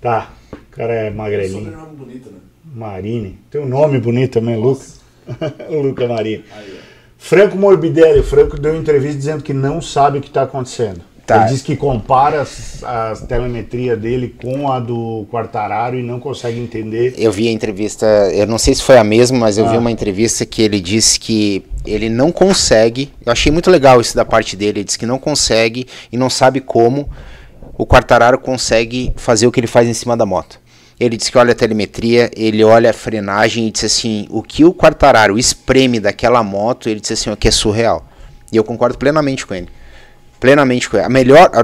Tá. O cara é magrelinho. Sobrenome bonito, né? Marini. Tem um nome bonito também, Luca. o Luca Marini. Franco Morbidelli. O Franco deu entrevista dizendo que não sabe o que está acontecendo. Tá. Ele diz que compara as, as telemetria dele com a do Quartararo e não consegue entender. Eu vi a entrevista, eu não sei se foi a mesma, mas eu vi Ah. uma entrevista que ele disse que ele não consegue. Eu achei muito legal isso da parte dele. Ele disse que não consegue e não sabe como o Quartararo consegue fazer o que ele faz em cima da moto. Ele disse que olha a telemetria, ele olha a frenagem e disse assim: o que o Quartararo espreme daquela moto, ele disse assim: o que é surreal. E eu concordo plenamente com ele. Plenamente com ele. A melhor. A,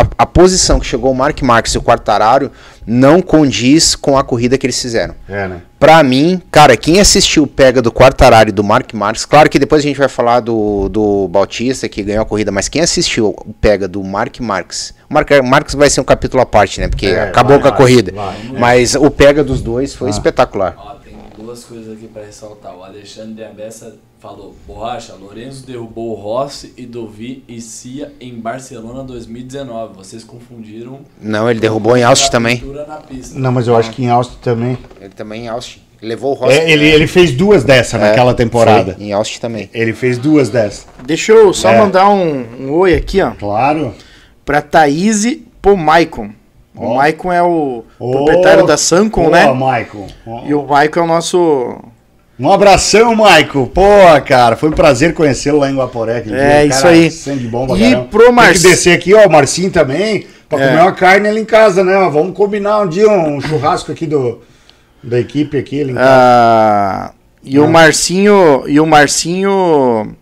a, a posição que chegou o Mark Marques e o Quartararo não condiz com a corrida que eles fizeram. É, né? Pra mim, cara, quem assistiu o pega do Quartararo e do Mark Marques, claro que depois a gente vai falar do, do Bautista que ganhou a corrida, mas quem assistiu o pega do Mark Marques, o Mark Marques vai ser um capítulo à parte, né? Porque É, acabou vai, com a vai, corrida. vai. mas o pega dos dois foi espetacular. Duas coisas aqui pra ressaltar. O Alexandre de Abessa falou: Borracha, Lourenço derrubou o Rossi e Dovi e Cia em Barcelona 2019. Vocês confundiram. Não, ele derrubou em Austin também. Não, mas eu acho que em Austin também. Ele também em Austin. Levou o Rossi. É, ele, ele fez duas dessa É, naquela temporada. foi em Austin também. Ele fez duas dessas. Deixa eu só É. mandar um, um oi aqui, ó. Claro. Pra Thaís Pomaicon. O Maicon é o Ô, proprietário da Sancon, Pô, né? Maicon. E o Maicon é o nosso. Um abração, Maicon. Pô, cara, foi um prazer conhecê-lo lá em Guaporé. É, dia. isso Cara, aí. Sangue bom pra E caramba. pro Tem Marci- que descer aqui, ó, o Marcinho também, pra É. comer uma carne ali em casa, né? Vamos combinar um dia um churrasco aqui do, da equipe aqui. Ali em casa. Ah, e o Marcinho. E o Marcinho.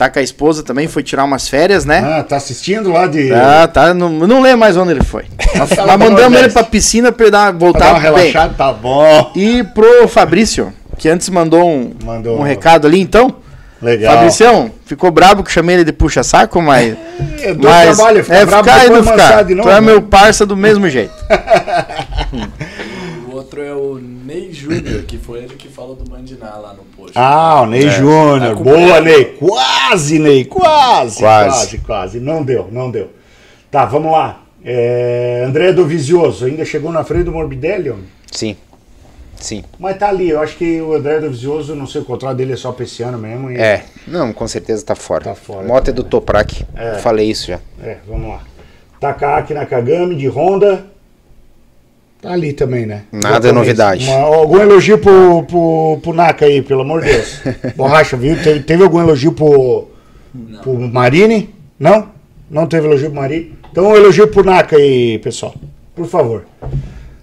Tá com a esposa também, foi tirar umas férias, né? Ah, tá assistindo lá de... Ah, tá. Não, não lembro mais onde ele foi. Mas, Tá mandamos ele pra piscina pra dar, pra voltar dar uma bem. relaxada, tá bom. E pro Fabrício, que antes mandou um, Mandou um recado ali, então. Legal. Fabricião, ficou brabo que chamei ele de puxa-saco, mas. É, do mas trabalho, fica é ficar e não ficar. Tu é né? meu parça do mesmo jeito. Outro é o Ney Júnior, que foi ele que falou do Mandiná lá no post. Ah, o Ney Júnior. Tá Boa. Ney. Quase, Ney. Quase, Quase. quase, quase. Não deu, não deu. Tá, vamos lá. É, André do Vizioso, ainda chegou na frente do Morbidelli? Sim. Sim. Mas tá ali, eu acho que o André do Vizioso, não sei, o contrato dele é só pra esse ano mesmo. e- É. Não, com certeza tá fora. Tá fora. Moto é do Toprak. É. Falei isso já. É, vamos lá. Takaki Nakagami de Honda. Tá ali também, né? Nada Japonês. novidade. Uma- algum elogio pro, pro, pro Naka aí, pelo amor de Deus. Borracha, viu? Teve, teve algum elogio pro, pro Marini? Não? Não teve elogio pro Marini? Então um elogio pro Naka aí, pessoal. Por favor.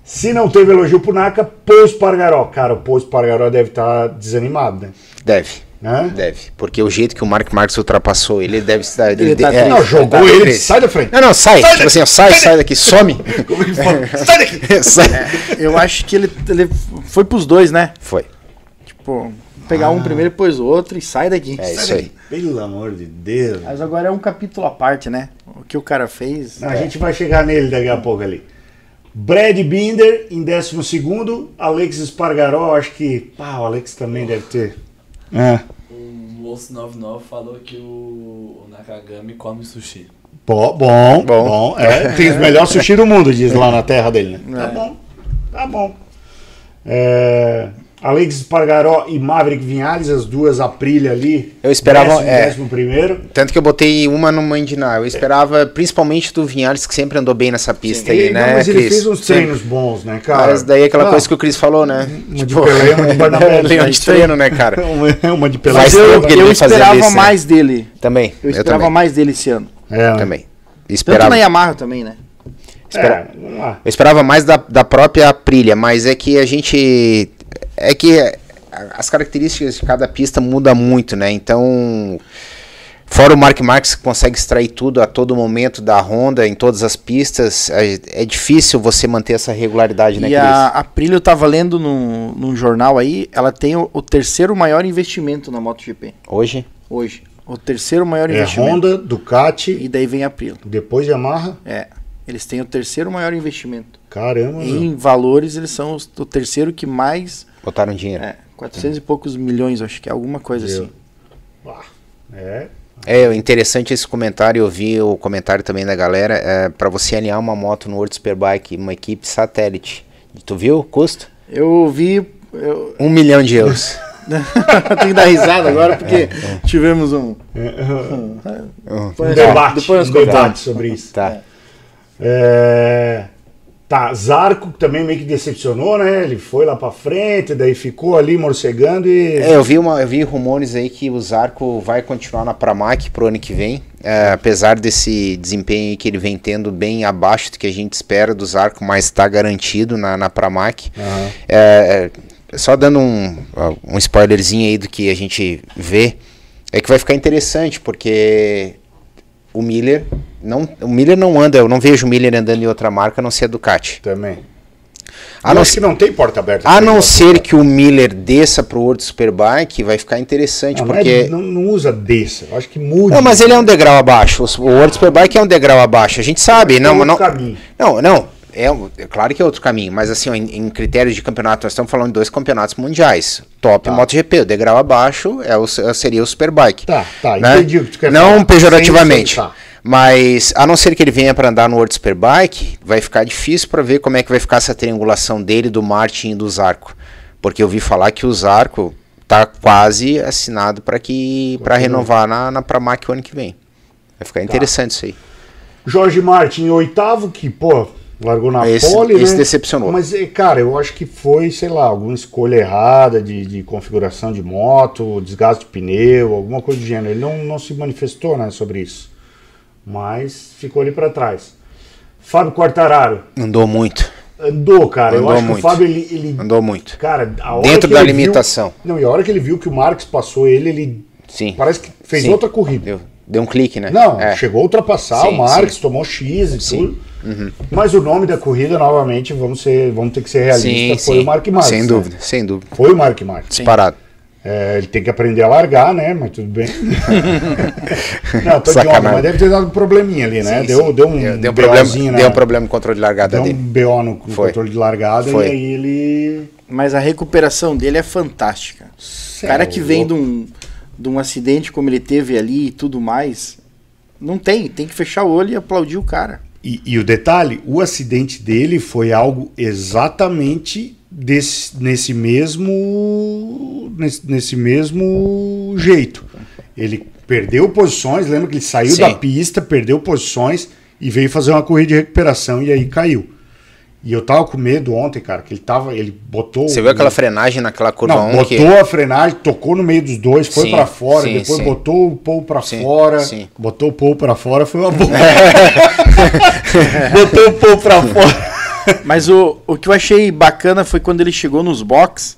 Se não teve elogio pro Naka, Pô Espargaró. Cara, o Pô Espargaró deve estar desanimado, né? Deve. Hã? Deve. Porque o jeito que o Mark Marques ultrapassou ele, ele deve estar. Ele tá é, triste. Não, jogou tá ele, triste. sai da frente. Não, não, sai. Sai tipo assim, ó, sai, sai daqui, some. Ele? Sai daqui! sai. Eu acho que ele, ele foi pros dois, né? Foi. Tipo, pegar um primeiro, depois o outro e sai daqui. É isso aí. Pelo amor de Deus. Mas agora é um capítulo à parte, né? O que o cara fez. Não, a gente vai chegar nele daqui a pouco ali. Brad Binder em 12, Alex Espargaró, acho que. Ah, o Alex também deve ter. É. O Osso 99 falou que o, o Nakagami come sushi. Bom, bom, Bom. bom. É, tem os melhores sushi do mundo, diz lá na terra dele, né? Tá bom, tá bom. É, Alex Espargaró e Maverick Vinhales, as duas Aprilia ali. Eu esperava- Décimo, é. décimo primeiro. Tanto que eu botei uma no Mandiná. Eu esperava, principalmente do Vinhares, que sempre andou bem nessa pista aí, Ele- né, não, mas ele Cris? fez uns treinos bons, né, cara? Mas daí é aquela Ah, coisa que o Cris falou, né? Uma de Pelé, uma de Barnabé. Leão de treino, né, cara? Uma, uma de Pelé. Mas eu, ele eu fazendo esperava isso, né? mais dele. Também. Eu Eu, esperava também. mais dele esse ano. É, né? Também. Tanto Esperava, na Yamaha também, né? É, vamos lá. eu esperava mais da, da própria Aprilia, mas é que a gente. É que as características de cada pista mudam muito, né? Então. Fora o Mark Marques que consegue extrair tudo a todo momento da Honda, em todas as pistas, é, é difícil você manter essa regularidade, né, E Cris? a Aprilia, eu tava lendo num, num jornal aí, ela tem o, o terceiro maior investimento na MotoGP Hoje? hoje. O terceiro maior É investimento. Honda, Ducati, E daí vem a Aprilia. depois Yamaha. É. Eles têm o terceiro maior investimento. Caramba, meu. Em valores, eles são os- o terceiro que mais. Botaram dinheiro. É, 400 e poucos milhões, acho que é alguma coisa Meu. assim. Ah, É, É interessante esse comentário, eu vi o comentário também da galera, é, para você alinhar uma moto no World Superbike, uma equipe satélite. Tu viu o custo? Eu vi. Eu... Um milhão de euros. Tem que dar risada agora porque tivemos um. um Depois- debate, depois nós um debate sobre isso. Tá. É, tá, Zarco também meio que decepcionou, né? Ele foi lá pra frente, daí ficou ali morcegando e... É, eu vi, uma, eu vi rumores aí que o Zarco vai continuar na Pramac pro ano que vem, é, apesar desse desempenho aí que ele vem tendo bem abaixo do que a gente espera do Zarco, mas está garantido na, na Pramac. É, é, só dando um, um spoilerzinho aí do que a gente vê, é que vai ficar interessante, porque o Miller não, o Miller não anda, eu não vejo o Miller andando em outra marca a não ser a Ducati. Também. A não, que não tem porta aberta. a não ele. ser que o Miller desça pro World Superbike, vai ficar interessante, Não, não é- porque... não, não usa dessa, eu acho que muda. Não, mas ele é um degrau abaixo. O World Superbike é um degrau abaixo. A gente sabe, não, outro não. caminho. Não, não. É, um- é claro que é outro caminho, mas assim, em, em critérios de campeonato, nós estamos falando de dois campeonatos mundiais. Top MotoGP, o degrau abaixo é o, seria o Superbike. Tá, tá, né? entendi o que tu quer Não falar. pejorativamente. Sem- tá. Mas, a não ser que ele venha para andar no World Superbike, vai ficar difícil para ver como é que vai ficar essa triangulação dele, do Martin e do Zarco. Porque eu vi falar que o Zarco tá quase assinado para que para renovar na, na Pramac o ano que vem. Vai Tá. ficar interessante isso aí. Jorge Martin oitavo, que, pô, Largou na Esse- pole, esse né? decepcionou. Mas, eh, cara, eu acho que foi, sei lá, alguma escolha errada de, de configuração de moto, desgaste de pneu, alguma coisa do gênero. Ele não, não se manifestou né, sobre isso. Mas ficou ali pra trás. Fábio Quartararo Andou muito. andou, cara. eu Andou acho que muito. o Fábio, ele, ele Andou muito. Cara, a hora Dentro que da ele viu- limitação. não, e a hora que ele viu que o Marques passou ele, ele Sim. parece que fez Sim. outra corrida. Deu, deu um clique, né? Não, É. chegou a ultrapassar Sim, o Marques, sim. tomou X e Sim. tudo. Mas o nome da corrida, novamente, vamos, ser, vamos ter que ser realistas, foi sim. o Mark Marques. Sem né? dúvida, sem dúvida. Foi o Mark Marques. Disparado. É, ele tem que aprender a largar, né? Mas tudo bem. não, tô de onda, mas deve ter dado um probleminha ali, né? Sim, deu, sim. deu um, deu, deu um problema, né? deu um problema no controle de largada Deu um dele. BO no, no Foi. controle de largada Foi. e aí ele. Mas a recuperação dele é fantástica. O cara que vem de um, de um acidente como ele teve ali e tudo mais, não tem. Tem que fechar o olho e aplaudir o cara. E, e o detalhe, o acidente dele foi algo exatamente desse, nesse mesmo nesse, nesse mesmo jeito. Ele perdeu posições, lembra que ele saiu Sim. da pista, perdeu posições e veio fazer uma corrida de recuperação e aí caiu. E eu tava com medo ontem, cara, que ele tava, ele botou Você viu aquela frenagem naquela curva não, 1 botou que a frenagem, tocou no meio dos dois, foi pra fora, sim, depois sim. botou o Paul pra Sim, fora, sim. botou o Paul pra fora, foi uma boa. botou o Paul pra fora. Mas o, o que eu achei bacana foi quando ele chegou nos box.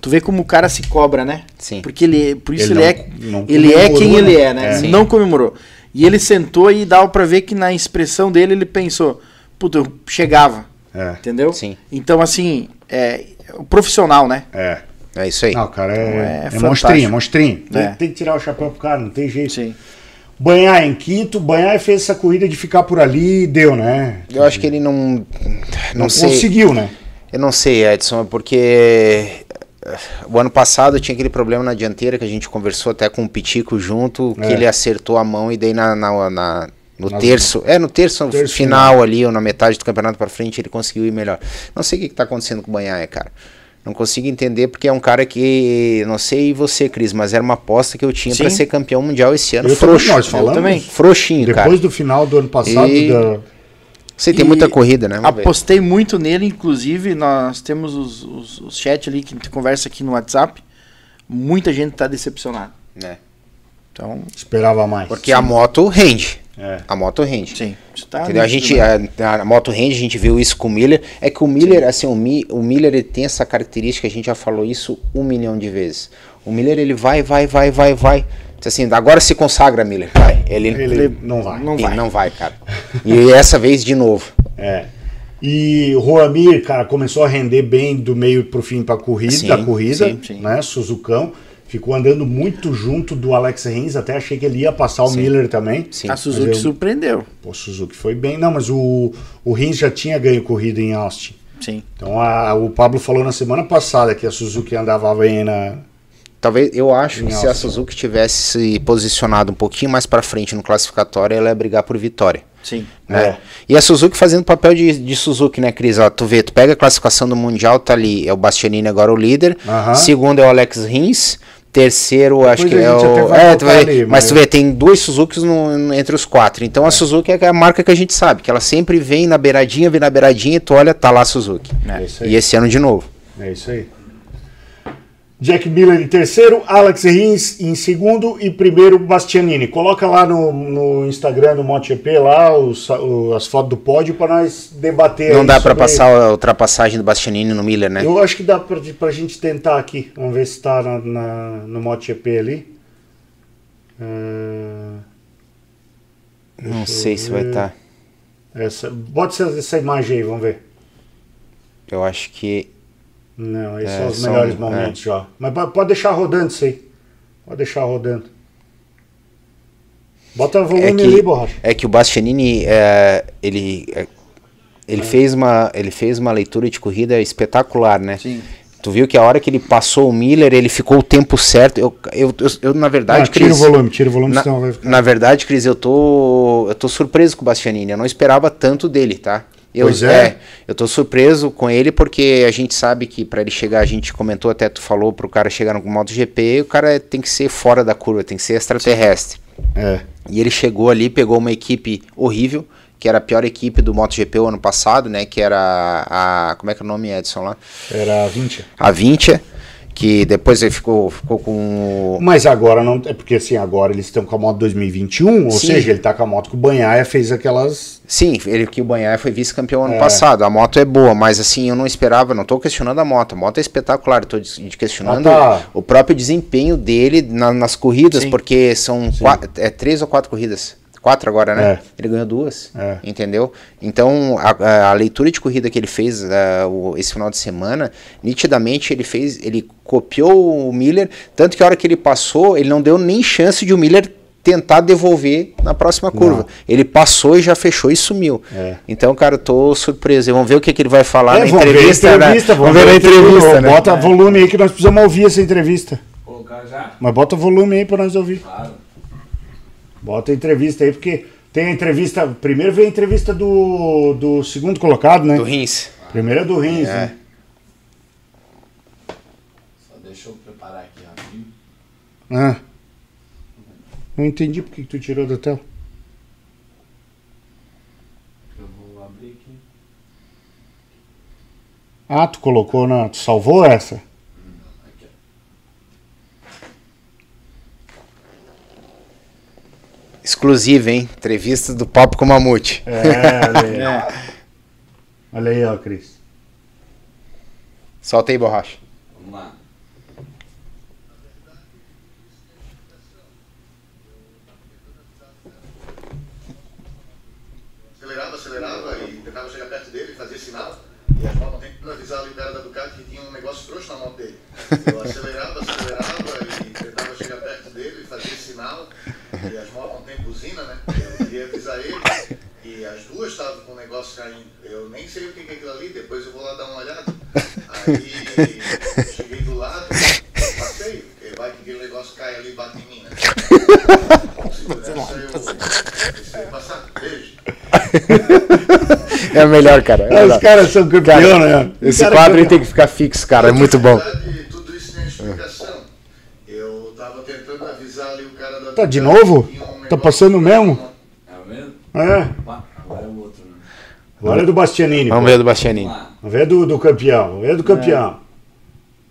Tu vê como o cara se cobra, né? Sim. Porque ele, por isso Ele ele, não- é, não ele é quem né? ele é, né? É. Ele Sim. Não comemorou. E ele sentou e dava pra ver que na expressão dele ele pensou, puta, eu chegava, É, entendeu? Sim. Então assim, é o profissional, né? é. É isso aí. Não, o cara é, é é, fantástico. monstrinho, monstrinho. Tem, É. tem que tirar o chapéu pro cara, não tem jeito. Sim. Banhar em quinto, Banhar fez essa corrida de ficar por ali e deu, né? Eu acho que ele não. Não, Não sei. conseguiu, né? Eu não sei, Edson, porque eh, o ano passado tinha aquele problema na dianteira que a gente conversou até com o Pitico junto, que É. ele acertou a mão e daí na, na- na- no Nas- terço, é no terço, Terço final ali, ou na metade do campeonato pra frente, ele conseguiu ir melhor. Não sei o que, que tá acontecendo com o Banhaia, cara. Não consigo entender porque é um cara que, não sei você, Cris, mas era uma aposta que eu tinha pra Sim. ser campeão mundial esse ano. Eu também, Frouxo. nós falamos. também. Frouxinho, cara. Depois do final do ano passado, E- da- Você tem E muita corrida, né? Vamos ver. Apostei muito nele, inclusive nós temos os, os, os chat ali que a gente conversa aqui no WhatsApp. Muita gente tá decepcionada. É. Então, esperava mais. Porque a moto rende. É. A moto rende. sim. Tá Entendeu? A gente, né? a, a moto range, a gente viu isso com o Miller. É que o Miller, assim, o, Mi, o Miller ele tem essa característica, a gente já falou isso um milhão de vezes. O Miller ele vai, vai, vai, vai, vai. Assim, agora se consagra, Miller. Vai. Ele, Ele não vai. não e vai. não vai, cara. E essa vez de novo. É. E o Roamir, cara, começou a render bem do meio pro fim pra corrida, Sim, da corrida, sim, sim. né? Suzucão. Ficou andando muito junto do Alex Rins, até achei que ele ia passar o Miller também. Sim. A Suzuki eu- surpreendeu. Pô, o Suzuki foi bem. Não, mas o, o Rins já tinha ganho corrida em Austin. Sim. Então a- o Pablo falou na semana passada que a Suzuki andava bem na. Talvez, eu acho que se a. Suzuki tivesse se posicionado um pouquinho mais pra frente no classificatório, ela ia brigar por vitória. Sim. né? É. E a Suzuki fazendo papel de, de Suzuki, né, Cris? Ó, tu vê, tu pega a classificação do Mundial, tá ali, é o Bastianini agora o líder. Aham. Segundo é o Alex Rins. Terceiro, acho Depois que a é o. É, tu vai- ali, mas mas- tu vê, tem dois no- entre os quatro. Então a Suzuki é a marca que a gente sabe, que ela sempre vem na beiradinha, vem na beiradinha e tu olha, tá lá a Suzuki. É isso aí. E esse ano de novo. É isso aí. Jack Miller em terceiro, Alex Rins em segundo e primeiro Bastianini. Coloca lá no, no Instagram do MotoGP lá os, o- as fotos do pódio para nós debater. Não dá sobre- passar a ultrapassagem do Bastianini no Miller, né? Eu acho que dá pra, pra gente tentar aqui. Vamos ver se tá na, na- no MotoGP ali. Ah, Não sei se vai estar. Essa, bota essa, essa imagem aí, vamos ver. Eu acho que. Não, esses É, são os são- melhores momentos já. Mas po- pode deixar rodando isso aí. Pode deixar rodando. Bota volume É que- ali, borracha. É que o Bastianini, é, ele, é, ele, fez uma, ele fez uma leitura de corrida espetacular, né? Sim. Tu viu que a hora que ele passou o Miller, ele ficou o tempo certo. Eu, eu, eu, eu, na verdade, Ah, tira o volume, tira o volume, na, senão vai ficar. na verdade, Cris, eu tô, eu tô surpreso com o Bastianini. Eu não esperava tanto dele, tá? Eu, Pois é. Eu tô surpreso com ele porque a gente sabe que pra ele chegar, a gente comentou até, tu falou, pro cara chegar no MotoGP, o cara tem que ser fora da curva, tem que ser extraterrestre. É. E ele chegou ali, pegou uma equipe horrível, que era a pior equipe do MotoGP o ano passado, né? Que era a. Como é que é o nome, Edson lá? Era 20. A Vintia, que depois ele ficou, ficou com. Mas agora não. É porque assim, agora eles estão com a moto 2021, ou Sim. seja, ele tá com a moto que o Banhaia fez aquelas. Sim, ele que o Banhaia foi vice-campeão ano É. passado. A moto é boa, mas assim, eu não esperava, não tô questionando a moto. A moto é espetacular, des- questionando Ah, tá. o próprio desempenho dele na- nas corridas, Sim. porque são quatro, é, três ou quatro corridas. Quatro agora, né? É. Ele ganhou duas, É. entendeu? Então, a, a- a leitura de corrida que ele fez ah, o- esse final de semana, nitidamente ele fez, ele copiou o Miller, tanto que a hora que ele passou, ele não deu nem chance de o Miller tentar devolver na próxima curva. Ele passou e já fechou e sumiu. É. Então, cara, eu tô surpreso. Vamos ver o que, que ele vai falar É, na ver a entrevista. né? Vamos ver na entrevista, né? Bota volume aí que nós precisamos ouvir essa entrevista. Colocar já? Mas bota volume aí pra nós ouvir. Claro. Bota a entrevista aí, porque tem a entrevista. Primeiro vem a entrevista do, do segundo colocado, né? Do Rins. Primeiro é do Rins, É. né? Só deixa eu preparar aqui rapidinho. Ah. Não entendi por que que tu tirou da tela. Eu vou abrir aqui. Ah, tu colocou na. Tu salvou essa? Aqui, ó. Exclusiva, hein? Entrevista do Papo com o Mamute. É, olha aí. Olha aí, ó, Cris. Solta aí, borracha. Vamos lá. acelerava, acelerava e tentava chegar perto dele, fazia sinal. E motos não tem que avisar ali o cara da Ducati que tinha um negócio frouxo na moto dele. Eu acelerava e tentava chegar perto dele, fazia sinal. E as motos não tem buzina, né? Eu queria avisar ele. E as duas estavam com o negócio caindo. Eu nem sei o que que é aquilo ali, depois eu vou lá dar uma olhada. Aí eu cheguei do lado, passei, porque vai que aquele negócio cai ali e bate em mim, né? Com segurança eu deixei passar. Beijo. É o melhor, cara. É melhor. os caras são campeão, né? Esse Cara, quadro aí campeão. tem que ficar fixo, cara. É muito bom. Tudo isso tem explicação. Eu tava tentando avisar ali o cara da Tá de novo? um Tá passando mesmo? moto. É o mesmo? É. Agora outro, né? Agora é do Bastianini. Vamos pô. ver do Bastianini. Vamos ver do, do campeão. Vamos ver do campeão.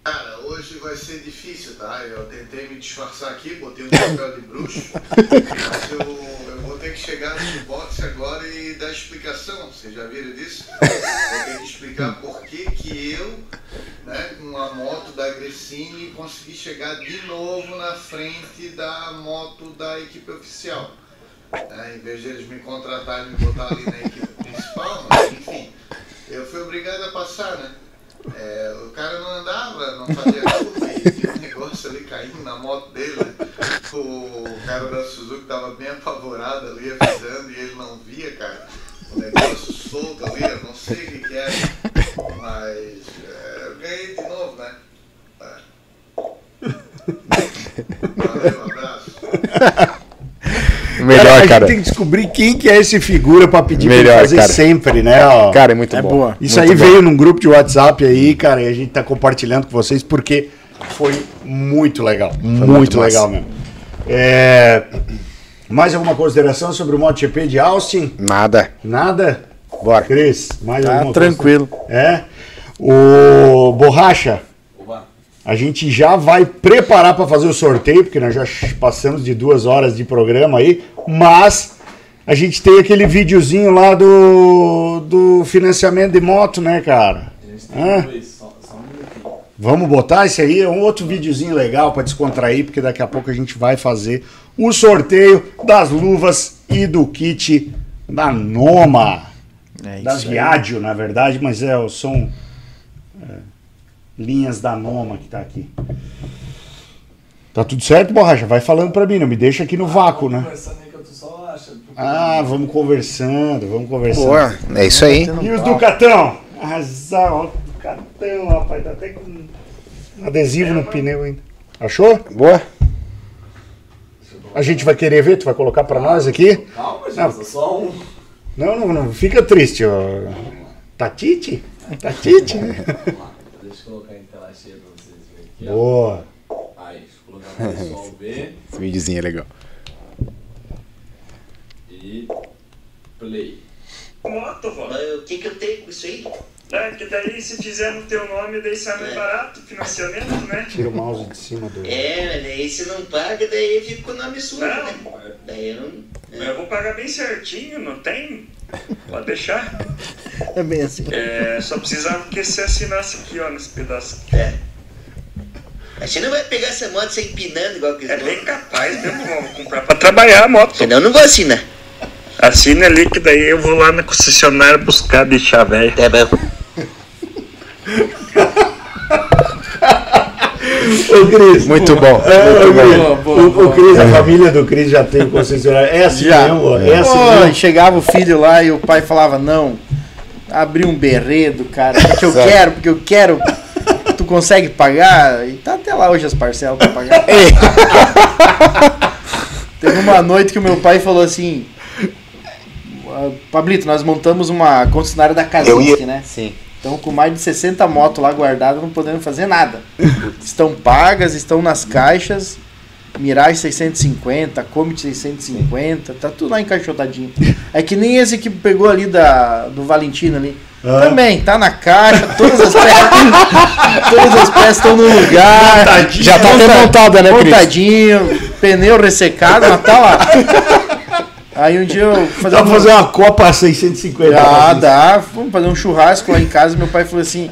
Cara, hoje vai ser difícil, tá? Eu tentei me disfarçar aqui, botei um papel de bruxo, mas eu, eu vou ter que chegar no boxe agora e dar explicação. Vocês já viram disso? Vou ter que explicar por que que eu, né, com a moto da Gressini, consegui chegar de novo na frente da moto da equipe oficial. Né? em vez de eles me contratarem e me botar ali na equipe principal, mas enfim, eu fui obrigado a passar, né? É, o cara não andava, não fazia curva e um negócio ali caindo na moto dele. né? O cara da Suzuki tava bem apavorado ali, avisando, e ele não via, cara. O negócio solto ali, eu não sei o que, que era. Mas é, eu ganhei de novo, né? É. Valeu, um abraço. Melhor, a cara. gente tem que descobrir quem que é esse figura pra pedir pra Melhor, ele fazer cara. sempre, né? ó. Cara, é muito É bom. boa. Isso Muito aí bom. veio num grupo de WhatsApp aí, cara, e a gente tá compartilhando com vocês porque foi muito legal. muito muito legal massa. mesmo. É, Mais alguma consideração sobre o MotoGP de Austin? Nada. Nada? Bora. Cris, mais Tá alguma tranquilo. coisa? É. O Borracha. A gente já vai preparar para fazer o sorteio, porque nós já passamos de duas horas de programa aí, mas a gente tem aquele videozinho lá do, do financiamento de moto, né, cara? A gente tem só, só um. Vamos botar esse aí, é um outro videozinho legal para descontrair, porque daqui a pouco a gente vai fazer o sorteio das luvas e do kit da Noma. É das. Viaggio, na verdade, mas é, são é, linhas da Noma que tá aqui. Tá tudo certo, Borracha? Vai falando pra mim, não me deixa aqui no vácuo, né? Conversando aí que eu tô só achando. Ah, vamos conversando, vamos conversando. Boa. É isso aí. E os Ducatão? Ó, Ducatão, rapaz, tá até com adesivo no pneu ainda. Achou? Boa. A gente vai querer ver, tu vai colocar pra nós aqui? Calma, gente, Não. só- só um. Não, não, não fica triste, ó. Tatite? Tatite? Vamos lá. Deixa eu colocar em tela cheia pra vocês verem aqui, ó. Boa. Aí, deixa eu colocar pessoal ver. Esse videozinho é legal. E play. moto, vó. Mas o que que eu tenho com isso aí? É, que daí se fizer no teu nome, daí sai mais barato, financiamento, né? Tira o mouse de cima do. É, mas daí se não paga, daí fica com o nome sujo, Não. né? Daí eu não... Mas eu vou pagar bem certinho, não tem? Pode deixar. É bem assim. É, só precisava que você assinasse aqui, ó, nesse pedaço. É. Mas você não vai pegar essa moto sem empinando igual que É bem capaz mesmo, vou comprar pra trabalhar a moto. Senão eu não vou assinar. Assina ali que daí eu vou lá na concessionária buscar deixar velho. Tá bom. Ô, Cris. Muito bom. É, ô, Cris, Boa, boa, o, boa. o Cris, a família do Cris já tem concessionária. É assim Já. mesmo, é assim Pô, mesmo. chegava o filho lá e o pai falava, não, abri um berredo, cara, porque eu quero, porque eu quero. Tu consegue pagar? E tá lá hoje as parcelas pra pagar. Teve uma noite que o meu pai falou assim, "Ah, Pablito, nós montamos uma concessionária da Kazinski, né? Sim. Estão com mais de 60 motos lá guardadas, não podendo fazer nada. estão pagas, estão nas caixas. Mirage 650, Comet 650, tá tudo lá encaixotadinho. É que nem esse que pegou ali da, do Valentino ali. Ah. Também, tá na caixa, todas as peças. todas as peças estão no lugar. Já tá até montada, né, Cris? Montadinho, pneu ressecado, mas tá lá. Aí um dia eu fazer Dá pra um- fazer uma Copa 650. ah, dá. Vamos fazer um churrasco lá em casa. Meu pai falou assim: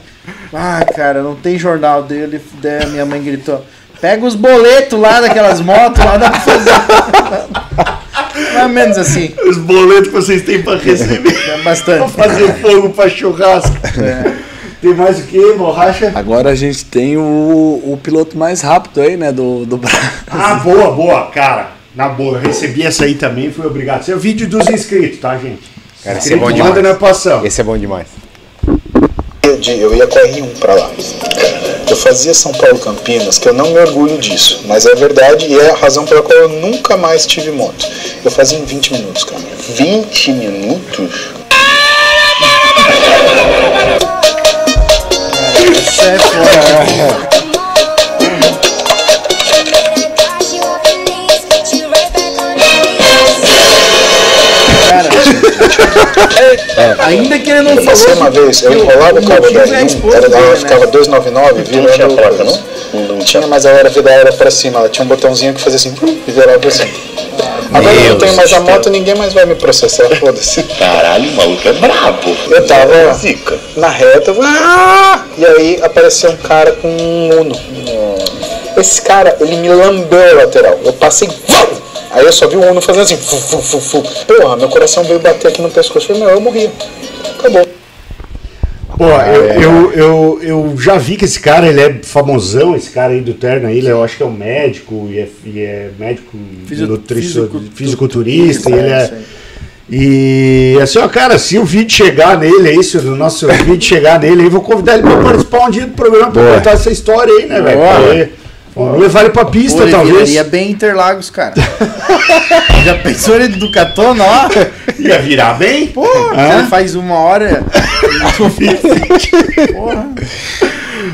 Ah, cara, não tem jornal dele. Daí a minha mãe gritou: Pega os boletos lá daquelas motos lá, dá pra fazer. Mais ou menos assim. Os boletos que vocês têm pra receber. É bastante. pra fazer fogo pra churrasco. Tem mais o que, borracha? Agora a gente tem o, o piloto mais rápido aí, né, do, do Brasil. Ah, boa, boa, cara. Na boa, eu recebi essa aí também, fui obrigado. Esse é o vídeo dos inscritos, tá, gente? Cara, esse é bom demais. na passão. Esse é bom demais. Eu ia com a R1 pra lá. Eu fazia São Paulo Campinas, que eu não me orgulho disso, mas é verdade e é a razão pela qual eu nunca mais tive moto. Eu fazia em 20 minutos, cara. 20 minutos? Isso é. Cara, ainda que ele não Eu passei falou. uma vez, eu enrolava o cabo da é a R1, esposa era da né? ficava 299, virando. Não tinha placa, não? Não tinha, mas ela era virada pra cima, ela tinha um botãozinho que fazia assim, e virava assim. Agora eu não tenho mais a moto, ninguém mais vai me processar, foda-se. Caralho, o maluco é brabo. Eu tava na reta, eu falei, "Ah!" e aí apareceu um cara com um Uno. Esse cara, ele me lambeu a lateral. Eu passei! Aí eu só vi o Uno fazendo assim, fu, fu, fu, fu. Porra, meu coração veio bater aqui no pescoço. Eu falei, não, eu morri. Acabou. Pô, eu, eu, eu, eu já vi que esse cara, ele é famosão, esse cara aí do terno aí, ele, eu acho que é um médico, e é, e é médico Fisio- fisiculturista, e é, ele é... isso aí. E assim, ó, cara, se o vídeo chegar nele aí, se o nosso vídeo chegar nele aí, vou convidar ele pra participar um dia do programa pra Boa. contar essa história aí, né, velho? Vamos levar ele pra pista, Pô, ele talvez. viraria bem Interlagos, cara. Já pensou ele do Catona, ó? Ia virar bem? Pô, ele faz uma hora. Porra.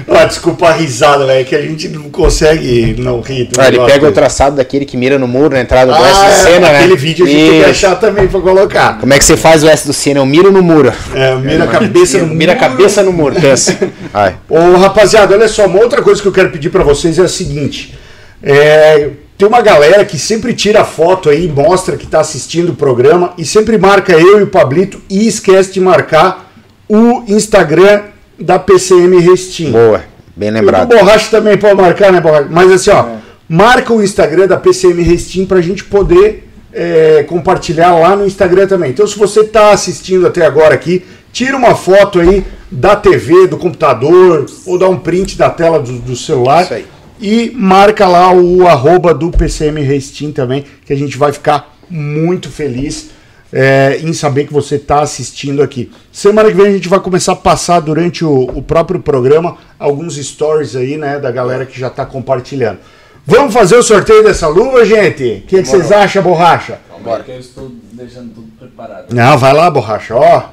Ah, desculpa a risada, velho, que a gente não consegue não rir. Ah, ele pega o traçado daquele que mira no muro na entrada do Ah, S do é, Senna, né? aquele vídeo a gente tem que achar também pra colocar. Como é que você faz o S do Senna? Eu miro no muro. É, mira a cabeça no Mira a muro. cabeça no muro, pensa. Ai. Ô, rapaziada, olha só, uma outra coisa que eu quero pedir pra vocês é a seguinte. É, tem uma galera que sempre tira foto aí, mostra que tá assistindo o programa e sempre marca eu e o Pablito e esquece de marcar o Instagram da PCM Restin. Boa, bem O lembrado. Borracha também pode marcar, né, Borracha? Mas assim, ó, marca o Instagram da PCM Restin pra gente poder é, compartilhar lá no Instagram também. Então, se você tá assistindo até agora aqui, tira uma foto aí da TV, do computador, ou dá um print da tela do, do celular. Isso aí. E marca lá o arroba do PCM Restin também, que a gente vai ficar muito feliz é, em saber que você está assistindo aqui. Semana que vem a gente vai começar a passar durante o, o próprio programa alguns stories aí, né, da galera que já está compartilhando. Vamos fazer o sorteio dessa luva, gente? O que, que vocês acham, borracha? Aí que eu estou deixando tudo preparado. Não, vai lá, borracha, ó.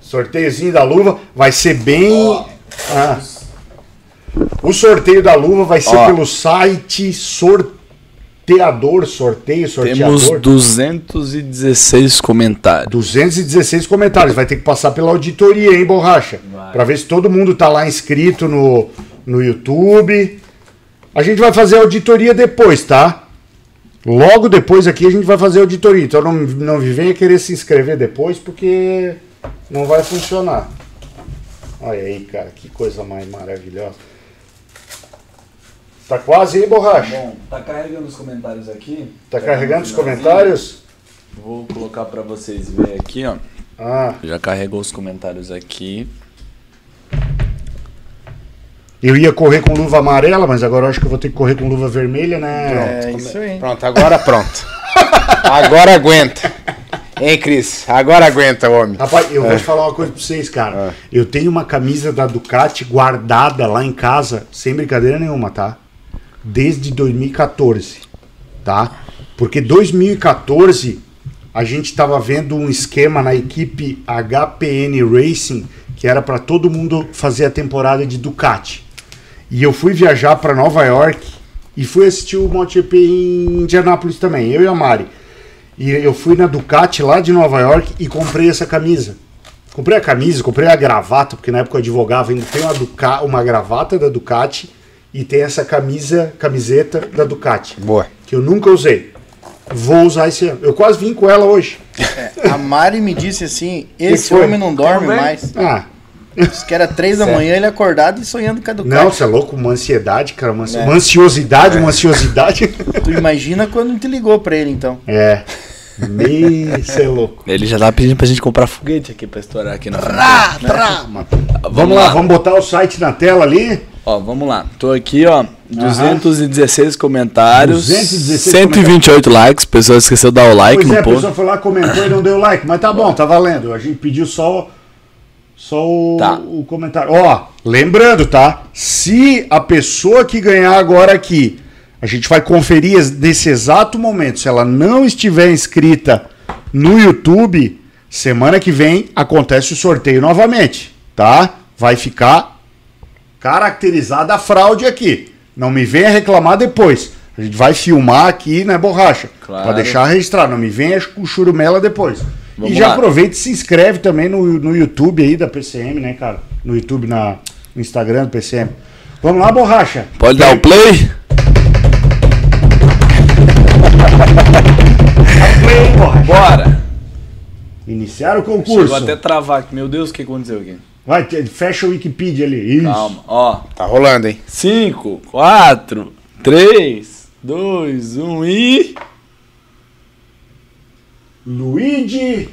Sorteiozinho da luva vai ser bem. Ah. O sorteio da luva vai ser Ó. pelo site sorteador, sorteio, Temos sorteador. 216 comentários. 216 comentários. Vai ter que passar pela auditoria, hein, Borracha? Vai. Pra ver se todo mundo tá lá inscrito no, no YouTube. A gente vai fazer a auditoria depois, tá? Logo depois aqui a gente vai fazer a auditoria. Então não, não venha querer se inscrever depois, porque não vai funcionar. Olha aí, cara, que coisa mais maravilhosa. Tá quase aí, Borracha? Bom, tá carregando os comentários aqui. Tá Já carregando os comentários? Vou colocar pra vocês verem aqui, ó. Ah, Já carregou os comentários aqui. eu ia correr com luva amarela, mas agora eu acho que eu vou ter que correr com luva vermelha, né? É isso aí. Pronto, agora pronto. Agora aguenta. Hein, Cris? Agora aguenta, homem. Rapaz, eu vou te falar uma coisa pra vocês, cara. Eu tenho uma camisa da Ducati guardada lá em casa, sem brincadeira nenhuma, tá? Desde 2014, tá? Porque 2014 a gente tava vendo um esquema na equipe HPN Racing que era para todo mundo fazer a temporada de Ducati. E eu fui viajar para Nova York e fui assistir o MotoGP em Indianápolis também, eu e a Mari. E eu fui na Ducati lá de Nova York e comprei essa camisa. Comprei a camisa, comprei a gravata, porque na época eu advogava, ainda tem uma, uma gravata da Ducati e tem essa camisa, camiseta da Ducati, Boa. que eu nunca usei. Vou usar esse ano. Eu quase vim com ela hoje. A Mari me disse assim: esse homem não dorme mais. Ah, Diz que era três da manhã ele acordado e sonhando com a Ducati. não, você é louco? Uma ansiedade, cara. Uma, ansi- É. uma ansiosidade, uma ansiosidade. Tu imagina quando te ligou pra ele então. é. Me, você é louco. Ele já tá pedindo pra gente comprar foguete aqui pra estourar aqui na frente. Vamos lá, vamos botar o site na tela ali. Ó, vamos lá. Tô aqui, ó. 216 comentários. 216 128 likes. A pessoa esqueceu de dar o like pois é, no a post. pessoa foi lá, comentou e não deu like. Mas tá bom, tá valendo. A gente pediu só, só o, Tá. o comentário. Ó, lembrando, tá? Se a pessoa que ganhar agora aqui, a gente vai conferir es- nesse exato momento. Se ela não estiver inscrita no YouTube, semana que vem acontece o sorteio novamente, tá? Vai ficar caracterizada a fraude aqui. Não me venha reclamar depois. A gente vai filmar aqui, né, borracha? Claro. Pra deixar registrado. Não me venha com churumela depois. Vamos e já lá. aproveita e se inscreve também no, no YouTube aí da PCM, né, cara? No YouTube, na, no Instagram do PCM. Vamos lá, borracha. Pode dar o play? Play, borracha. Bora! Iniciar o Chegou concurso. até travar aqui. Meu Deus, o que aconteceu aqui? Vai, fecha o Wikipedia ali. Isso. Calma, ó. Tá rolando, hein? 5, 4, 3, 2, 1 e. Luigi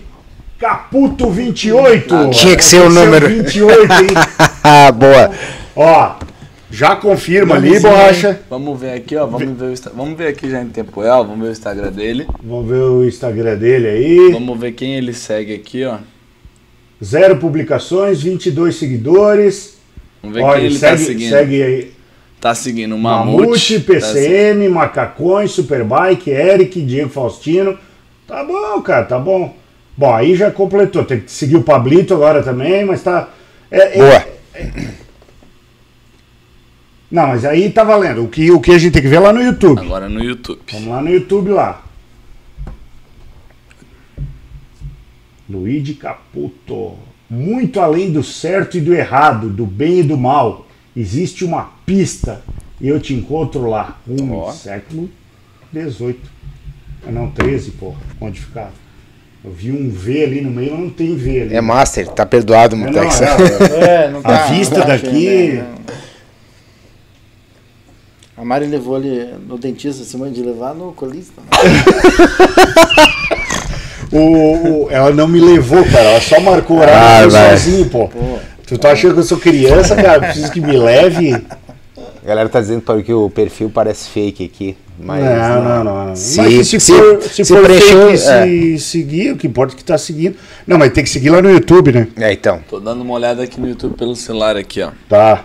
Caputo 28. Tinha que ser o número. 28, hein? Boa. Ó, já confirma ali, Vamos ver, borracha. Vamos ver aqui, ó. Vamos ver, o vamos ver aqui já em tempo real. Vamos ver o Instagram dele. Vamos ver o Instagram dele aí. Vamos ver quem ele segue aqui, ó. Zero publicações, 22 seguidores. Vamos ver Olha, quem ele segue, tá seguindo. segue aí. Tá seguindo o Mamute, Mamute. tá PCM, Macacões, Superbike, Eric, Diego Faustino. Tá bom, cara, tá bom. Bom, aí já completou. Tem que seguir o Pablito agora também, mas tá. é- é- Boa. Não, mas aí tá valendo. O que, o que a gente tem que ver é lá no YouTube. Agora no YouTube. Vamos lá no YouTube lá. Luigi Caputo. Muito além do certo e do errado, do bem e do mal, existe uma pista e eu te encontro lá. Um Ó. século 18. Ah, não, 13, porra. Onde ficava? Eu vi um V ali no meio, mas não tem V ali. É Master, tá perdoado, É, não, Mutex. é, É, não A vista não daqui- né? A Mari levou ele no dentista, semana de levar no colista. né? O, o- ela não me levou, cara. Ela só marcou o horário Ah, e vai. sozinho, pô. Tu tá achando que eu sou criança, cara? Preciso que me leve? A galera tá dizendo para que o perfil parece fake aqui. Mas não, não, não, não. Se, mas se, se, for, se se for preencheu, fake, se seguir, o que importa é que tá seguindo. Não, mas tem que seguir lá no YouTube, né? é. é, então. Tô dando uma olhada aqui no YouTube pelo celular aqui, ó. Tá.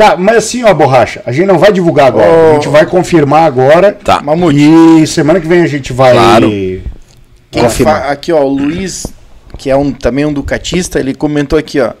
Tá, mas assim, ó, borracha, a gente não vai divulgar agora. A gente vai confirmar agora. Tá. E semana que vem a gente vai. Claro. Fa- aqui, ó, o Luiz, que é um, também um ducatista, ele comentou aqui, ó.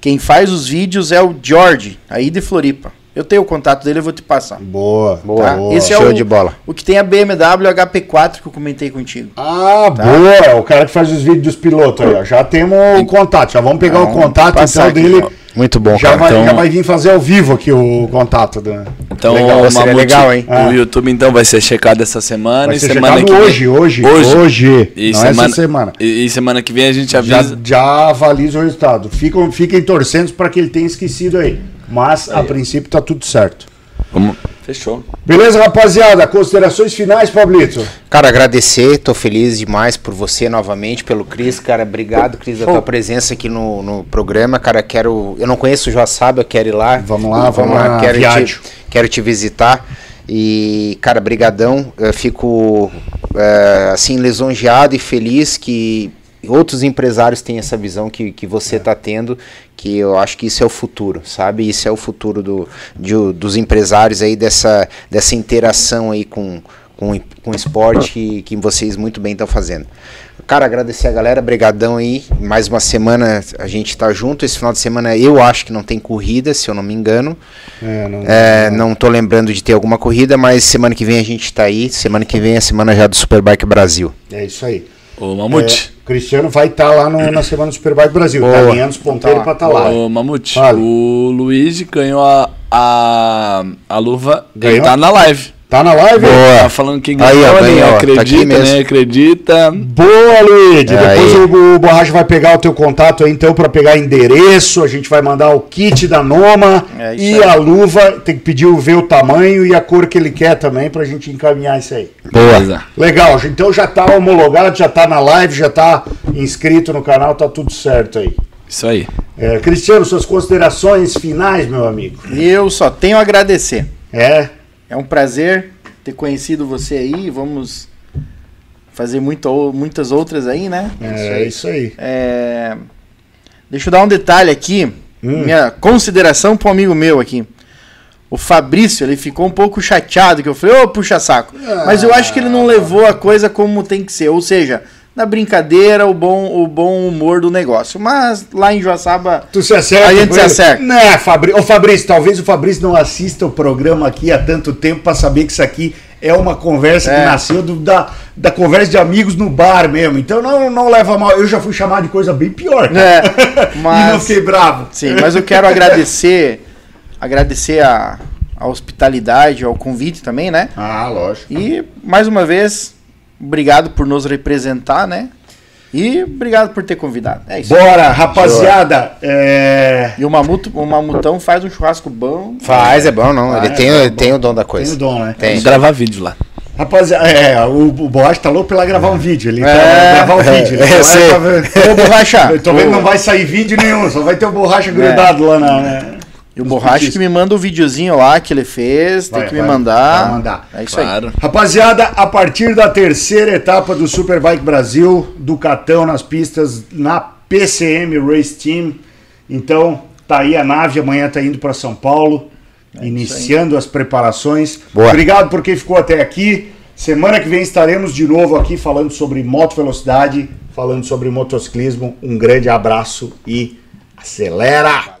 Quem faz os vídeos é o George, aí de Floripa. Eu tenho o contato dele, eu vou te passar. Boa, Boa, Tá? boa. Esse é Show o- de bola. O que tem a BMW HP4 que eu comentei contigo. Ah, Tá. boa. É o cara que faz os vídeos dos pilotos aí, ó. Já temos o contato. Já vamos pegar o contato então aqui, dele. Muito bom, Já cara. vai, Então- já vai vir fazer ao vivo aqui o contato. Do... Então, Legal, o seria Mamute, legal, hein? Ah. O YouTube então vai ser checado essa semana Vai e semana que vem- hoje, hoje, hoje, hoje. E não semana, essa semana. E, e semana que vem a gente Já, avisa. já avaliza o resultado. Fiquem, fiquem torcendo para que ele tenha esquecido aí. Mas, a princípio, tá tudo certo. Vamos. Fechou. Beleza, rapaziada? Considerações finais, Pablito? Cara, agradecer, tô feliz demais por você novamente, pelo Cris, cara, obrigado, Cris, da tua presença aqui no, no programa, cara, quero, eu não conheço o Joaçaba, eu quero ir lá. Vamos lá, vamos lá, quero viagem. te, quero te visitar e, cara, brigadão, eu fico, é, assim, lisonjeado e feliz que outros empresários têm essa visão que, que você está tendo, que eu acho que isso é o futuro, sabe? Isso é o futuro do, de dos empresários aí, dessa, dessa interação aí com, com, com o esporte que, que vocês muito bem estão fazendo. Cara, agradecer a galera, brigadão aí, mais uma semana a gente tá junto, esse final de semana eu acho que não tem corrida, se eu não me engano, É, não, é, não tô lembrando de ter alguma corrida, mas semana que vem a gente tá aí, semana que vem é a semana já do Superbike Brasil. é isso aí. Ô, Mamute. É, o Cristiano vai estar lá no- na semana do Superbike Brasil. Boa. Caminhando os ponteiros para estar lá. Ô, Mamute, Fale. o Luigi ganhou a, a, a luva. Ganhou? Ele tá na live. Tá na live? Boa. Tá falando que Aí, ó, tá acredita, mesmo. nem acredita. Boa, Luigi. Aí. Depois o, o Borracha vai pegar o teu contato aí, então, para pegar endereço. A gente vai mandar o kit da Noma É e aí. a luva. Tem que pedir o ver o tamanho e a cor que ele quer também pra gente encaminhar isso aí. Beleza. Legal, então já tá homologado, já tá na live, já tá inscrito no canal, tá tudo certo aí. Isso aí. É, Cristiano, suas considerações finais, meu amigo. Eu só tenho a agradecer. É, É um prazer ter conhecido você aí. Vamos fazer muito, muitas outras aí, né? é isso aí. É, Deixa eu dar um detalhe aqui. Hum. Minha consideração para um amigo meu aqui. O Fabrício, ele ficou um pouco chateado que eu falei, ô, puxa saco. Mas eu acho que ele não levou a coisa como tem que ser. Ou seja, na brincadeira, o bom, o bom humor do negócio. Mas lá em Joaçaba, Tu se acerta. A gente se acerta. Né, Fabri... Ô, Fabrício, talvez o Fabrício não assista o programa aqui há tanto tempo pra saber que isso aqui é uma conversa que É. nasceu do- da, da conversa de amigos no bar mesmo. Então não, não leva mal. Eu já fui chamado de coisa bem pior. cara. É, E não mas, fiquei bravo. sim, mas eu quero agradecer, agradecer a, a hospitalidade, ao convite também, né? Ah, lógico. E mais uma vez, obrigado por nos representar, né? E obrigado por ter convidado. É isso. Bora, rapaziada. É... E o Mamuto, o Mamutão faz um churrasco bom. Faz, é bom, não, ele é tem, bom, ele tem o dom da Tem coisa. o dom, né? Tem. Vamos gravar vídeo lá. Rapaziada, é, o, o Boate tá louco pra lá gravar um vídeo. Ele tá É, gravar um vídeo. Ele é, tá sei. tá Ô, borracha! Eu tô vendo que não vai sair vídeo nenhum, só vai ter o borracha grudado lá na. né? E o Borracha que me manda o videozinho lá que ele fez, tem Vai, que me vai, mandar. vai mandar. É isso aí. Claro. Rapaziada, a partir da terceira etapa do Superbike Brasil, do Catão nas pistas na PCM Race Team. Então, tá aí a nave, amanhã tá indo para São Paulo, iniciando as preparações. Boa. Obrigado por quem ficou até aqui. Semana que vem estaremos de novo aqui falando sobre moto velocidade, falando sobre motociclismo. Um grande abraço e acelera!